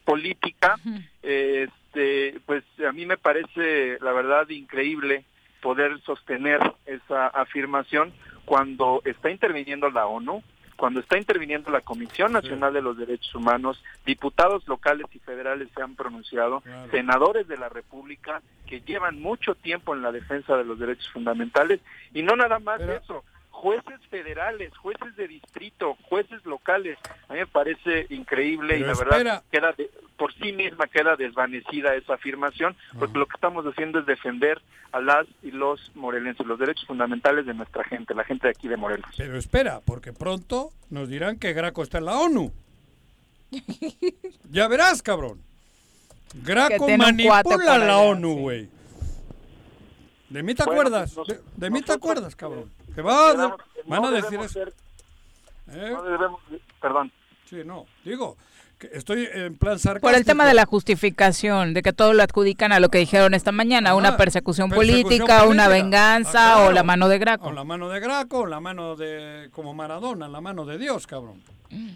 política este pues a mí me parece la verdad increíble poder sostener esa afirmación cuando está interviniendo la ONU, cuando está interviniendo la Comisión Nacional de los Derechos Humanos, diputados locales y federales se han pronunciado, senadores de la República que llevan mucho tiempo en la defensa de los derechos fundamentales. Y no nada más eso, jueces federales, jueces de distrito, jueces locales. A mí me parece increíble y la verdad queda por sí misma queda desvanecida esa afirmación, porque lo que estamos haciendo es defender a las y los morelenses, los derechos fundamentales de nuestra gente, la gente de aquí de Morelos. Pero espera, porque pronto nos dirán que Graco está en la ONU. ya verás, cabrón. Graco manipula la ONU, sí. güey. ¿De mí te Bueno, acuerdas? nos- ¿De, de mí te acuerdas, cabrón? ¿Qué va? que Van no a decir eso. ser- ¿Eh? no debemos- perdón. Sí, no. Digo, que estoy en plan sarcástico. Por el tema de la justificación, de que todo lo adjudican a lo que dijeron esta mañana, una Ajá, persecución, persecución política, una política. venganza Ah, claro. o la mano de Graco. O la mano de Graco, o la mano de... como Maradona, la mano de Dios, cabrón.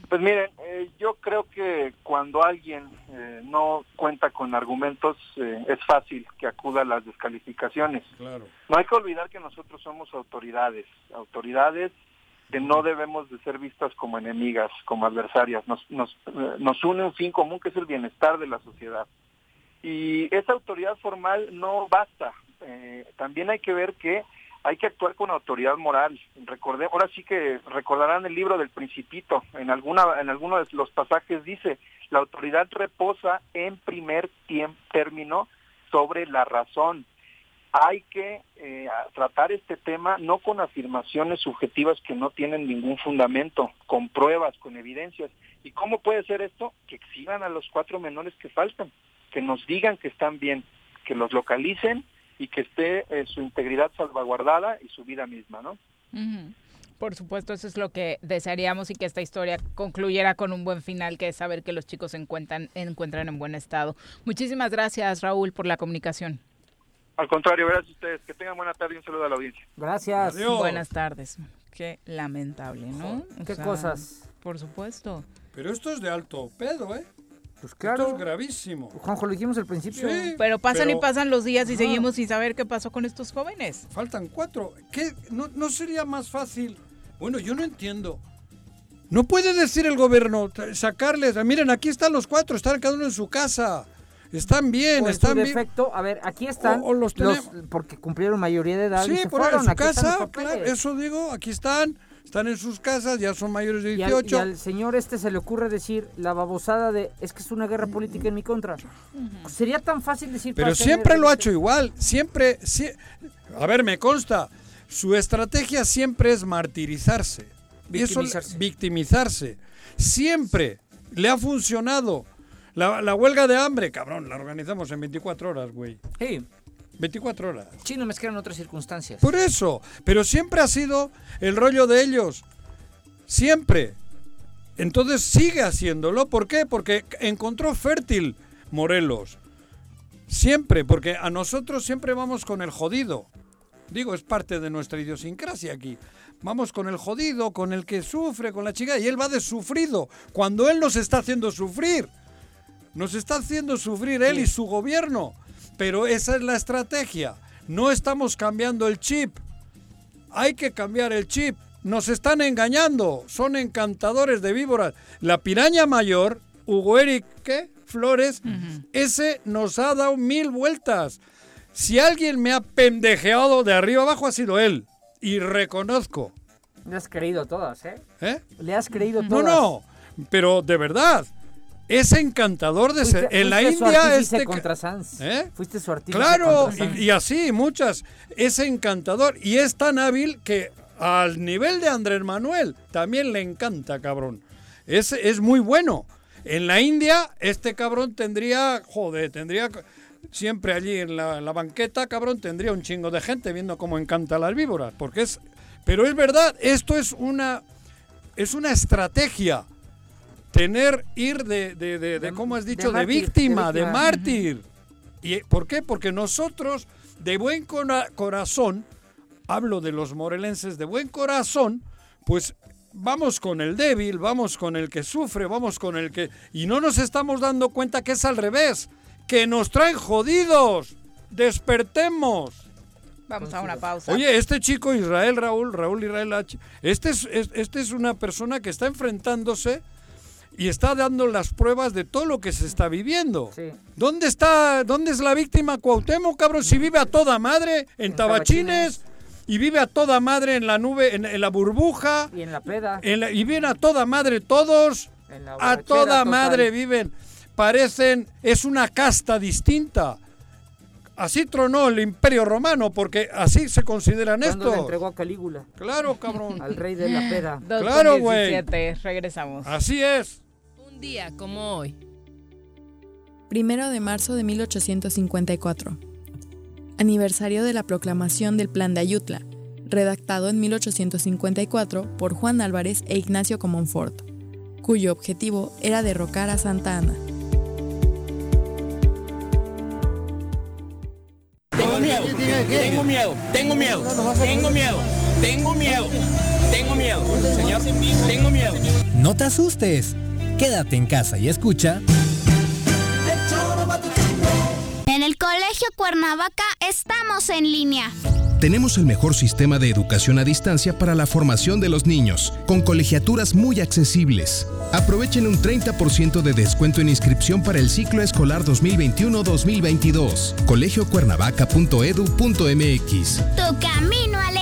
Pues miren, eh, yo creo que cuando alguien eh, no cuenta con argumentos eh, es fácil que acuda a las descalificaciones. Claro. No hay que olvidar que nosotros somos autoridades, autoridades que no debemos de ser vistas como enemigas, como adversarias. Nos, nos, eh, nos une un fin común que es el bienestar de la sociedad. Y esa autoridad formal no basta. Eh, también hay que ver que hay que actuar con autoridad moral. Recordé, ahora sí que recordarán el libro del Principito. En alguna, en alguno de los pasajes dice la autoridad reposa en primer término sobre la razón. Hay que eh, tratar este tema no con afirmaciones subjetivas que no tienen ningún fundamento, con pruebas, con evidencias. ¿Y cómo puede ser esto? Que exhiban a los cuatro menores que faltan, que nos digan que están bien, que los localicen y que esté eh, su integridad salvaguardada y su vida misma, ¿no? Por supuesto, eso es lo que desearíamos y que esta historia concluyera con un buen final, que es saber que los chicos se encuentran, encuentran en buen estado. Muchísimas gracias, Raúl, por la comunicación. Al contrario, gracias a ustedes. Que tengan buena tarde y un saludo a la audiencia. Gracias. Buenas tardes. Qué lamentable, ¿no? O ¿Qué sea, cosas? Por supuesto. Pero esto es de alto pedo, ¿eh? Pues claro. Esto es gravísimo. Juanjo, lo dijimos al principio. Sí, Pero pasan y pasan los días y Ajá. seguimos sin saber qué pasó con estos jóvenes. Faltan cuatro. ¿Qué? ¿No, ¿No sería más fácil? Bueno, yo no entiendo. No puede decir el gobierno, sacarles, ah, miren, aquí están los cuatro, están cada uno en su casa. Están bien, O están bien. defecto, a ver, aquí están O- o los tenemos- porque cumplieron mayoría de edad y Sí, se por fueron. en su aquí los casa, claro, eso digo, aquí están, están en sus casas, ya son mayores de Y al, 18. y al señor este se le ocurre decir la babosada de es que es una guerra política en mi contra. Sería tan fácil decir Pero siempre lo ha hecho igual, siempre, sie- a ver, me consta, su estrategia siempre es martirizarse. Eso- Victimizarse. victimizarse. Siempre le ha funcionado. La, la huelga de hambre, cabrón, la organizamos en 24 horas, güey. Sí. 24 horas. Sí, no me otras circunstancias. Por eso, pero siempre ha sido el rollo de ellos. Siempre. Entonces sigue haciéndolo. ¿Por qué? Porque encontró fértil Morelos. Siempre, porque a nosotros siempre vamos con el jodido. Digo, es parte de nuestra idiosincrasia aquí. Vamos con el jodido, con el que sufre, con la chica, y él va de sufrido, cuando él nos está haciendo sufrir. Nos está haciendo sufrir él y su gobierno. Pero esa es la estrategia. No estamos cambiando el chip. Hay que cambiar el chip. Nos están engañando. Son encantadores de víboras. La piraña mayor, Hugo Eric ¿qué? Flores, ese nos ha dado mil vueltas. Si alguien me ha pendejeado de arriba abajo ha sido él. Y reconozco. Le has creído todas, ¿eh? ¿Eh? Le has creído No, todas. no. Pero de verdad. Es encantador de ser. En la India este. contra Sanz. ¿Eh? Fuiste su artífice Claro, contra Sanz. y, y así, muchas. Es encantador y es tan hábil que al nivel de Andrés Manuel también le encanta, cabrón. Es, es muy bueno. En la India, este cabrón tendría, joder, tendría siempre allí en la, la banqueta, cabrón, tendría un chingo de gente viendo cómo encanta las víboras. Porque es. Pero es verdad, esto es una. Es una estrategia. Tener, ir de, de, de, de, ¿cómo has dicho? De, mártir, de víctima, de víctima. mártir. ¿Y por qué? Porque nosotros, de buen cora- corazón, hablo de los morelenses de buen corazón, pues vamos con el débil, vamos con el que sufre, vamos con el que... Y no nos estamos dando cuenta que es al revés, que nos traen jodidos. Despertemos. Vamos a una pausa. Oye, este chico Israel Raúl, Raúl Israel H, este es, es- este es una persona que está enfrentándose y está dando las pruebas de todo lo que se está viviendo. ¿Dónde está, dónde es la víctima Cuauhtémoc, cabrón? Si vive a toda madre en, Tabachines y vive a toda madre en la nube, en, en la burbuja, Y en la peda. en la- y viven a toda madre todos, En la a toda total. madre viven. Parecen, es una casta distinta. Así tronó el Imperio Romano, porque así se consideran estos. entregó a Calígula. Claro, cabrón. Al rey de la peda. Claro, güey. 17, Regresamos. Así es. Día como hoy. Primero de marzo de 1854. Aniversario de la proclamación del Plan de Ayutla, redactado en 1854 por Juan Álvarez e Ignacio Comonfort, cuyo objetivo era derrocar a Santa Ana. Tengo miedo, tengo miedo, tengo miedo, tengo miedo, tengo miedo, tengo miedo, señor, tengo miedo. No te asustes. Quédate en casa y escucha. En el Colegio Cuernavaca estamos en línea. Tenemos el mejor sistema de educación a distancia para la formación de los niños, con colegiaturas muy accesibles. Aprovechen un 30% de descuento en inscripción para el ciclo escolar 2021-2022. colegiocuernavaca.edu.mx. Tu camino al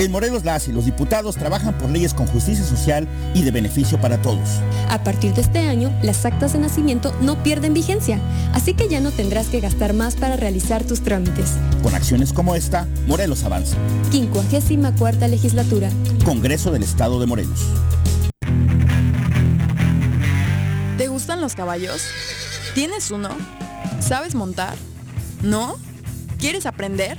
En Morelos las y los diputados trabajan por leyes con justicia social y de beneficio para todos. A partir de este año, las actas de nacimiento no pierden vigencia, así que ya no tendrás que gastar más para realizar tus trámites. Con acciones como esta, Morelos avanza. 54 legislatura. Congreso del Estado de Morelos. ¿Te gustan los caballos? ¿Tienes uno? ¿Sabes montar? ¿No? ¿Quieres aprender?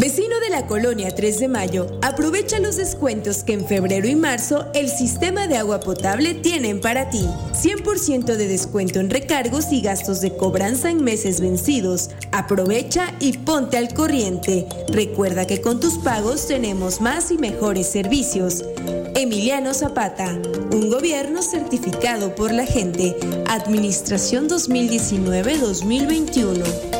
Vecino de la colonia 3 de Mayo, aprovecha los descuentos que en febrero y marzo el sistema de agua potable tienen para ti. 100% de descuento en recargos y gastos de cobranza en meses vencidos. Aprovecha y ponte al corriente. Recuerda que con tus pagos tenemos más y mejores servicios. Emiliano Zapata, un gobierno certificado por la gente. Administración 2019-2021.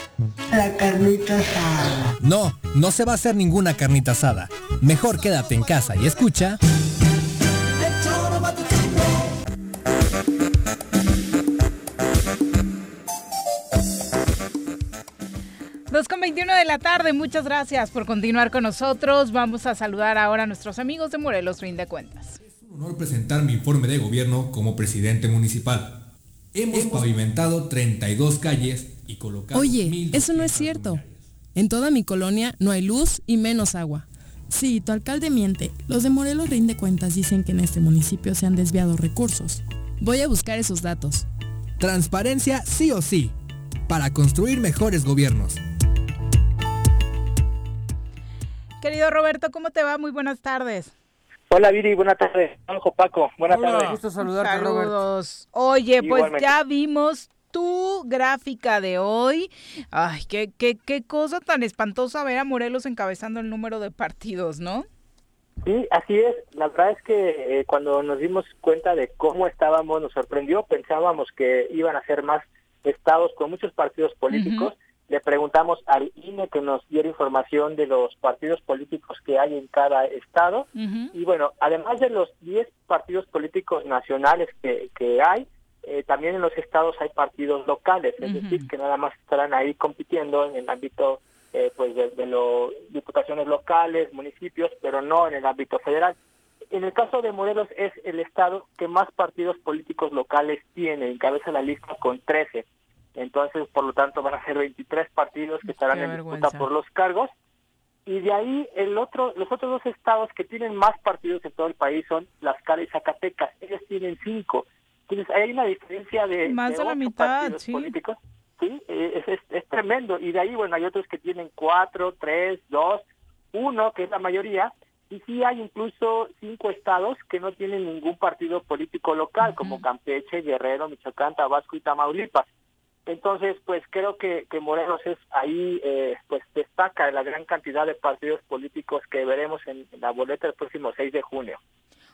la carnita asada? No, no se va a hacer ninguna carnita asada. Mejor quédate en casa y escucha. Dos con 21 de la tarde, muchas gracias por continuar con nosotros. Vamos a saludar ahora a nuestros amigos de Morelos Fin de Cuentas. Un honor presentar mi informe de gobierno como presidente municipal. Hemos pavimentado 32 calles y. Oye, eso no es cierto. En toda mi colonia no hay luz y menos agua. Sí, tu alcalde miente. Los de Morelos Rinde Cuentas dicen que en este municipio se han desviado recursos. Voy a buscar esos datos. Transparencia sí o sí, para construir mejores gobiernos. Querido Roberto, ¿cómo te va? Muy buenas tardes. Hola Viri, buenas tardes. Ojo Paco, buenas Hola. tardes. Gusto saludarte, Robert. Saludos. Oye, pues Igualmente. ya vimos tu gráfica de hoy. Ay, qué, qué, qué cosa tan espantosa ver a Morelos encabezando el número de partidos, ¿no? Sí, así es. La verdad es que eh, cuando nos dimos cuenta de cómo estábamos, nos sorprendió. Pensábamos que iban a ser más estados con muchos partidos políticos. Le preguntamos al INE que nos diera información de los partidos políticos que hay en cada estado. Y bueno, además de los 10 partidos políticos nacionales que, que hay, eh, también en los estados hay partidos locales, es decir, que nada más estarán ahí compitiendo en el ámbito eh, pues de, de lo, diputaciones locales, municipios, pero no en el ámbito federal. En el caso de Morelos es el estado que más partidos políticos locales tiene, encabeza la lista con 13. Entonces, por lo tanto, van a ser 23 partidos que estarán Qué en disputa por los cargos. Y de ahí el otro, los otros dos estados que tienen más partidos en todo el país son Tlaxcala y Zacatecas. Ellos tienen cinco. Entonces hay una diferencia de Más de la mitad, sí. políticos. Sí, eh, es, es, es tremendo. Y de ahí, bueno, hay otros que tienen cuatro, tres, dos, uno, que es la mayoría. Y sí hay incluso cinco estados que no tienen ningún partido político local, como Campeche, Guerrero, Michoacán, Tabasco y Tamaulipas. Entonces, pues creo que, que Morelos es ahí, eh, pues destaca la gran cantidad de partidos políticos que veremos en, en la boleta el próximo 6 de junio.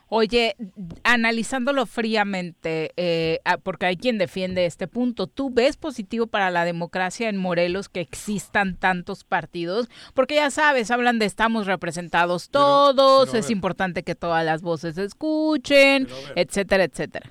Oye, analizándolo fríamente, eh, ah, porque hay quien defiende este punto, ¿tú ves positivo para la democracia en Morelos que existan tantos partidos? Porque ya sabes, hablan de estamos representados todos, pero es importante que todas las voces se escuchen, etcétera, etcétera.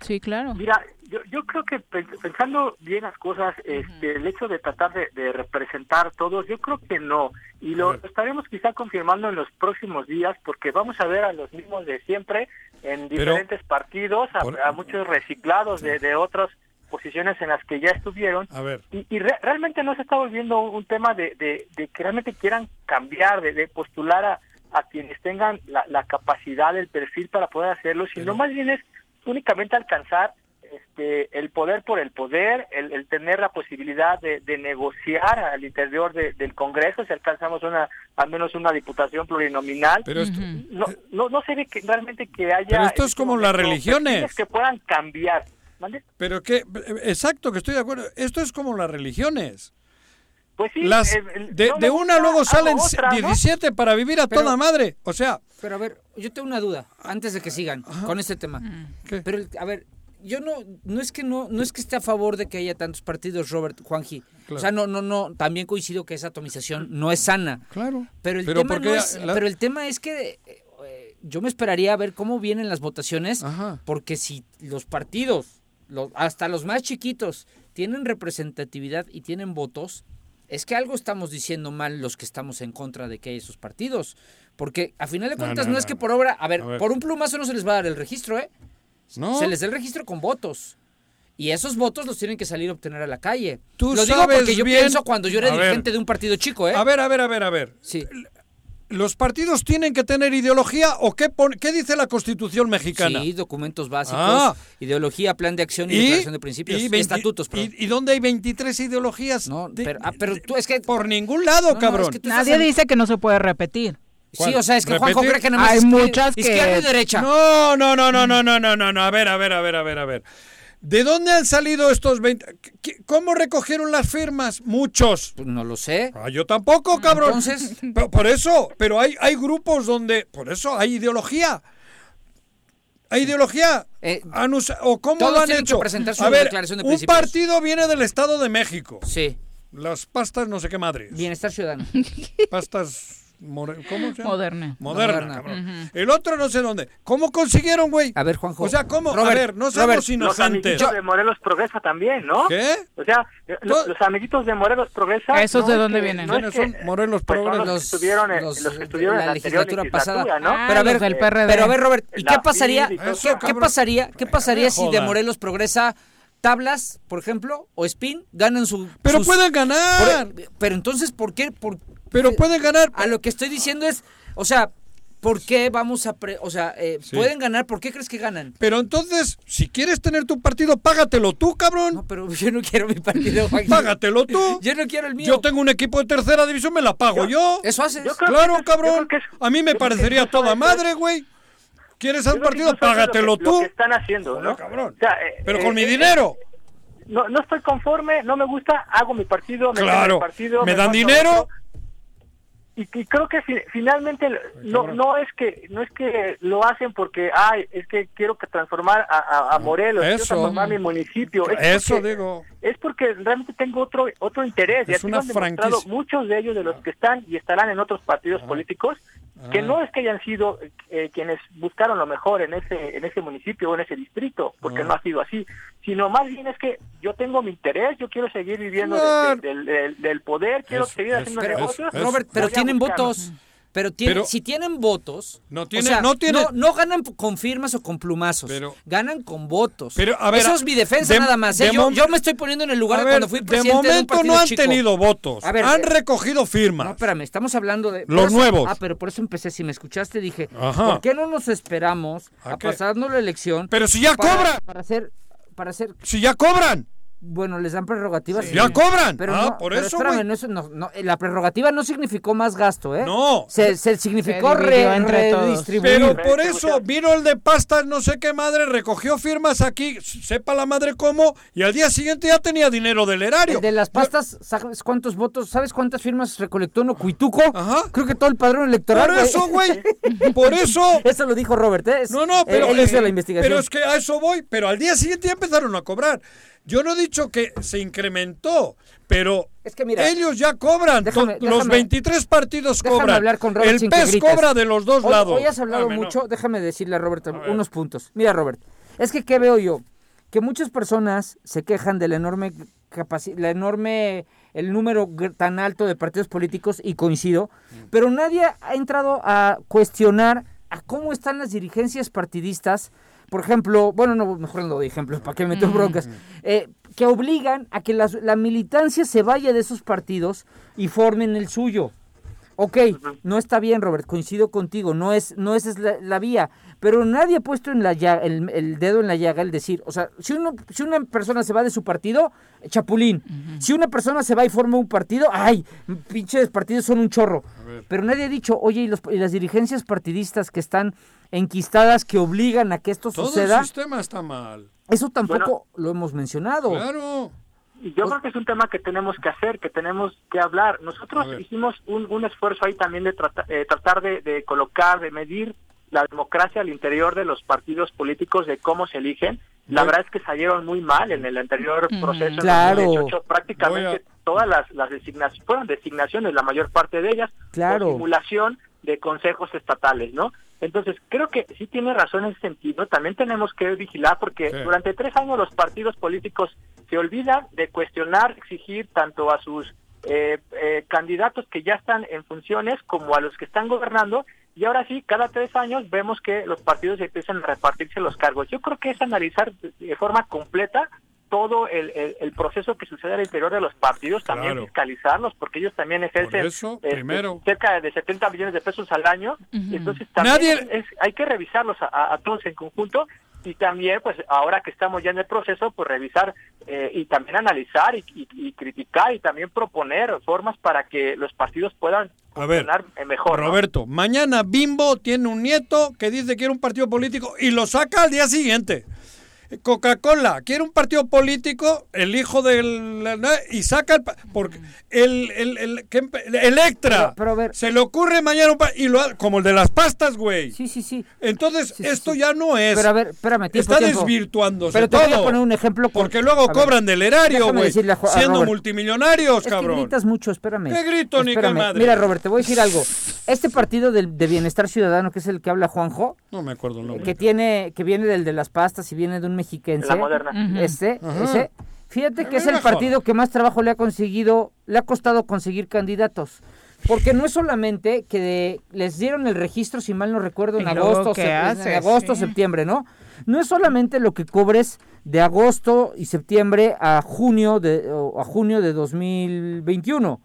Sí, claro. Mira, yo, yo creo que pe- pensando bien las cosas, este, el hecho de tratar de, de representar todos, yo creo que no. Y lo estaremos quizá confirmando en los próximos días porque vamos a ver a los mismos de siempre en Pero- diferentes partidos, a, a muchos reciclados de, de otras posiciones en las que ya estuvieron. A ver. Y, y re- realmente no se está volviendo un tema de, de- de que realmente quieran cambiar, de, de postular a, a quienes tengan la, la capacidad, el perfil para poder hacerlo, sino más bien es únicamente alcanzar este, el poder por el poder, el, el tener la posibilidad de, de negociar al interior de- del Congreso, si alcanzamos una al menos una diputación plurinominal. Pero esto- no, no, no se ve que realmente que haya... Pero esto es este como las momento religiones. que puedan cambiar. ¿Mande? Pero que, exacto, que estoy de acuerdo. Esto es como las religiones. Pues sí, Las, el- el- de, no me de una luego salen otra, ¿no? 17 para vivir a Pero- toda madre. O sea, Pero a ver, yo tengo una duda antes de que sigan con este tema. Pero a ver, yo no no es que no no es que esté a favor de que haya tantos partidos, Robert Juanji. Claro. O sea, no no no, también coincido que esa atomización no es sana. Claro. Pero el Pero tema no es, la- pero el tema es que eh, yo me esperaría a ver cómo vienen las votaciones, porque si los partidos, los- hasta los más chiquitos, tienen representatividad y tienen votos, es que algo estamos diciendo mal los que estamos en contra de que haya esos partidos. Porque a final de No, cuentas no, no, es que por obra, a ver, A ver. por un plumazo no se les va a dar el registro, ¿eh? No. Se les da el registro con votos. Y esos votos los tienen que salir a obtener a la calle. Tú Lo digo sabes porque yo bien- pienso cuando yo era A ver. dirigente de un partido chico, ¿eh? a ver, a ver, a ver, a ver. Sí. ¿Los partidos tienen que tener ideología o qué, qué dice la Constitución mexicana? Sí, documentos básicos, Ah. ideología, plan de acción y, Y- declaración de principios, y 20 estatutos, perdón. ¿Y, y dónde hay 23 ideologías? No, de- pero, ah, pero tú es que... por ningún lado, no, cabrón. es que Nadie en- dice que no se puede repetir. Sí, o sea, es que Juanjo cree que nada más Hay muchas que- izquierda y derecha. No, no, no, no, no, no, no, no, no. A ver, a ver, a ver, a ver, a ver. ¿De dónde han salido estos 20? ¿Qué- ¿Cómo recogieron las firmas? Muchos. Pues no lo sé. Ah, yo tampoco, cabrón. Entonces- Pero por eso, pero hay, hay grupos donde, por eso hay ideología. ¿Hay ideología? Han usa- ¿O cómo Eh, todos lo han hecho? presentar su A ver, declaración de un principios. partido viene del Estado de México. Sí. Las pastas no sé qué madres. Bienestar ciudadano. Pastas... more- ¿Cómo se llama? Moderna. Moderna, Moderna. cabrón. El otro no sé dónde. ¿Cómo consiguieron, güey? A ver, Juanjo. O sea, ¿cómo? Robert, a ver, no Robert, seamos Los inocentes. amiguitos de Morelos Progresa también, ¿no? ¿Qué? O sea, lo- los amiguitos de Morelos Progresa. ¿Esos no de es dónde que- vienen? no es ¿Quiénes que- son Morelos pues son Progres? los, que estuvieron en, los- los que estuvieron la en la legislatura pasada. ¿no? pero a ver, los del PRD. pero a ver, Robert, ¿y La qué pasaría? ¿Qué, pasaría? ¿Qué pasaría si de. Morelos progresa tablas, por ejemplo, o spin ganan su Pero sus- pueden ganar. Por- pero entonces, ¿por qué? Por, Pero pueden ganar. a lo que estoy diciendo es, o sea, ¿por qué vamos a, pre- o sea, eh, Sí. pueden ganar? ¿Por qué crees que ganan? Pero entonces, si quieres tener tu partido, págatelo tú, cabrón. No, pero yo no quiero mi partido. Págatelo tú. Yo no quiero el mío. Yo tengo un equipo de tercera división, me la pago yo. Eso haces. Yo Claro, que cabrón. que A mí me que parecería toda madre, güey. ¿Quieres un partido? Págatelo lo Lo tú. que están haciendo, ¿no? cabrón. O sea, eh, Pero eh, con mi eh, dinero. no, no estoy conforme, no me gusta, hago mi partido, me Claro. mi partido, ¿Me dan dinero? otro. Y, y creo que fi- finalmente no, no es que no es que lo hacen porque ay es que quiero que transformar a, a, a Morelos quiero transformar mi municipio. Es Eso porque- digo. es porque realmente tengo otro otro interés y Es así una han demostrado muchos de ellos de los que están y estarán en otros partidos políticos que Ah. no es que hayan sido eh, quienes buscaron lo mejor en ese en ese municipio o en ese distrito, porque Ah. no ha sido así, sino más bien es que yo tengo mi interés, yo quiero seguir viviendo de- de- del, poder, quiero Es- seguir es- haciendo negocios. es- Robert, pero tienen votos. Pero, tiene- Pero- si tienen votos, No o tiene- sea, no tiene- no, ganan con firmas o con plumazos, ganan con votos. Pero, a ver, Eso es mi defensa de- nada más. ¿eh? de Yo, yo me estoy poniendo en el lugar de ver, cuando fui de presidente de un momento partido no han chico. tenido votos, A ver, han eh, recogido firmas. No, espérame, estamos hablando de... Los eso- nuevos. Ah, pero por eso empecé, si me escuchaste, dije, Ajá. ¿por qué no nos esperamos ¿A pasarnos la elección? Pero si ya para- cobran. Para hacer... Para hacer Si ya cobran. Bueno, les dan prerrogativas. Sí. Ya cobran. Pero Ah, no, por pero eso, espérame, güey. no, eso no- no, la prerrogativa no significó más gasto, ¿eh? No. Se, se significó Se re- entre todos. redistribuir. Pero por eso vino el de pastas, no sé qué madre, recogió firmas aquí, sepa la madre cómo, y al día siguiente ya tenía dinero del erario. El de las pastas, ¿sabes cuántos votos? ¿Sabes cuántas firmas recolectó Nocuituco? Creo que todo el padrón electoral. Por eso, güey. Por eso. Eso lo dijo Robert, ¿eh? Es- No, no, pero, Él, él hizo eh, la investigación. pero es que a eso voy. Pero al día siguiente ya empezaron a cobrar. Yo no he dicho que se incrementó, pero Es que mira, ellos ya cobran. déjame- los déjame- 23 partidos cobran. hablar con Robert El PES cobra de los dos Hoy- lados. Hoy has hablado Dame, no. mucho, déjame decirle a Robert unos puntos. Mira, Robert, es que ¿qué veo yo? Que muchas personas se quejan del enorme capaci- la enorme el número tan alto de partidos políticos y coincido, pero nadie ha entrado a cuestionar a cómo están las dirigencias partidistas, por ejemplo, bueno, no, mejor no doy ejemplos, ¿para qué meto broncas? Eh, que obligan a que la militancia se vaya de esos partidos y formen el suyo. Ok, no está bien, Robert, coincido contigo, no es, no esa es la, la vía, pero nadie ha puesto en la llaga- el, el dedo en la llaga el decir, o sea, si, uno, si una persona se va de su partido, chapulín. Si una persona se va y forma un partido, ay, pinches partidos son un chorro. Pero nadie ha dicho, oye, y, los- y las dirigencias partidistas que están enquistadas, que obligan a que esto Todo suceda, el sistema está mal. eso tampoco lo hemos mencionado. Claro. Y yo creo que es un tema que tenemos que hacer, que tenemos que hablar. Nosotros hicimos un, un esfuerzo ahí también de trata- eh, tratar de, de colocar, de medir la democracia al interior de los partidos políticos, de cómo se eligen. La Voy- verdad es que salieron muy mal en el anterior Mm, proceso. en claro. 2018. Prácticamente todas las, las designaciones, fueron designaciones, la mayor parte de ellas, Claro. por simulación de consejos estatales, ¿no? Entonces, creo que sí tiene razón en ese sentido. También tenemos que vigilar porque Sí. durante tres años los partidos políticos se olvidan de cuestionar, exigir tanto a sus eh, eh, candidatos que ya están en funciones como a los que están gobernando. Y ahora sí, cada tres años vemos que los partidos empiezan a repartirse los cargos. Yo creo que es analizar de forma completa todo el, el- el proceso que sucede al interior de los partidos, también Claro. fiscalizarlos, porque ellos también ejercen eso, este, primero. cerca de 70 millones de pesos al año. entonces también Nadie- es- hay que revisarlos a- a, a todos en conjunto y también, pues ahora que estamos ya en el proceso, pues revisar eh, y también analizar y, y- y criticar y también proponer formas para que los partidos puedan A ver, funcionar eh, mejor. ¿no? Roberto, mañana Bimbo tiene un nieto que dice que quiere un partido político y lo saca al día siguiente. Coca-Cola quiere un partido político, el hijo del y saca el porque el el, el, que empe- Electra se le ocurre mañana un y lo como el de las pastas, güey. Sí, sí, sí. Entonces esto ya no es. Pero a ver, espérame, tiempo, Está tiempo. desvirtuándose Pero te todo. voy a poner un ejemplo. con- Porque luego ver, cobran del erario, güey. Siendo Robert. multimillonarios, Es cabrón. que gritas mucho, espérame. ¿Qué grito, ni qué madre? Mira, Robert, te voy a decir algo. Este partido del- de, Bienestar Ciudadano, que es el que habla Juanjo, No me acuerdo el nombre. que tiene, que viene del de las pastas y viene de un mexiquense. La Moderna. Este, ese. Fíjate que es el partido que más trabajo le ha conseguido, le ha costado conseguir candidatos. Porque no es solamente que de- les dieron el registro, si mal no recuerdo, en ¿Y luego agosto, en haces? agosto, Sí. septiembre, ¿no? No es solamente lo que cobres de agosto y septiembre a junio de, o a junio de 2021.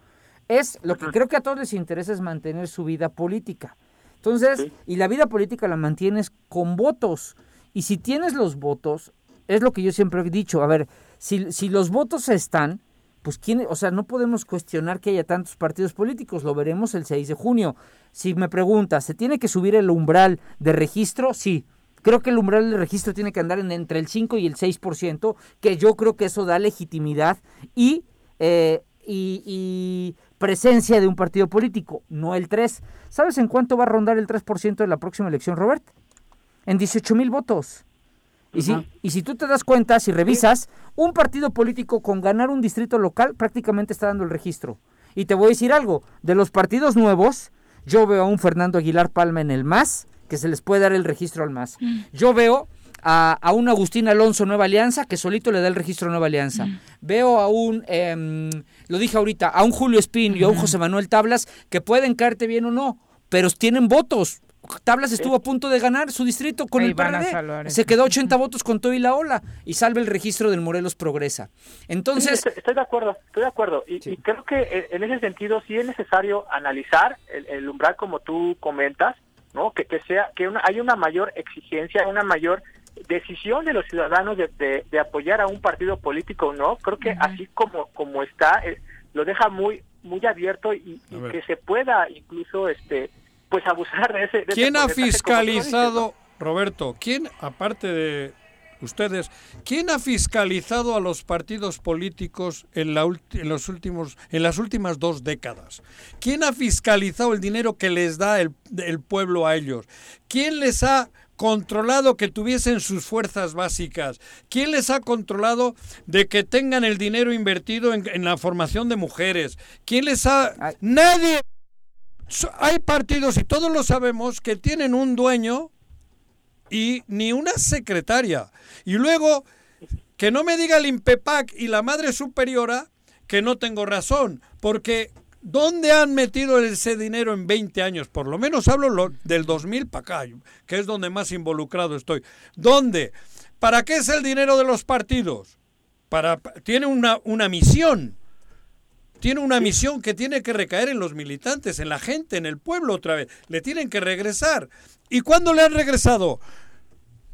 Es lo que creo que a todos les interesa es mantener su vida política. Entonces, y la vida política la mantienes con votos. Y si tienes los votos, es lo que yo siempre he dicho, a ver, si, los votos están, pues quién, o sea, no podemos cuestionar que haya tantos partidos políticos, lo veremos el 6 de junio. Si me preguntas, ¿se tiene que subir el umbral de registro? Sí. Creo que el umbral de registro tiene que andar en entre el 5 y el 6%, que yo creo que eso da legitimidad y, eh, presencia de un partido político, no el 3. ¿Sabes en cuánto va a rondar el 3% de la próxima elección, Robert? En 18 mil votos. Y, si, y si tú te das cuenta, si revisas, un partido político con ganar un distrito local prácticamente está dando el registro. Y te voy a decir algo, de los partidos nuevos, Yo veo a un Fernando Aguilar Palma en el MAS, que se les puede dar el registro al MAS. Yo veo a, a un Agustín Alonso Nueva Alianza, que solito le da el registro a Nueva Alianza. Veo a un, em, lo dije ahorita, a un Julio Espín y a un José Manuel Tablas, que pueden caerte bien o no, pero tienen votos. Tablas estuvo a punto de ganar su distrito con Ahí el PRD. Se eso. quedó 80 votos con todo y la ola y salve el registro del Morelos Progresa. Entonces, Sí, estoy, estoy de acuerdo, estoy de acuerdo. Y, y creo que eh, en ese sentido sí es necesario analizar el, el umbral como tú comentas, ¿no? Que, que sea que una, hay una mayor exigencia, una mayor decisión de los ciudadanos de, de- de apoyar a un partido político o no. Creo que así como como está eh, lo deja muy muy abierto y, y que se pueda incluso este pues abusar de ese. de ese ¿Quién ha fiscalizado, Roberto, quién, aparte de ustedes, quién ha fiscalizado a los partidos políticos en, la ulti- en los últimos, en las últimas dos décadas? ¿Quién ha fiscalizado el dinero que les da el, el pueblo a ellos? ¿Quién les ha controlado que tuviesen sus fuerzas básicas? ¿Quién les ha controlado de que tengan el dinero invertido en, en la formación de mujeres? ¿Quién les ha... Nadie... Hay partidos, y todos lo sabemos, que tienen un dueño y ni una secretaria. Y luego, que no me diga el INPEPAC y la Madre Superiora que no tengo razón, porque ¿dónde han metido ese dinero en 20 años? Por lo menos hablo lo- del 2000 para acá, que es donde más involucrado estoy. ¿Dónde? ¿Para qué es el dinero de los partidos? Para, tiene una, una misión tiene una misión que tiene que recaer en los militantes, en la gente, en el pueblo otra vez. Le tienen que regresar. ¿Y cuándo le han regresado?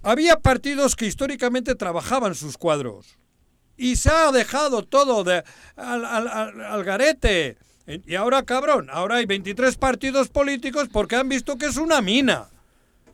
Había partidos que históricamente trabajaban sus cuadros. Y se ha dejado todo de, al, al- al- al garete. Y ahora, cabrón, ahora hay 23 partidos políticos porque han visto que es una mina.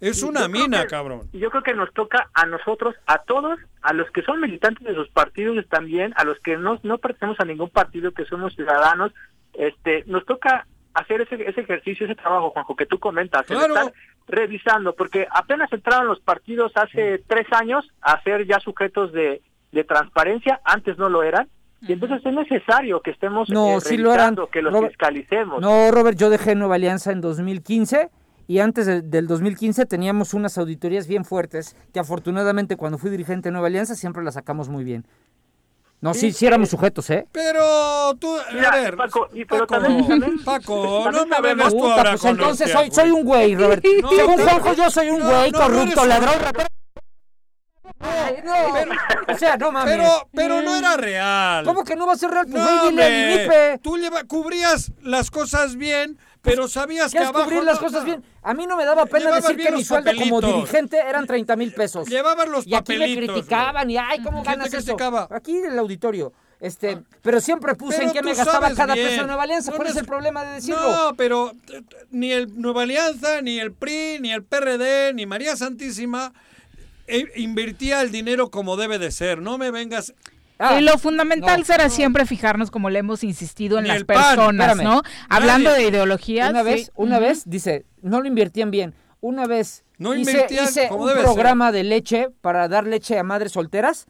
Es una mina, que- cabrón. Yo creo que nos toca a nosotros, a todos, a los que son militantes de sus partidos también, a los que no, no pertenecemos a ningún partido, que somos ciudadanos, este, nos toca hacer ese, ese ejercicio, ese trabajo, Juanjo, que tú comentas, Claro. estar revisando, porque apenas entraron los partidos hace tres años a ser ya sujetos de, de transparencia, antes no lo eran, y entonces es necesario que estemos No, eh, sí lo que los Robert- fiscalicemos. No, Robert, yo dejé Nueva Alianza en 2015 y antes de- del 2015 teníamos unas auditorías bien fuertes que afortunadamente cuando fui dirigente de Nueva Alianza siempre las sacamos muy bien. No, sí, sí éramos sujetos, ¿eh? Pero tú, Mira, a ver, Paco, y- pero Paco, también- también- Paco, no me vengas tú ahora pues con entonces soy, soy un güey, Robert. No, Según Juanjo, yo soy un No, güey corrupto, ladrón, ratero. No, o sea, no mames. Pero, pero no era real. ¿Cómo que no va a ser real? Pues No, ve y dile a. Tú lleva- cubrías las cosas bien, pero sabías ¿Qué que abajo... cubrir las no- cosas bien? A mí no me daba pena decir que mi sueldo como dirigente eran 30 mil pesos. Llevabas los Y aquí me criticaban y, ay, ¿cómo ¿Quién te ganas eso? Aquí en el auditorio. Este, pero siempre puse Pero en qué me gastaba cada bien. peso en Nueva Alianza. No ¿Cuál es el problema de decirlo? No, pero ni el Nueva Alianza, ni el PRI, ni el PRD, ni María Santísima eh, invertía el dinero como debe de ser. No me vengas... Ah, y lo fundamental no, será no. siempre fijarnos, como le hemos insistido, en Ni las PAN, personas, espérame. ¿no? Hablando Nadie. de ideologías. Una sí. vez, una vez, dice, no lo invertían bien. Una vez No hice, invertían hice como un programa de leche para dar leche a madres solteras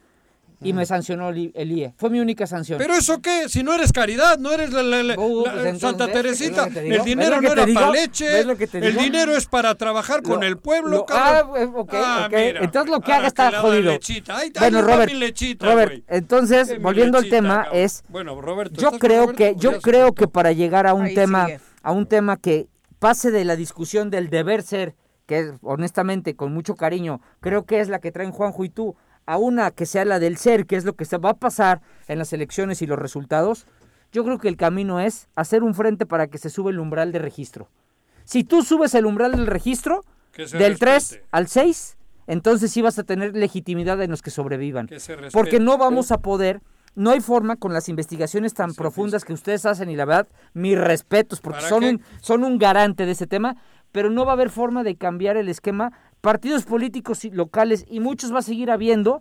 y me sancionó el, IE. Fue mi única sanción. ¿Pero eso qué? Si no eres caridad, no eres la, la- la- Uh, la- pues entonces, Santa. Teresita. El ¿Ves dinero no era para ¿Ves leche. El dinero es para trabajar con el pueblo, lo- cabrón. ah, eh, ok, Ah, ok. mira. Entonces lo que Ah, haga está ha dado jodido. lechita. Ahí está, bueno, ahí está Robert, mi lechita, Robert, entonces, mi volviendo al tema, cabrón. es... Bueno, Roberto, Yo ¿estás con creo Roberto? que, yo creo que para llegar a un Ahí tema, sigue. a un tema que pase de la discusión del deber ser, que es, honestamente, con mucho cariño, creo que es la que traen Juanjo y tú, a una que sea la del ser, que es lo que se va a pasar en las elecciones y los resultados, yo creo que el camino es hacer un frente para que se suba el umbral de registro. Si tú subes el umbral del registro, del 3 respete. al 6, entonces sí vas a tener legitimidad en los que sobrevivan. Que. Porque no vamos a poder, no hay forma con las investigaciones tan profundas que ustedes hacen y la verdad, mis respetos, porque ¿Para son qué? un, son un garante de ese tema, pero no va a haber forma de cambiar el esquema. Partidos políticos y locales y muchos va a seguir habiendo,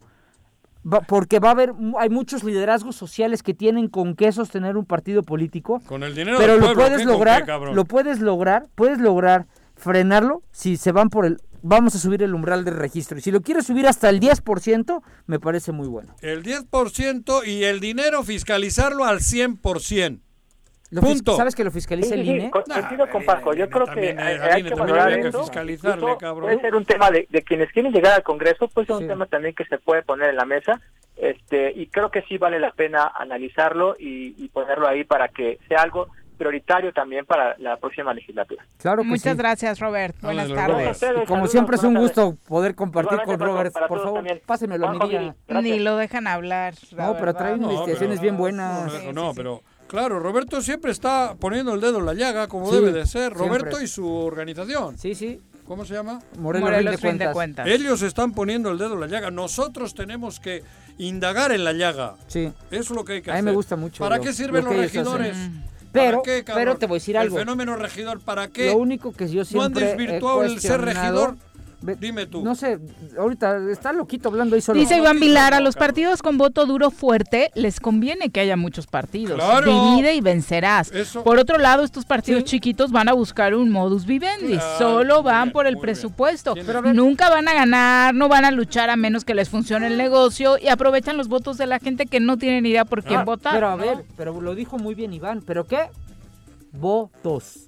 porque va a haber, hay muchos liderazgos sociales que tienen con qué sostener un partido político, Con el dinero pero del lo pueblo, puedes ¿qué? ¿Con lograr, qué, lo puedes lograr, puedes lograr frenarlo si se van por el, vamos a subir el umbral de registro. Y si lo quieres subir hasta el 10%, me parece muy bueno. El 10% y el dinero fiscalizarlo al 100%. Lo Punto. ¿Sabes que lo fiscaliza Sí, el sí, sí, INE? co- coincido con Paco. Yo creo que hay, eh, hay Aline, que valorar eso. fiscalizarle, Incluso cabrón. Puede ser un tema de, de quienes quieren llegar al Congreso, pues es un tema también que se puede poner en la mesa. Este, y creo que sí vale la pena analizarlo y, y ponerlo ahí para que sea algo prioritario también para la próxima legislatura. Claro que Muchas sí. gracias, Robert. Buenas los tardes. Y como siempre es un gusto poder compartir Igualmente, con Robert. para Por favor, también. pásenmelo. Ni lo dejan hablar. la No, pero verdad. trae No, investigaciones pero- bien buenas. No, no, pero claro, Roberto siempre está poniendo el dedo en la llaga, como Sí, debe de ser. siempre. Roberto y su organización. Sí, sí. ¿Cómo se llama? Morelos, Morelos rinde rinde cuentas. cuentas. Ellos están poniendo el dedo en la llaga. Nosotros tenemos que indagar en la llaga. Sí. Eso es lo que hay que A mí hacer. me gusta mucho ¿Para lo- qué sirven lo los hacen. regidores? Pero, ¿Para qué, pero te voy a decir algo. El fenómeno regidor, ¿para qué? Lo único que yo ¿No han siempre he desvirtuado el ser regidor? Dime tú. No sé, ahorita está loquito hablando ahí solo. Dice Iván Vilar, a los partidos con voto duro fuerte les conviene que haya muchos partidos. Claro. Divide y vencerás. Eso- Por otro lado, estos partidos chiquitos van a buscar un modus vivendi. Claro, Solo van bien, por el presupuesto. Pero a ver- Nunca van a ganar, no van a luchar a menos que les funcione el negocio y aprovechan los votos de la gente que no tienen idea por quién Ah, votar. Pero a ¿no? ver, pero lo dijo muy bien Iván. ¿Pero qué? Votos.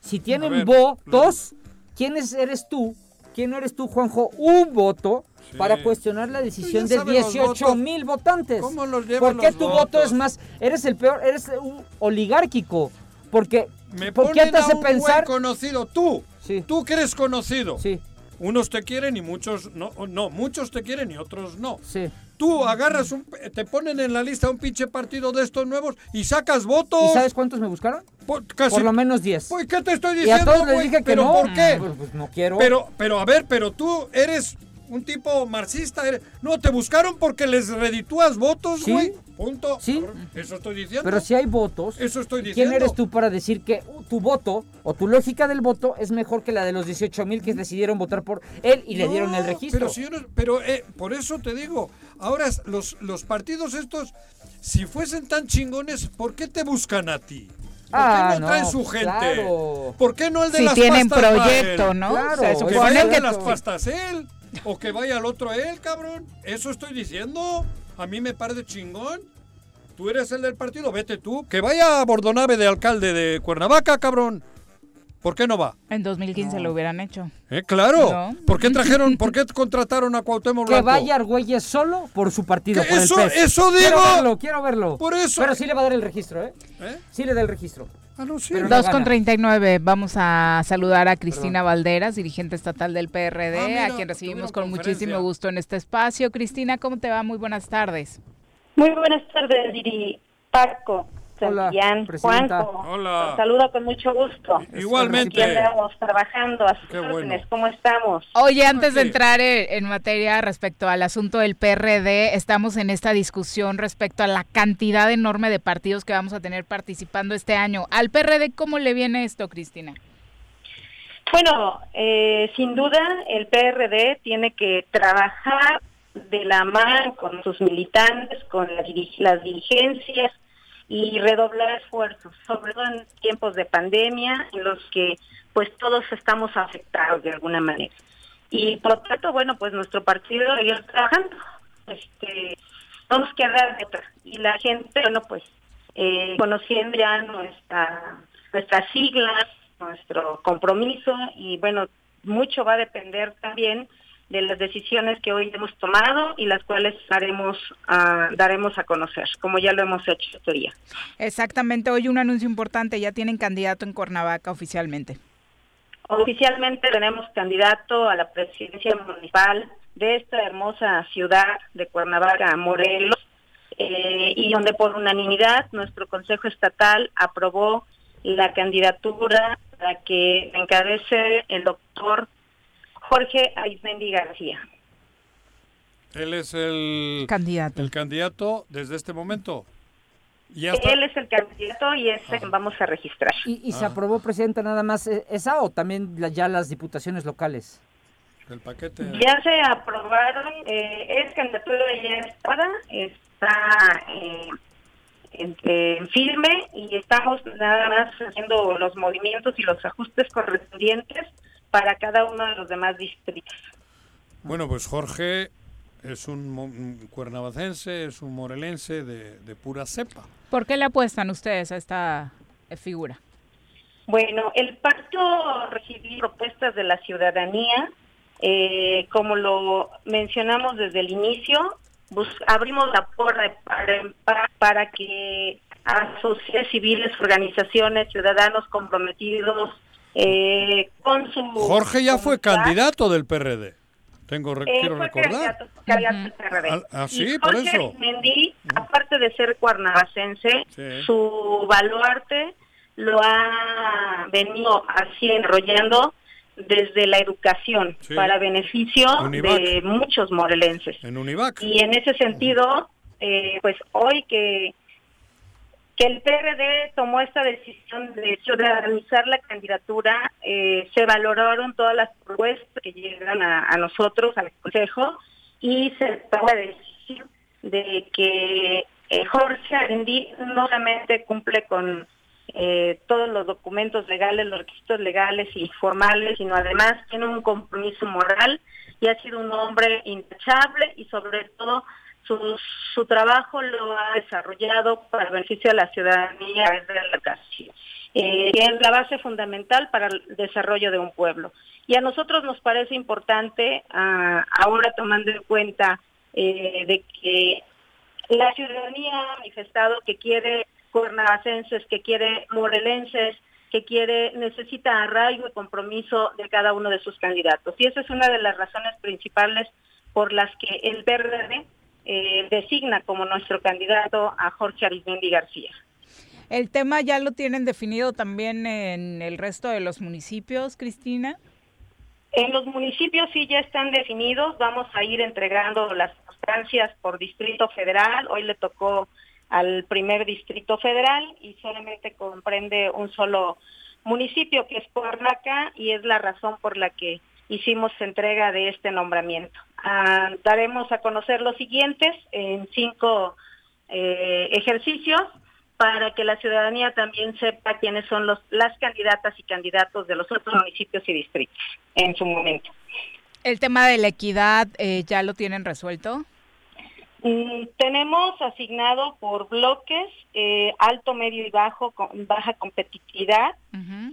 Si tienen ver, votos, ¿quién es- eres tú? ¿Quién eres tú, Juanjo? Un voto Sí. para cuestionar la decisión ya de saben los 18 votos. mil votantes. ¿Cómo los ¿Por qué los tu voto es más? Eres el peor, eres un oligárquico. Porque, Me ¿por qué te hace a un pensar? conocido. Tú. Sí. Tú que eres conocido. Sí, Unos te quieren y muchos no. No, muchos te quieren y otros no. sí. Tú agarras un... Te ponen en la lista un pinche partido de estos nuevos y sacas votos. ¿Y sabes cuántos me buscaron? Por, casi- Por lo menos 10. Pues, ¿qué te estoy y diciendo, a todos les dije que ¿Pero no. por qué? Pues, pues no quiero. Pero, pero, a ver, pero tú eres un tipo marxista. eres- No, te buscaron porque les reditúas votos, Sí. güey. Punto. Sí. Cabrón, Eso estoy diciendo. Pero si hay votos, Eso estoy ¿quién diciendo. eres tú para decir que tu voto o tu lógica del voto es mejor que la de los 18 mil que decidieron votar por él y le dieron el registro? Pero, si yo no- pero eh, por eso te digo, ahora los, los partidos estos, si fuesen tan chingones, ¿por qué te buscan a ti? ¿Por Ah, qué no, traen no, su gente? claro. ¿Por qué no el de Si las tienen pastas va proyecto? ¿no? Claro, Se es Que vaya el de las pastas él, o que vaya al otro él, cabrón. Eso estoy diciendo. A mí me parece chingón. Tú eres el del partido, vete tú. Que vaya a Bordonave de alcalde de Cuernavaca, cabrón. ¿Por qué no va? En 2015 lo hubieran hecho. Eh, claro. No. ¿Por qué trajeron, por qué contrataron a Cuauhtémoc Que Blanco? vaya Argüelles solo por su partido, Eso- el PES. eso digo. Quiero verlo, quiero verlo. Por eso. Pero sí le va a dar el registro, ¿eh? ¿Eh? Sí le da el registro. Sí. Pero no 2 con gana. 39. Vamos a saludar a Cristina Valderas, dirigente estatal del PRD, Ah, mira, a quien recibimos con muchísimo gusto en este espacio. Cristina, ¿cómo te va? Muy buenas tardes. Muy buenas tardes, Diri, Paco, Santillán, presidenta. Juanjo. Hola. Saludo con mucho gusto. Igualmente. Aquí andamos trabajando a sus Qué bueno. órdenes. ¿Cómo estamos? Oye, antes de entrar en, en materia respecto al asunto del PRD, estamos en esta discusión respecto a la cantidad enorme de partidos que vamos a tener participando este año. ¿Al PRD cómo le viene esto, Cristina? Bueno, eh, sin duda el PRD tiene que trabajar de la mano con sus militantes, con las dirigencias y redoblar esfuerzos, sobre todo en tiempos de pandemia en los que pues todos estamos afectados de alguna manera. Y por lo tanto, bueno, pues nuestro partido seguir trabajando. Este, no nos queda otra. Y la gente, bueno, pues eh, conociendo ya nuestra, nuestras siglas, nuestro compromiso y bueno, mucho va a depender también de las decisiones que hoy hemos tomado y las cuales haremos, ah, daremos a conocer, como ya lo hemos hecho este día. Exactamente, hoy un anuncio importante, ya tienen candidato en Cuernavaca oficialmente. Oficialmente tenemos candidato a la presidencia municipal de esta hermosa ciudad de Cuernavaca, Morelos, eh, y donde por unanimidad nuestro Consejo Estatal aprobó la candidatura para que encabece el doctor Jorge Aizmendi García. Él es el Candidato. el candidato desde este momento. Ya está. Él es el candidato y es el que vamos a registrar. ¿Y, y se Ah. aprobó, presidenta, nada más eh, esa o también la- ya las diputaciones locales? El paquete. Ya se aprobaron, eh, es candidatura ya estada, está eh, en, en firme y estamos nada más haciendo los movimientos y los ajustes correspondientes para cada uno de los demás distritos. Bueno, pues Jorge es un, cuernavacense, es un morelense de, de pura cepa. ¿Por qué le apuestan ustedes a esta figura? Bueno, el pacto recibió propuestas de la ciudadanía, eh, como lo mencionamos desde el inicio, abrimos la puerta para, para que asociaciones civiles, organizaciones, ciudadanos comprometidos eh, con su... Jorge ya fue candidato del PRD. Tengo, eh, quiero recordar. Candidato, del PRD. Ah, ah, sí, y por Jorge eso. Arismendi, aparte de ser cuernavacense, Sí. su baluarte lo ha venido así enrollando desde la educación Sí. para beneficio Univac. de muchos morelenses. En Univac. Y en ese sentido, eh, pues hoy que, que el PRD tomó esta decisión de ciudadanizar la candidatura, eh, se valoraron todas las propuestas que llegan a, a nosotros, al Consejo, y se tomó la decisión de que eh, Jorge Arendi no solamente cumple con eh, todos los documentos legales, los requisitos legales y formales, sino además tiene un compromiso moral y ha sido un hombre intachable y sobre todo su, su trabajo lo ha desarrollado para beneficio de la ciudadanía de la educación, eh, que es la base fundamental para el desarrollo de un pueblo. Y a nosotros nos parece importante, ah, ahora tomando en cuenta eh, de que la ciudadanía ha manifestado que quiere cuernavacenses, que quiere morelenses, que quiere, necesita arraigo y compromiso de cada uno de sus candidatos. Y esa es una de las razones principales por las que el PRD eh, designa como nuestro candidato a Jorge Arismendi García. ¿El tema ya lo tienen definido también en el resto de los municipios, Cristina? En los municipios sí ya están definidos, vamos a ir entregando las constancias por distrito federal, hoy le tocó al primer distrito federal y solamente comprende un solo municipio que es Cuernavaca y es la razón por la que hicimos entrega de este nombramiento. Ah, daremos a conocer los siguientes en cinco eh, ejercicios para que la ciudadanía también sepa quiénes son los, las candidatas y candidatos de los otros municipios y distritos en su momento. ¿El tema de la equidad eh, ya lo tienen resuelto? Mm, tenemos asignado por bloques eh, alto, medio y bajo, con baja competitividad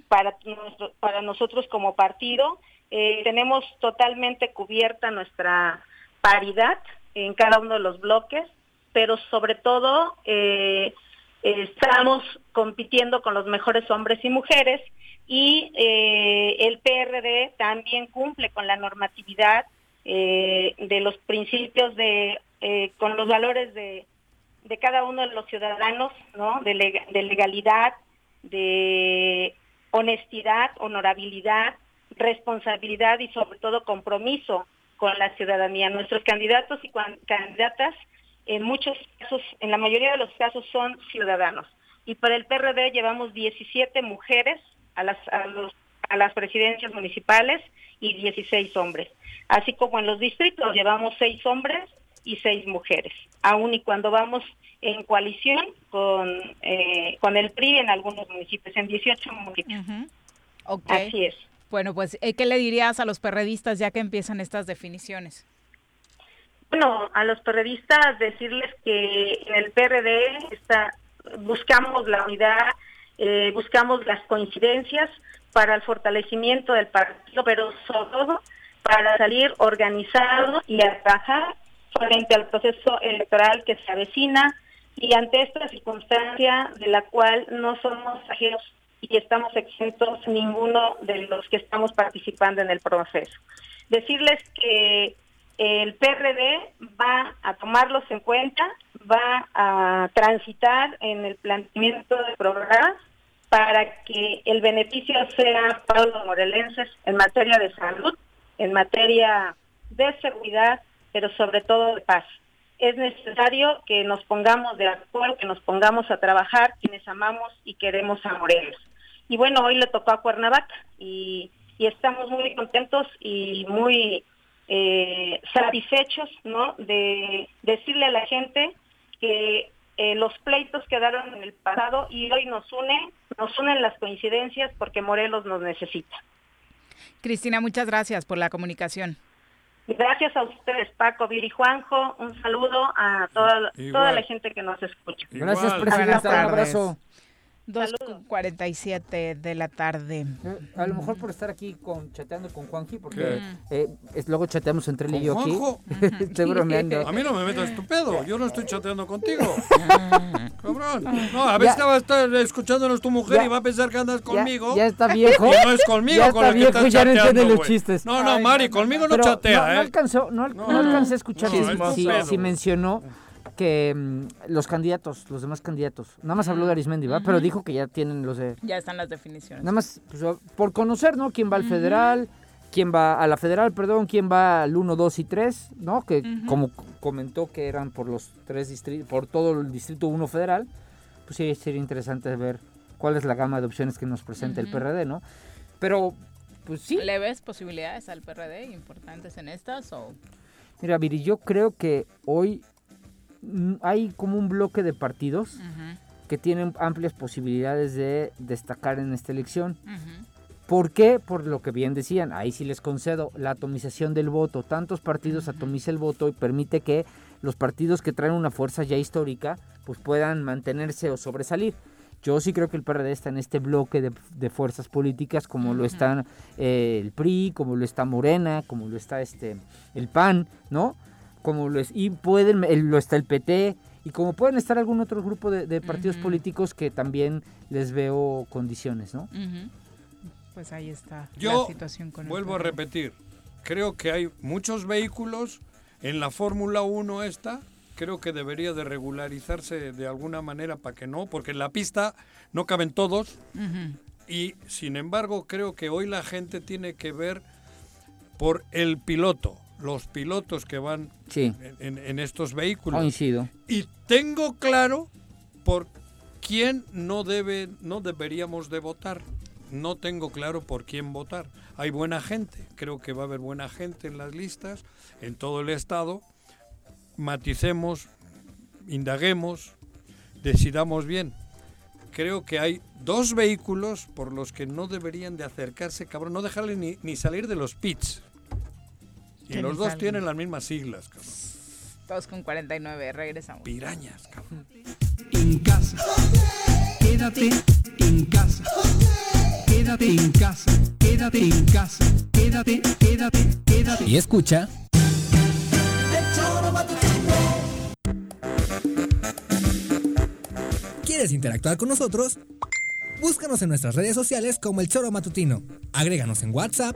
para, nuestro- para nosotros como partido. Eh, tenemos totalmente cubierta nuestra paridad en cada uno de los bloques, pero sobre todo eh, estamos compitiendo con los mejores hombres y mujeres y eh, el PRD también cumple con la normatividad de los principios de con los valores de, de cada uno de los ciudadanos, ¿no? De legalidad, de honestidad, honorabilidad, responsabilidad y sobre todo compromiso con la ciudadanía. Nuestros candidatos y candidatas en muchos casos, en la mayoría de los casos son ciudadanos. Y para el PRD llevamos 17 mujeres a las, a los- a las presidencias municipales y 16 hombres. Así como en los distritos llevamos 6 hombres y 6 mujeres. Aún y cuando vamos en coalición con, eh, con el PRI en algunos municipios, en 18 municipios. Así es. Bueno, pues, eh, ¿qué le dirías a los perredistas ya que empiezan estas definiciones? Bueno, a los periodistas decirles que en el PRD está, buscamos la unidad, eh, buscamos las coincidencias para el fortalecimiento del partido, pero sobre todo para salir organizado y a trabajar frente al proceso electoral que se avecina y ante esta circunstancia de la cual no somos ajenos y estamos exentos ninguno de los que estamos participando en el proceso. Decirles que el PRD va a tomarlos en cuenta, va a transitar en el planteamiento de programas para que el beneficio sea para los morelenses en materia de salud, en materia de seguridad, pero sobre todo de paz. Es necesario que nos pongamos de acuerdo, que nos pongamos a trabajar quienes amamos y queremos a Morelos. Y bueno, hoy le tocó a Cuernavaca y, y estamos muy contentos y muy eh, satisfechos, ¿no? De decirle a la gente que eh, los pleitos quedaron en el pasado y hoy nos unen, nos unen las coincidencias porque Morelos nos necesita. Cristina, muchas gracias por la comunicación. Gracias a ustedes, Paco, Viri, Juanjo. Un saludo a toda, Igual. toda la gente que nos escucha. Gracias, Igual. presidenta. Un abrazo. 2.47 de la tarde. Eh, a lo mejor por estar aquí con chateando con Juanji, porque eh, es- luego chateamos entre él y yo aquí. Estoy bromeando. A mí no me metas tu pedo, yo no estoy chateando contigo. Cabrón. No, a veces Ya. va a estar escuchándonos tu mujer Ya. y va a pensar que andas conmigo. ya está viejo. Y no es conmigo Ya con está el que viejo, estás ya no entiende los chistes. No, no, Mari, conmigo no Pero chatea, no, ¿eh? no alcanzó, no, No, no alcancé a escuchar no, si, si- mencionó que mm, los candidatos, los demás candidatos, nada más habló de Arismendi, ¿verdad? Pero dijo que ya tienen los de... Ya están las definiciones. Nada más pues, por conocer, ¿no? Quién va al federal, quién va a la federal, perdón, quién va al 1, 2 y 3, ¿no? Que como comentó que eran por los tres distritos, por todo el distrito 1 federal, pues sí sería interesante ver cuál es la gama de opciones que nos presenta el. PRD, ¿no? Pero, pues sí. ¿Le ves posibilidades al PRD importantes en estas o...? Mira, Viri, yo creo que hoy hay como un bloque de partidos que tienen amplias posibilidades de destacar en esta elección. ¿Por qué? Por lo que bien decían, ahí sí les concedo, la atomización del voto. Tantos partidos atomiza el voto y permite que los partidos que traen una fuerza ya histórica pues puedan mantenerse o sobresalir. Yo sí creo que el PRD está en este bloque de, de fuerzas políticas como lo están eh, el PRI, como lo está Morena, como lo está este el PAN, ¿no? Como lo es, y pueden, el- lo está el PT, y como pueden estar algún otro grupo de, de partidos políticos que también les veo condiciones, ¿no? Pues ahí está Yo la situación con el vuelvo a repetir, creo que hay muchos vehículos en la Fórmula 1 esta, creo que debería de regularizarse de alguna manera para que no, porque en la pista no caben todos. Y sin embargo creo que hoy la gente tiene que ver por el piloto, los pilotos que van Sí. en, en estos vehículos. Coincido. Y tengo claro por quién no debe, no deberíamos de votar. No tengo claro por quién votar. Hay buena gente, creo que va a haber buena gente en las listas, en todo el estado. Maticemos, indaguemos, decidamos bien. Creo que hay dos vehículos por los que no deberían de acercarse, cabrón, no dejarle ni, ni salir de los pits. Y los dos tienen las mismas siglas, cabrón. 2 con 49, regresamos. Pirañas, cabrón. En casa. Quédate en casa. Quédate en casa. Quédate en casa. Quédate, quédate, quédate. Y escucha. ¿Quieres interactuar con nosotros? Búscanos en nuestras redes sociales como El Choro Matutino. Agréganos en WhatsApp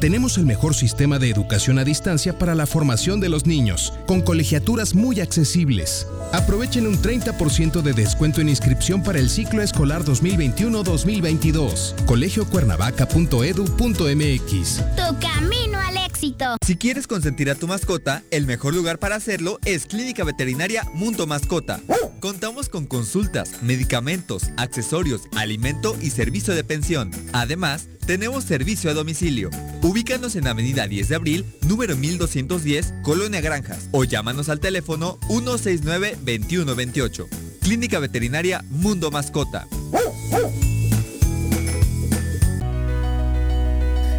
Tenemos el mejor sistema de educación a distancia para la formación de los niños, con colegiaturas muy accesibles. Aprovechen un 30% de descuento en inscripción para el ciclo escolar 2021-2022. colegiocuernavaca.edu.mx Tu camino al éxito. Si quieres consentir a tu mascota, el mejor lugar para hacerlo es Clínica Veterinaria Mundo Mascota. Contamos con consultas, medicamentos, accesorios, alimento y servicio de pensión. Además, tenemos servicio a domicilio. Ubícanos en Avenida 10 de Abril, número 1210, Colonia Granjas, o llámanos al teléfono 169-2128. Clínica Veterinaria Mundo Mascota.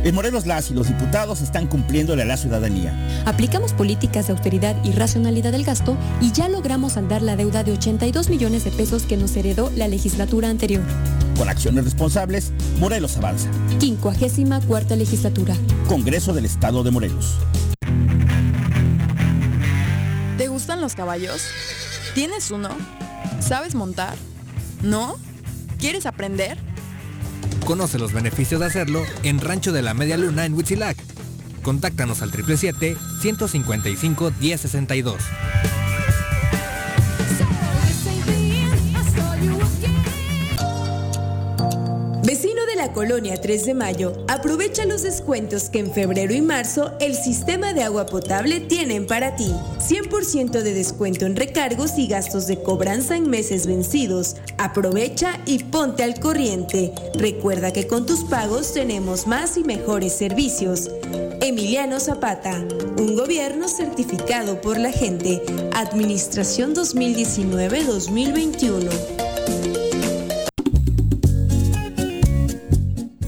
En Morelos las y los diputados están cumpliéndole a la ciudadanía. Aplicamos políticas de austeridad y racionalidad del gasto y ya logramos saldar la deuda de 82 millones de pesos que nos heredó la legislatura anterior. Con acciones responsables, Morelos avanza. 54 legislatura. Congreso del Estado de Morelos. ¿Te gustan los caballos? ¿Tienes uno? ¿Sabes montar? ¿No? ¿Quieres aprender? Conoce los beneficios de hacerlo en Rancho de la Media Luna en Huitzilac. Contáctanos al 777-155-1062. Vecino de Colonia 3 de Mayo, aprovecha los descuentos que en febrero y marzo el sistema de agua potable tienen para ti. 100% de descuento en recargos y gastos de cobranza en meses vencidos. Aprovecha y ponte al corriente. Recuerda que con tus pagos tenemos más y mejores servicios. Emiliano Zapata, un gobierno certificado por la gente. Administración 2019-2021.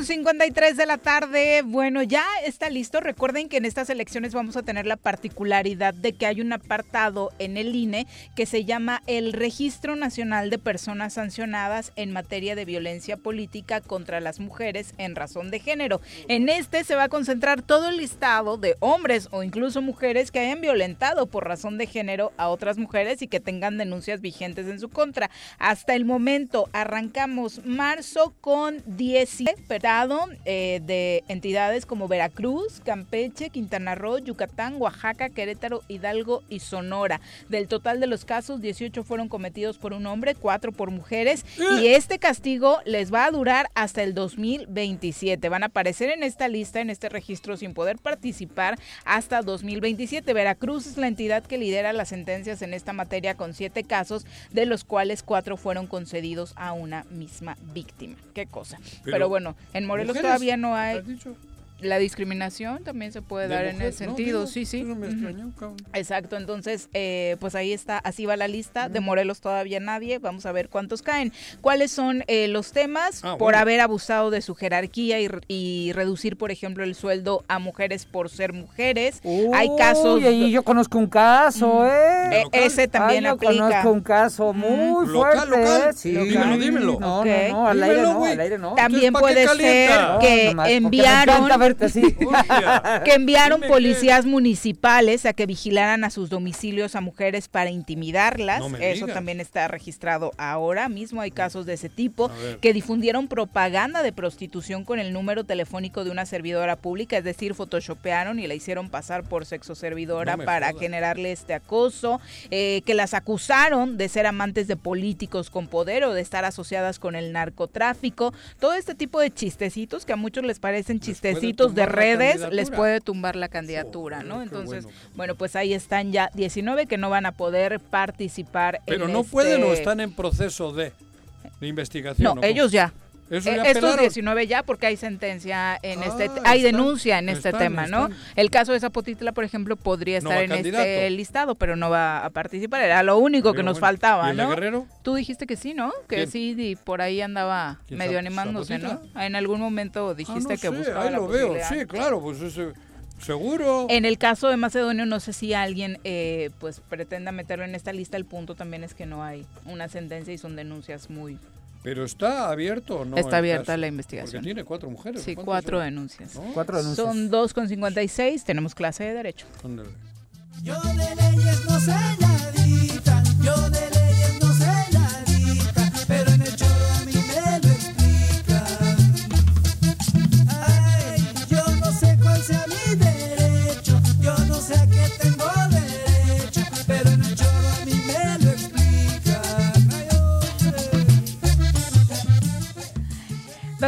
Con 53 de la tarde. Bueno, ya está listo. Recuerden que en estas elecciones vamos a tener la particularidad de que hay un apartado en el INE que se llama el Registro Nacional de Personas Sancionadas en materia de violencia política contra las mujeres en razón de género. En este se va a concentrar todo el listado de hombres o incluso mujeres que hayan violentado por razón de género a otras mujeres y que tengan denuncias vigentes en su contra. Hasta el momento arrancamos marzo con 10 Eh, de entidades como Veracruz, Campeche, Quintana Roo, Yucatán, Oaxaca, Querétaro, Hidalgo y Sonora. Del total de los casos, 18 fueron cometidos por un hombre, 4 por mujeres y este castigo les va a durar hasta el 2027. Van a aparecer en esta lista, en este registro, sin poder participar hasta 2027. Veracruz es la entidad que lidera las sentencias en esta materia con 7 casos, de los cuales 4 fueron concedidos a una misma víctima. Qué cosa. Pero, Pero bueno, en Morelos ¿Mujeres? todavía no hay... La discriminación también se puede ¿De dar en ese No, sentido, digo, sí, sí. eso me extrañó, cabrón. Exacto, entonces, eh, pues ahí está, así va la lista. De Morelos todavía nadie, vamos a ver cuántos caen. ¿Cuáles son eh, los temas? Ah, por bueno. haber abusado de su jerarquía y, re- y reducir, por ejemplo, el sueldo a mujeres por ser mujeres. Hay casos... Uy, ahí yo conozco un caso, ¿eh? Eh, ese también Ah, yo aplica. conozco un caso muy Local, fuerte. local. ¿eh? Dímelo, dímelo. No, no, no, al aire no, al aire no. También Entonces, ¿para qué puede ser que No, nomás enviaron que enviaron policías municipales a que vigilaran a sus domicilios a mujeres para intimidarlas. No Eso digas. también está registrado ahora mismo. Hay casos de ese tipo que difundieron propaganda de prostitución con el número telefónico de una servidora pública, es decir, photoshopearon y la hicieron pasar por sexo servidora No para generarle este acoso, eh, que las acusaron de ser amantes de políticos con poder o de estar asociadas con el narcotráfico. Todo este tipo de chistecitos que a muchos les parecen chistecitos de redes, les puede tumbar la candidatura, ¿no? qué Entonces, bueno. bueno. pues ahí están ya 19 que no van a poder participar Pero en no este- pueden o están en proceso de, de investigación. No, ellos ya. Eso Eh, ya Estos apelaron. 19 ya porque hay sentencia en este, Ah, hay están, denuncia en este están, tema, ¿no? están. El caso de Zapotitla, por ejemplo, podría estar en candidato. este listado, pero no va a participar. Era lo único que nos bueno, faltaba, ¿y ¿no? Guerrero? Tú dijiste que sí, ¿no? Que ¿Quién? sí, y por ahí andaba ¿Quién, medio animándose, ¿no? En algún momento Ah, dijiste no que sé, buscaba ahí la lo veo, sí, claro, pues ese, seguro. En el caso de Macedonio, no sé si alguien eh, pues pretenda meterlo en esta lista. El punto también es que no hay una sentencia y son denuncias muy... Pero está abierto o no. Está abierta caso? la investigación. Porque tiene cuatro mujeres. Sí, ¿cuántas cuatro son? denuncias. ¿No? Cuatro denuncias. Son 2,56, tenemos clase de Derecho. Yo de leyes no sé nadita, yo de leyes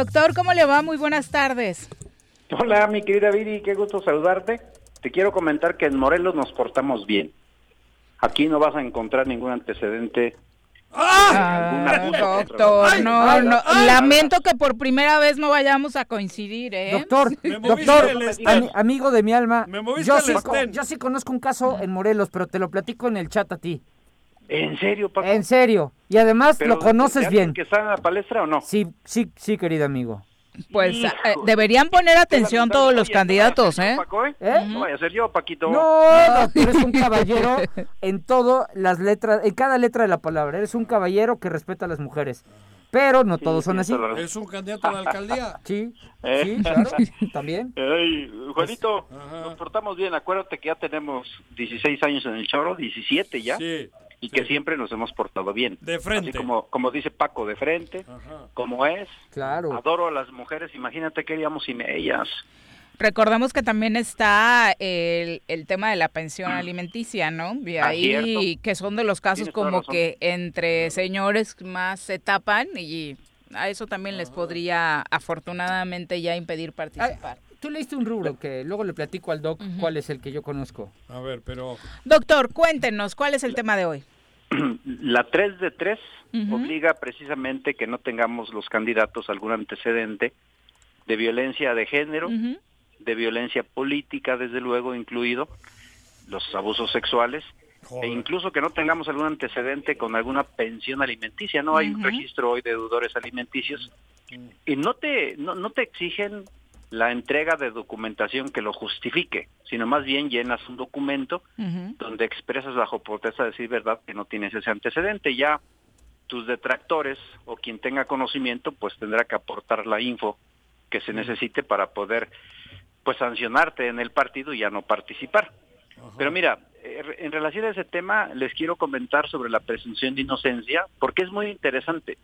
Doctor, ¿cómo le va? Muy buenas tardes. Hola, mi querida Viri, qué gusto saludarte. Te quiero comentar que en Morelos nos portamos bien. Aquí no vas a encontrar ningún antecedente. Ah, doctor, no, no. Lamento que por primera vez no vayamos a coincidir, ¿eh? Doctor, Me moviste doctor, amigo de mi alma, Me moviste yo sí, yo sí conozco un caso en Morelos, pero te lo platico en el chat a ti. ¿En serio, Paco? En serio. Y además Pero, lo conoces ¿ya bien. que está en la palestra o no? Sí, sí, sí, querido amigo. Pues eh, deberían poner atención todos los candidatos, ¿eh? Paco, ¿eh? ¿Eh? No vaya a ser yo, Paquito. No, doctor, eres un caballero en todo las letras, en cada letra de la palabra. Eres un caballero que respeta a las mujeres. Pero no todos son así. ¿Es un candidato a la alcaldía? Sí, ¿Eh? sí, claro, también. Ey, Juanito, nos portamos bien. Acuérdate que ya tenemos 16 años en el choro, 17 ya. Sí. Y que siempre nos hemos portado bien. De frente. Así como, como dice Paco, de frente, como es. Claro. Adoro a las mujeres, imagínate qué haríamos sin ellas. Recordamos que también está el, el tema de la pensión alimenticia, ¿no? Y Ah, ahí que son de los casos Tienes como que entre señores más se tapan y a eso también les podría afortunadamente ya impedir participar. Tú leíste un rubro que luego le platico al doc cuál es el que yo conozco. A ver, pero... Doctor, cuéntenos, ¿cuál es el tema de hoy? La 3 de 3 Ujú. obliga precisamente que no tengamos los candidatos algún antecedente de violencia de género, de violencia política, desde luego incluido, los abusos sexuales, e incluso que no tengamos algún antecedente con alguna pensión alimenticia. No hay un registro hoy de deudores alimenticios. Y no te, no, no te exigen la entrega de documentación que lo justifique, sino más bien llenas un documento donde expresas bajo protesta de decir verdad que no tienes ese antecedente. Ya tus detractores o quien tenga conocimiento pues tendrá que aportar la info que se necesite para poder pues sancionarte en el partido y ya no participar. Pero mira, eh, en relación a ese tema les quiero comentar sobre la presunción de inocencia porque es muy interesante.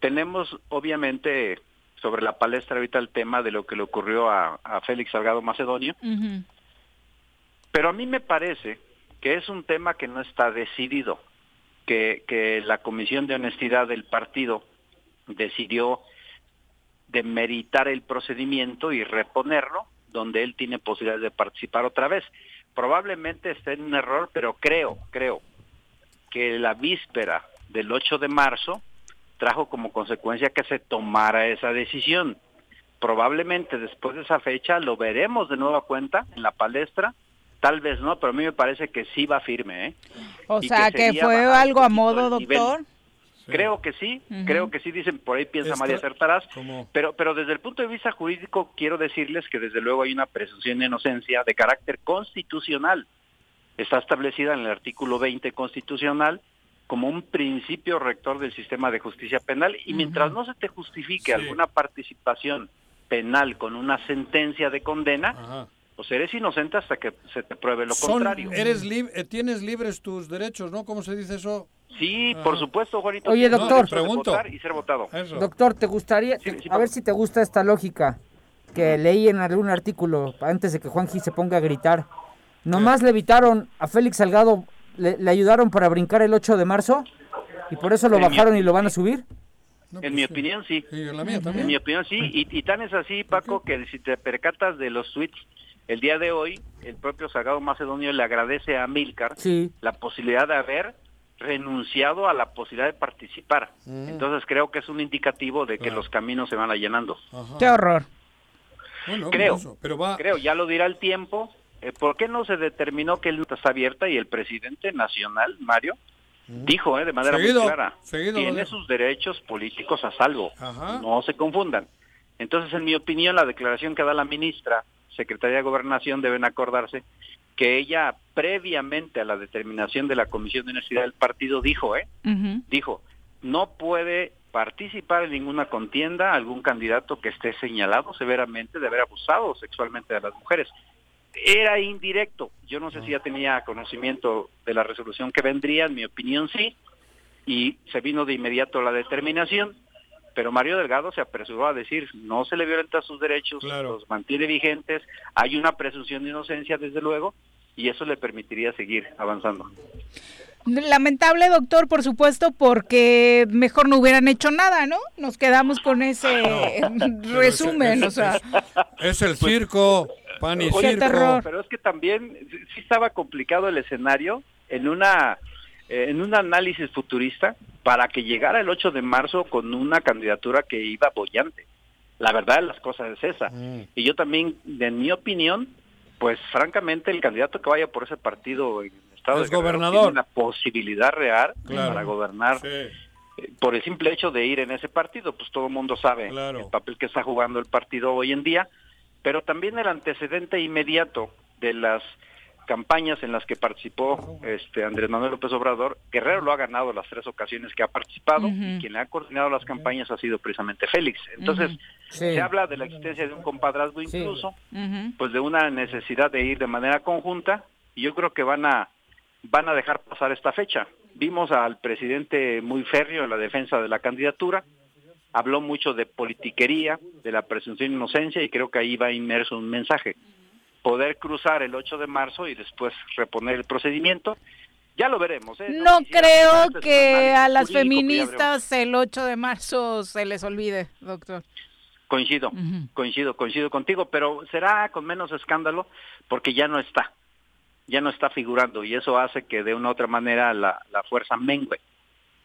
Tenemos obviamente sobre la palestra ahorita el tema de lo que le ocurrió a, a Félix Salgado Macedonio, pero a mí me parece que es un tema que no está decidido, que, que la Comisión de Honestidad del partido decidió demeritar el procedimiento y reponerlo, donde él tiene posibilidades de participar otra vez. Probablemente esté en un error, pero creo, creo que la víspera del 8 de marzo trajo como consecuencia que se tomara esa decisión. Probablemente después de esa fecha lo veremos de nueva cuenta en la palestra, tal vez no, pero a mí me parece que sí va firme. ¿eh? O Y sea, que fue algo a modo, doctor. Creo que sí, creo que sí, dicen por ahí piensa María acertarás, ¿Cómo? pero, pero desde el punto de vista jurídico quiero decirles que desde luego hay una presunción de inocencia de carácter constitucional. Está establecida en el artículo 20 constitucional como un principio rector del sistema de justicia penal y mientras no se te justifique alguna participación penal con una sentencia de condena, pues eres inocente hasta que se te pruebe lo Son- contrario. eres lib- eh, tienes libres tus derechos, ¿no? ¿Cómo se dice eso? Sí, Ajá. por supuesto, Juanito. Oye, doctor. de Pregunto. votar y ser votado. Doctor, ¿te gustaría, a ver si te gusta esta lógica que leí en algún artículo antes de que Juanji se ponga a gritar? Nomás le evitaron a Félix Salgado, le, le ayudaron para brincar el 8 de marzo y por eso lo En mi bajaron y lo van a subir. En mi opinión, sí. la mía En mi opinión, sí. Y, y tan es así, Paco, que si te percatas de los tweets, el día de hoy, el propio Sagado Macedonio le agradece a Milcar Sí. la posibilidad de haber renunciado a la posibilidad de participar. Mm. Entonces creo que es un indicativo de que los caminos se van allanando. Qué horror. Bueno, creo, eso, pero va... creo, ya lo dirá el tiempo. Eh, ¿Por qué no se determinó que el está abierta y el presidente nacional, Mario, dijo eh, de manera Seguido, muy clara, seguido tiene sus derechos políticos a salvo. Ajá. No se confundan. Entonces, en mi opinión, la declaración que da la ministra, Secretaría de Gobernación, deben acordarse que ella, previamente a la determinación de la Comisión de Universidad del partido, dijo, ¿eh? Dijo, no puede participar en ninguna contienda algún candidato que esté señalado severamente de haber abusado sexualmente de las mujeres. Era indirecto. Yo no sé si ya tenía conocimiento de la resolución que vendría, en mi opinión sí, y se vino de inmediato la determinación, pero Mario Delgado se apresuró a decir, no se le violenta sus derechos, los mantiene vigentes, hay una presunción de inocencia desde luego, y eso le permitiría seguir avanzando. Lamentable, doctor, por supuesto, porque mejor no hubieran hecho nada, ¿no? Nos quedamos con ese resumen, o sea. Es el circo, pan y Oye, circo. pero, pero es que también sí estaba complicado el escenario en una eh, en un análisis futurista para que llegara el 8 de marzo con una candidatura que iba bollante. La verdad de las cosas es esa. Y yo también, en mi opinión, pues francamente el candidato que vaya por ese partido en el estado Es de Guerrero gobernador. tiene una posibilidad real Claro. para gobernar eh, por el simple hecho de ir en ese partido, pues todo el mundo sabe el papel que está jugando el partido hoy en día, pero también el antecedente inmediato de las campañas en las que participó este Andrés Manuel López Obrador, Guerrero lo ha ganado las tres ocasiones que ha participado, y quien le ha coordinado las campañas ha sido precisamente Félix. Entonces. Sí. se habla de la existencia de un compadrazgo incluso, pues de una necesidad de ir de manera conjunta, y yo creo que van a van a dejar pasar esta fecha. Vimos al presidente muy férreo en la defensa de la candidatura, habló mucho de politiquería, de la presunción de inocencia y creo que ahí va inmerso un mensaje. Poder cruzar el 8 de marzo y después reponer el procedimiento, ya lo veremos. ¿eh? No creo que a las feministas el 8 de marzo se les olvide, doctor. Coincido, coincido, coincido contigo, pero será con menos escándalo porque ya no está, ya no está figurando y eso hace que de una u otra manera la, la fuerza mengue.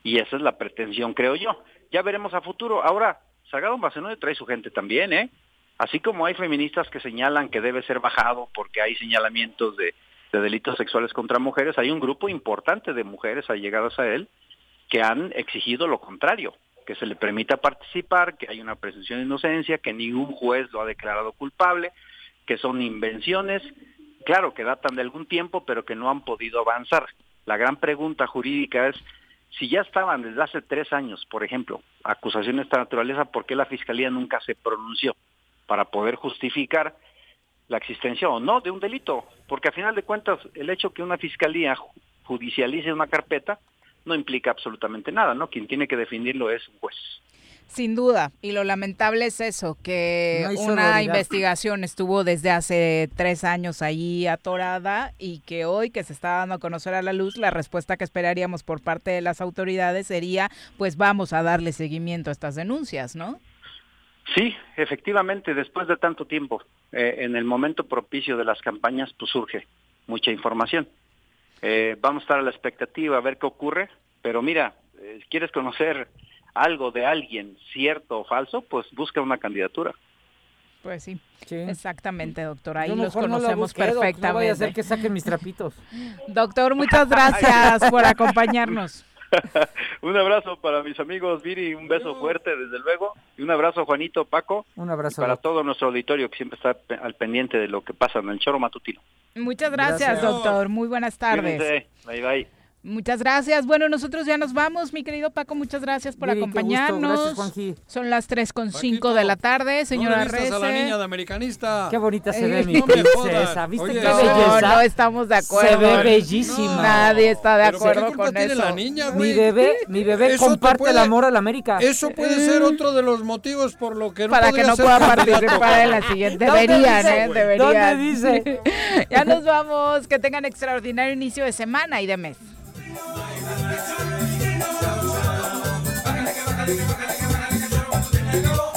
Y esa es la pretensión, creo yo. Ya veremos a futuro. Ahora, Salgado Macedonio trae su gente también, ¿eh? Así como hay feministas que señalan que debe ser bajado porque hay señalamientos de, de delitos sexuales contra mujeres, hay un grupo importante de mujeres allegadas a él que han exigido lo contrario, que se le permita participar, que hay una presunción de inocencia, que ningún juez lo ha declarado culpable, que son invenciones, claro, que datan de algún tiempo, pero que no han podido avanzar. La gran pregunta jurídica es, si ya estaban desde hace tres años, por ejemplo, acusaciones de esta naturaleza, ¿por qué la Fiscalía nunca se pronunció para poder justificar la existencia o no de un delito? Porque a final de cuentas, el hecho que una Fiscalía ju- judicialice una carpeta no implica absolutamente nada, ¿no? Quien tiene que definirlo es un juez. Sin duda, y lo lamentable es eso, que No una sororidad. investigación estuvo desde hace tres años ahí atorada y que hoy que se está dando a conocer a la luz, la respuesta que esperaríamos por parte de las autoridades sería, pues vamos a darle seguimiento a estas denuncias, ¿no? Sí, efectivamente, después de tanto tiempo, eh, en el momento propicio de las campañas, pues surge mucha información. Eh, vamos a estar a la expectativa a ver qué ocurre, pero mira, eh, ¿quieres conocer algo de alguien, cierto o falso? Pues busca una candidatura. Pues sí, exactamente, doctor. Ahí los no conocemos busqué, perfectamente. No vaya a ser que saquen mis trapitos. Doctor, muchas gracias por acompañarnos. un abrazo para mis amigos Viri, un beso fuerte desde luego, y un abrazo Juanito, Paco, Un abrazo. y para todo nuestro auditorio que siempre está al pendiente de lo que pasa en el choro matutino. Muchas gracias, Gracias. doctor. Muy buenas tardes. Cuídense. Bye bye. Muchas gracias. Bueno, nosotros ya nos vamos, mi querido Paco. Muchas gracias por gusto. acompañarnos. Gracias, Juanji. Son las 3 con 5 de la tarde, señora ¿No vistas a la niña de americanista? Qué bonita se Eh, ve mi princesa. ¿Viste Oye, qué no, belleza? No, no estamos de acuerdo. Se ve bellísima. Nadie está de ¿Pero qué acuerdo con tiene eso. la niña, Mi bebé, mi bebé Eso comparte puede- el amor a la América. Eso puede ser otro de los motivos por lo que no Para que no ser pueda participar en la siguiente. ¿Dónde Deberían, dice, ¿eh? Deberían. ¿Dónde dice? ya nos vamos. Que tengan extraordinario inicio de semana y de mes. Dale, dale, dale,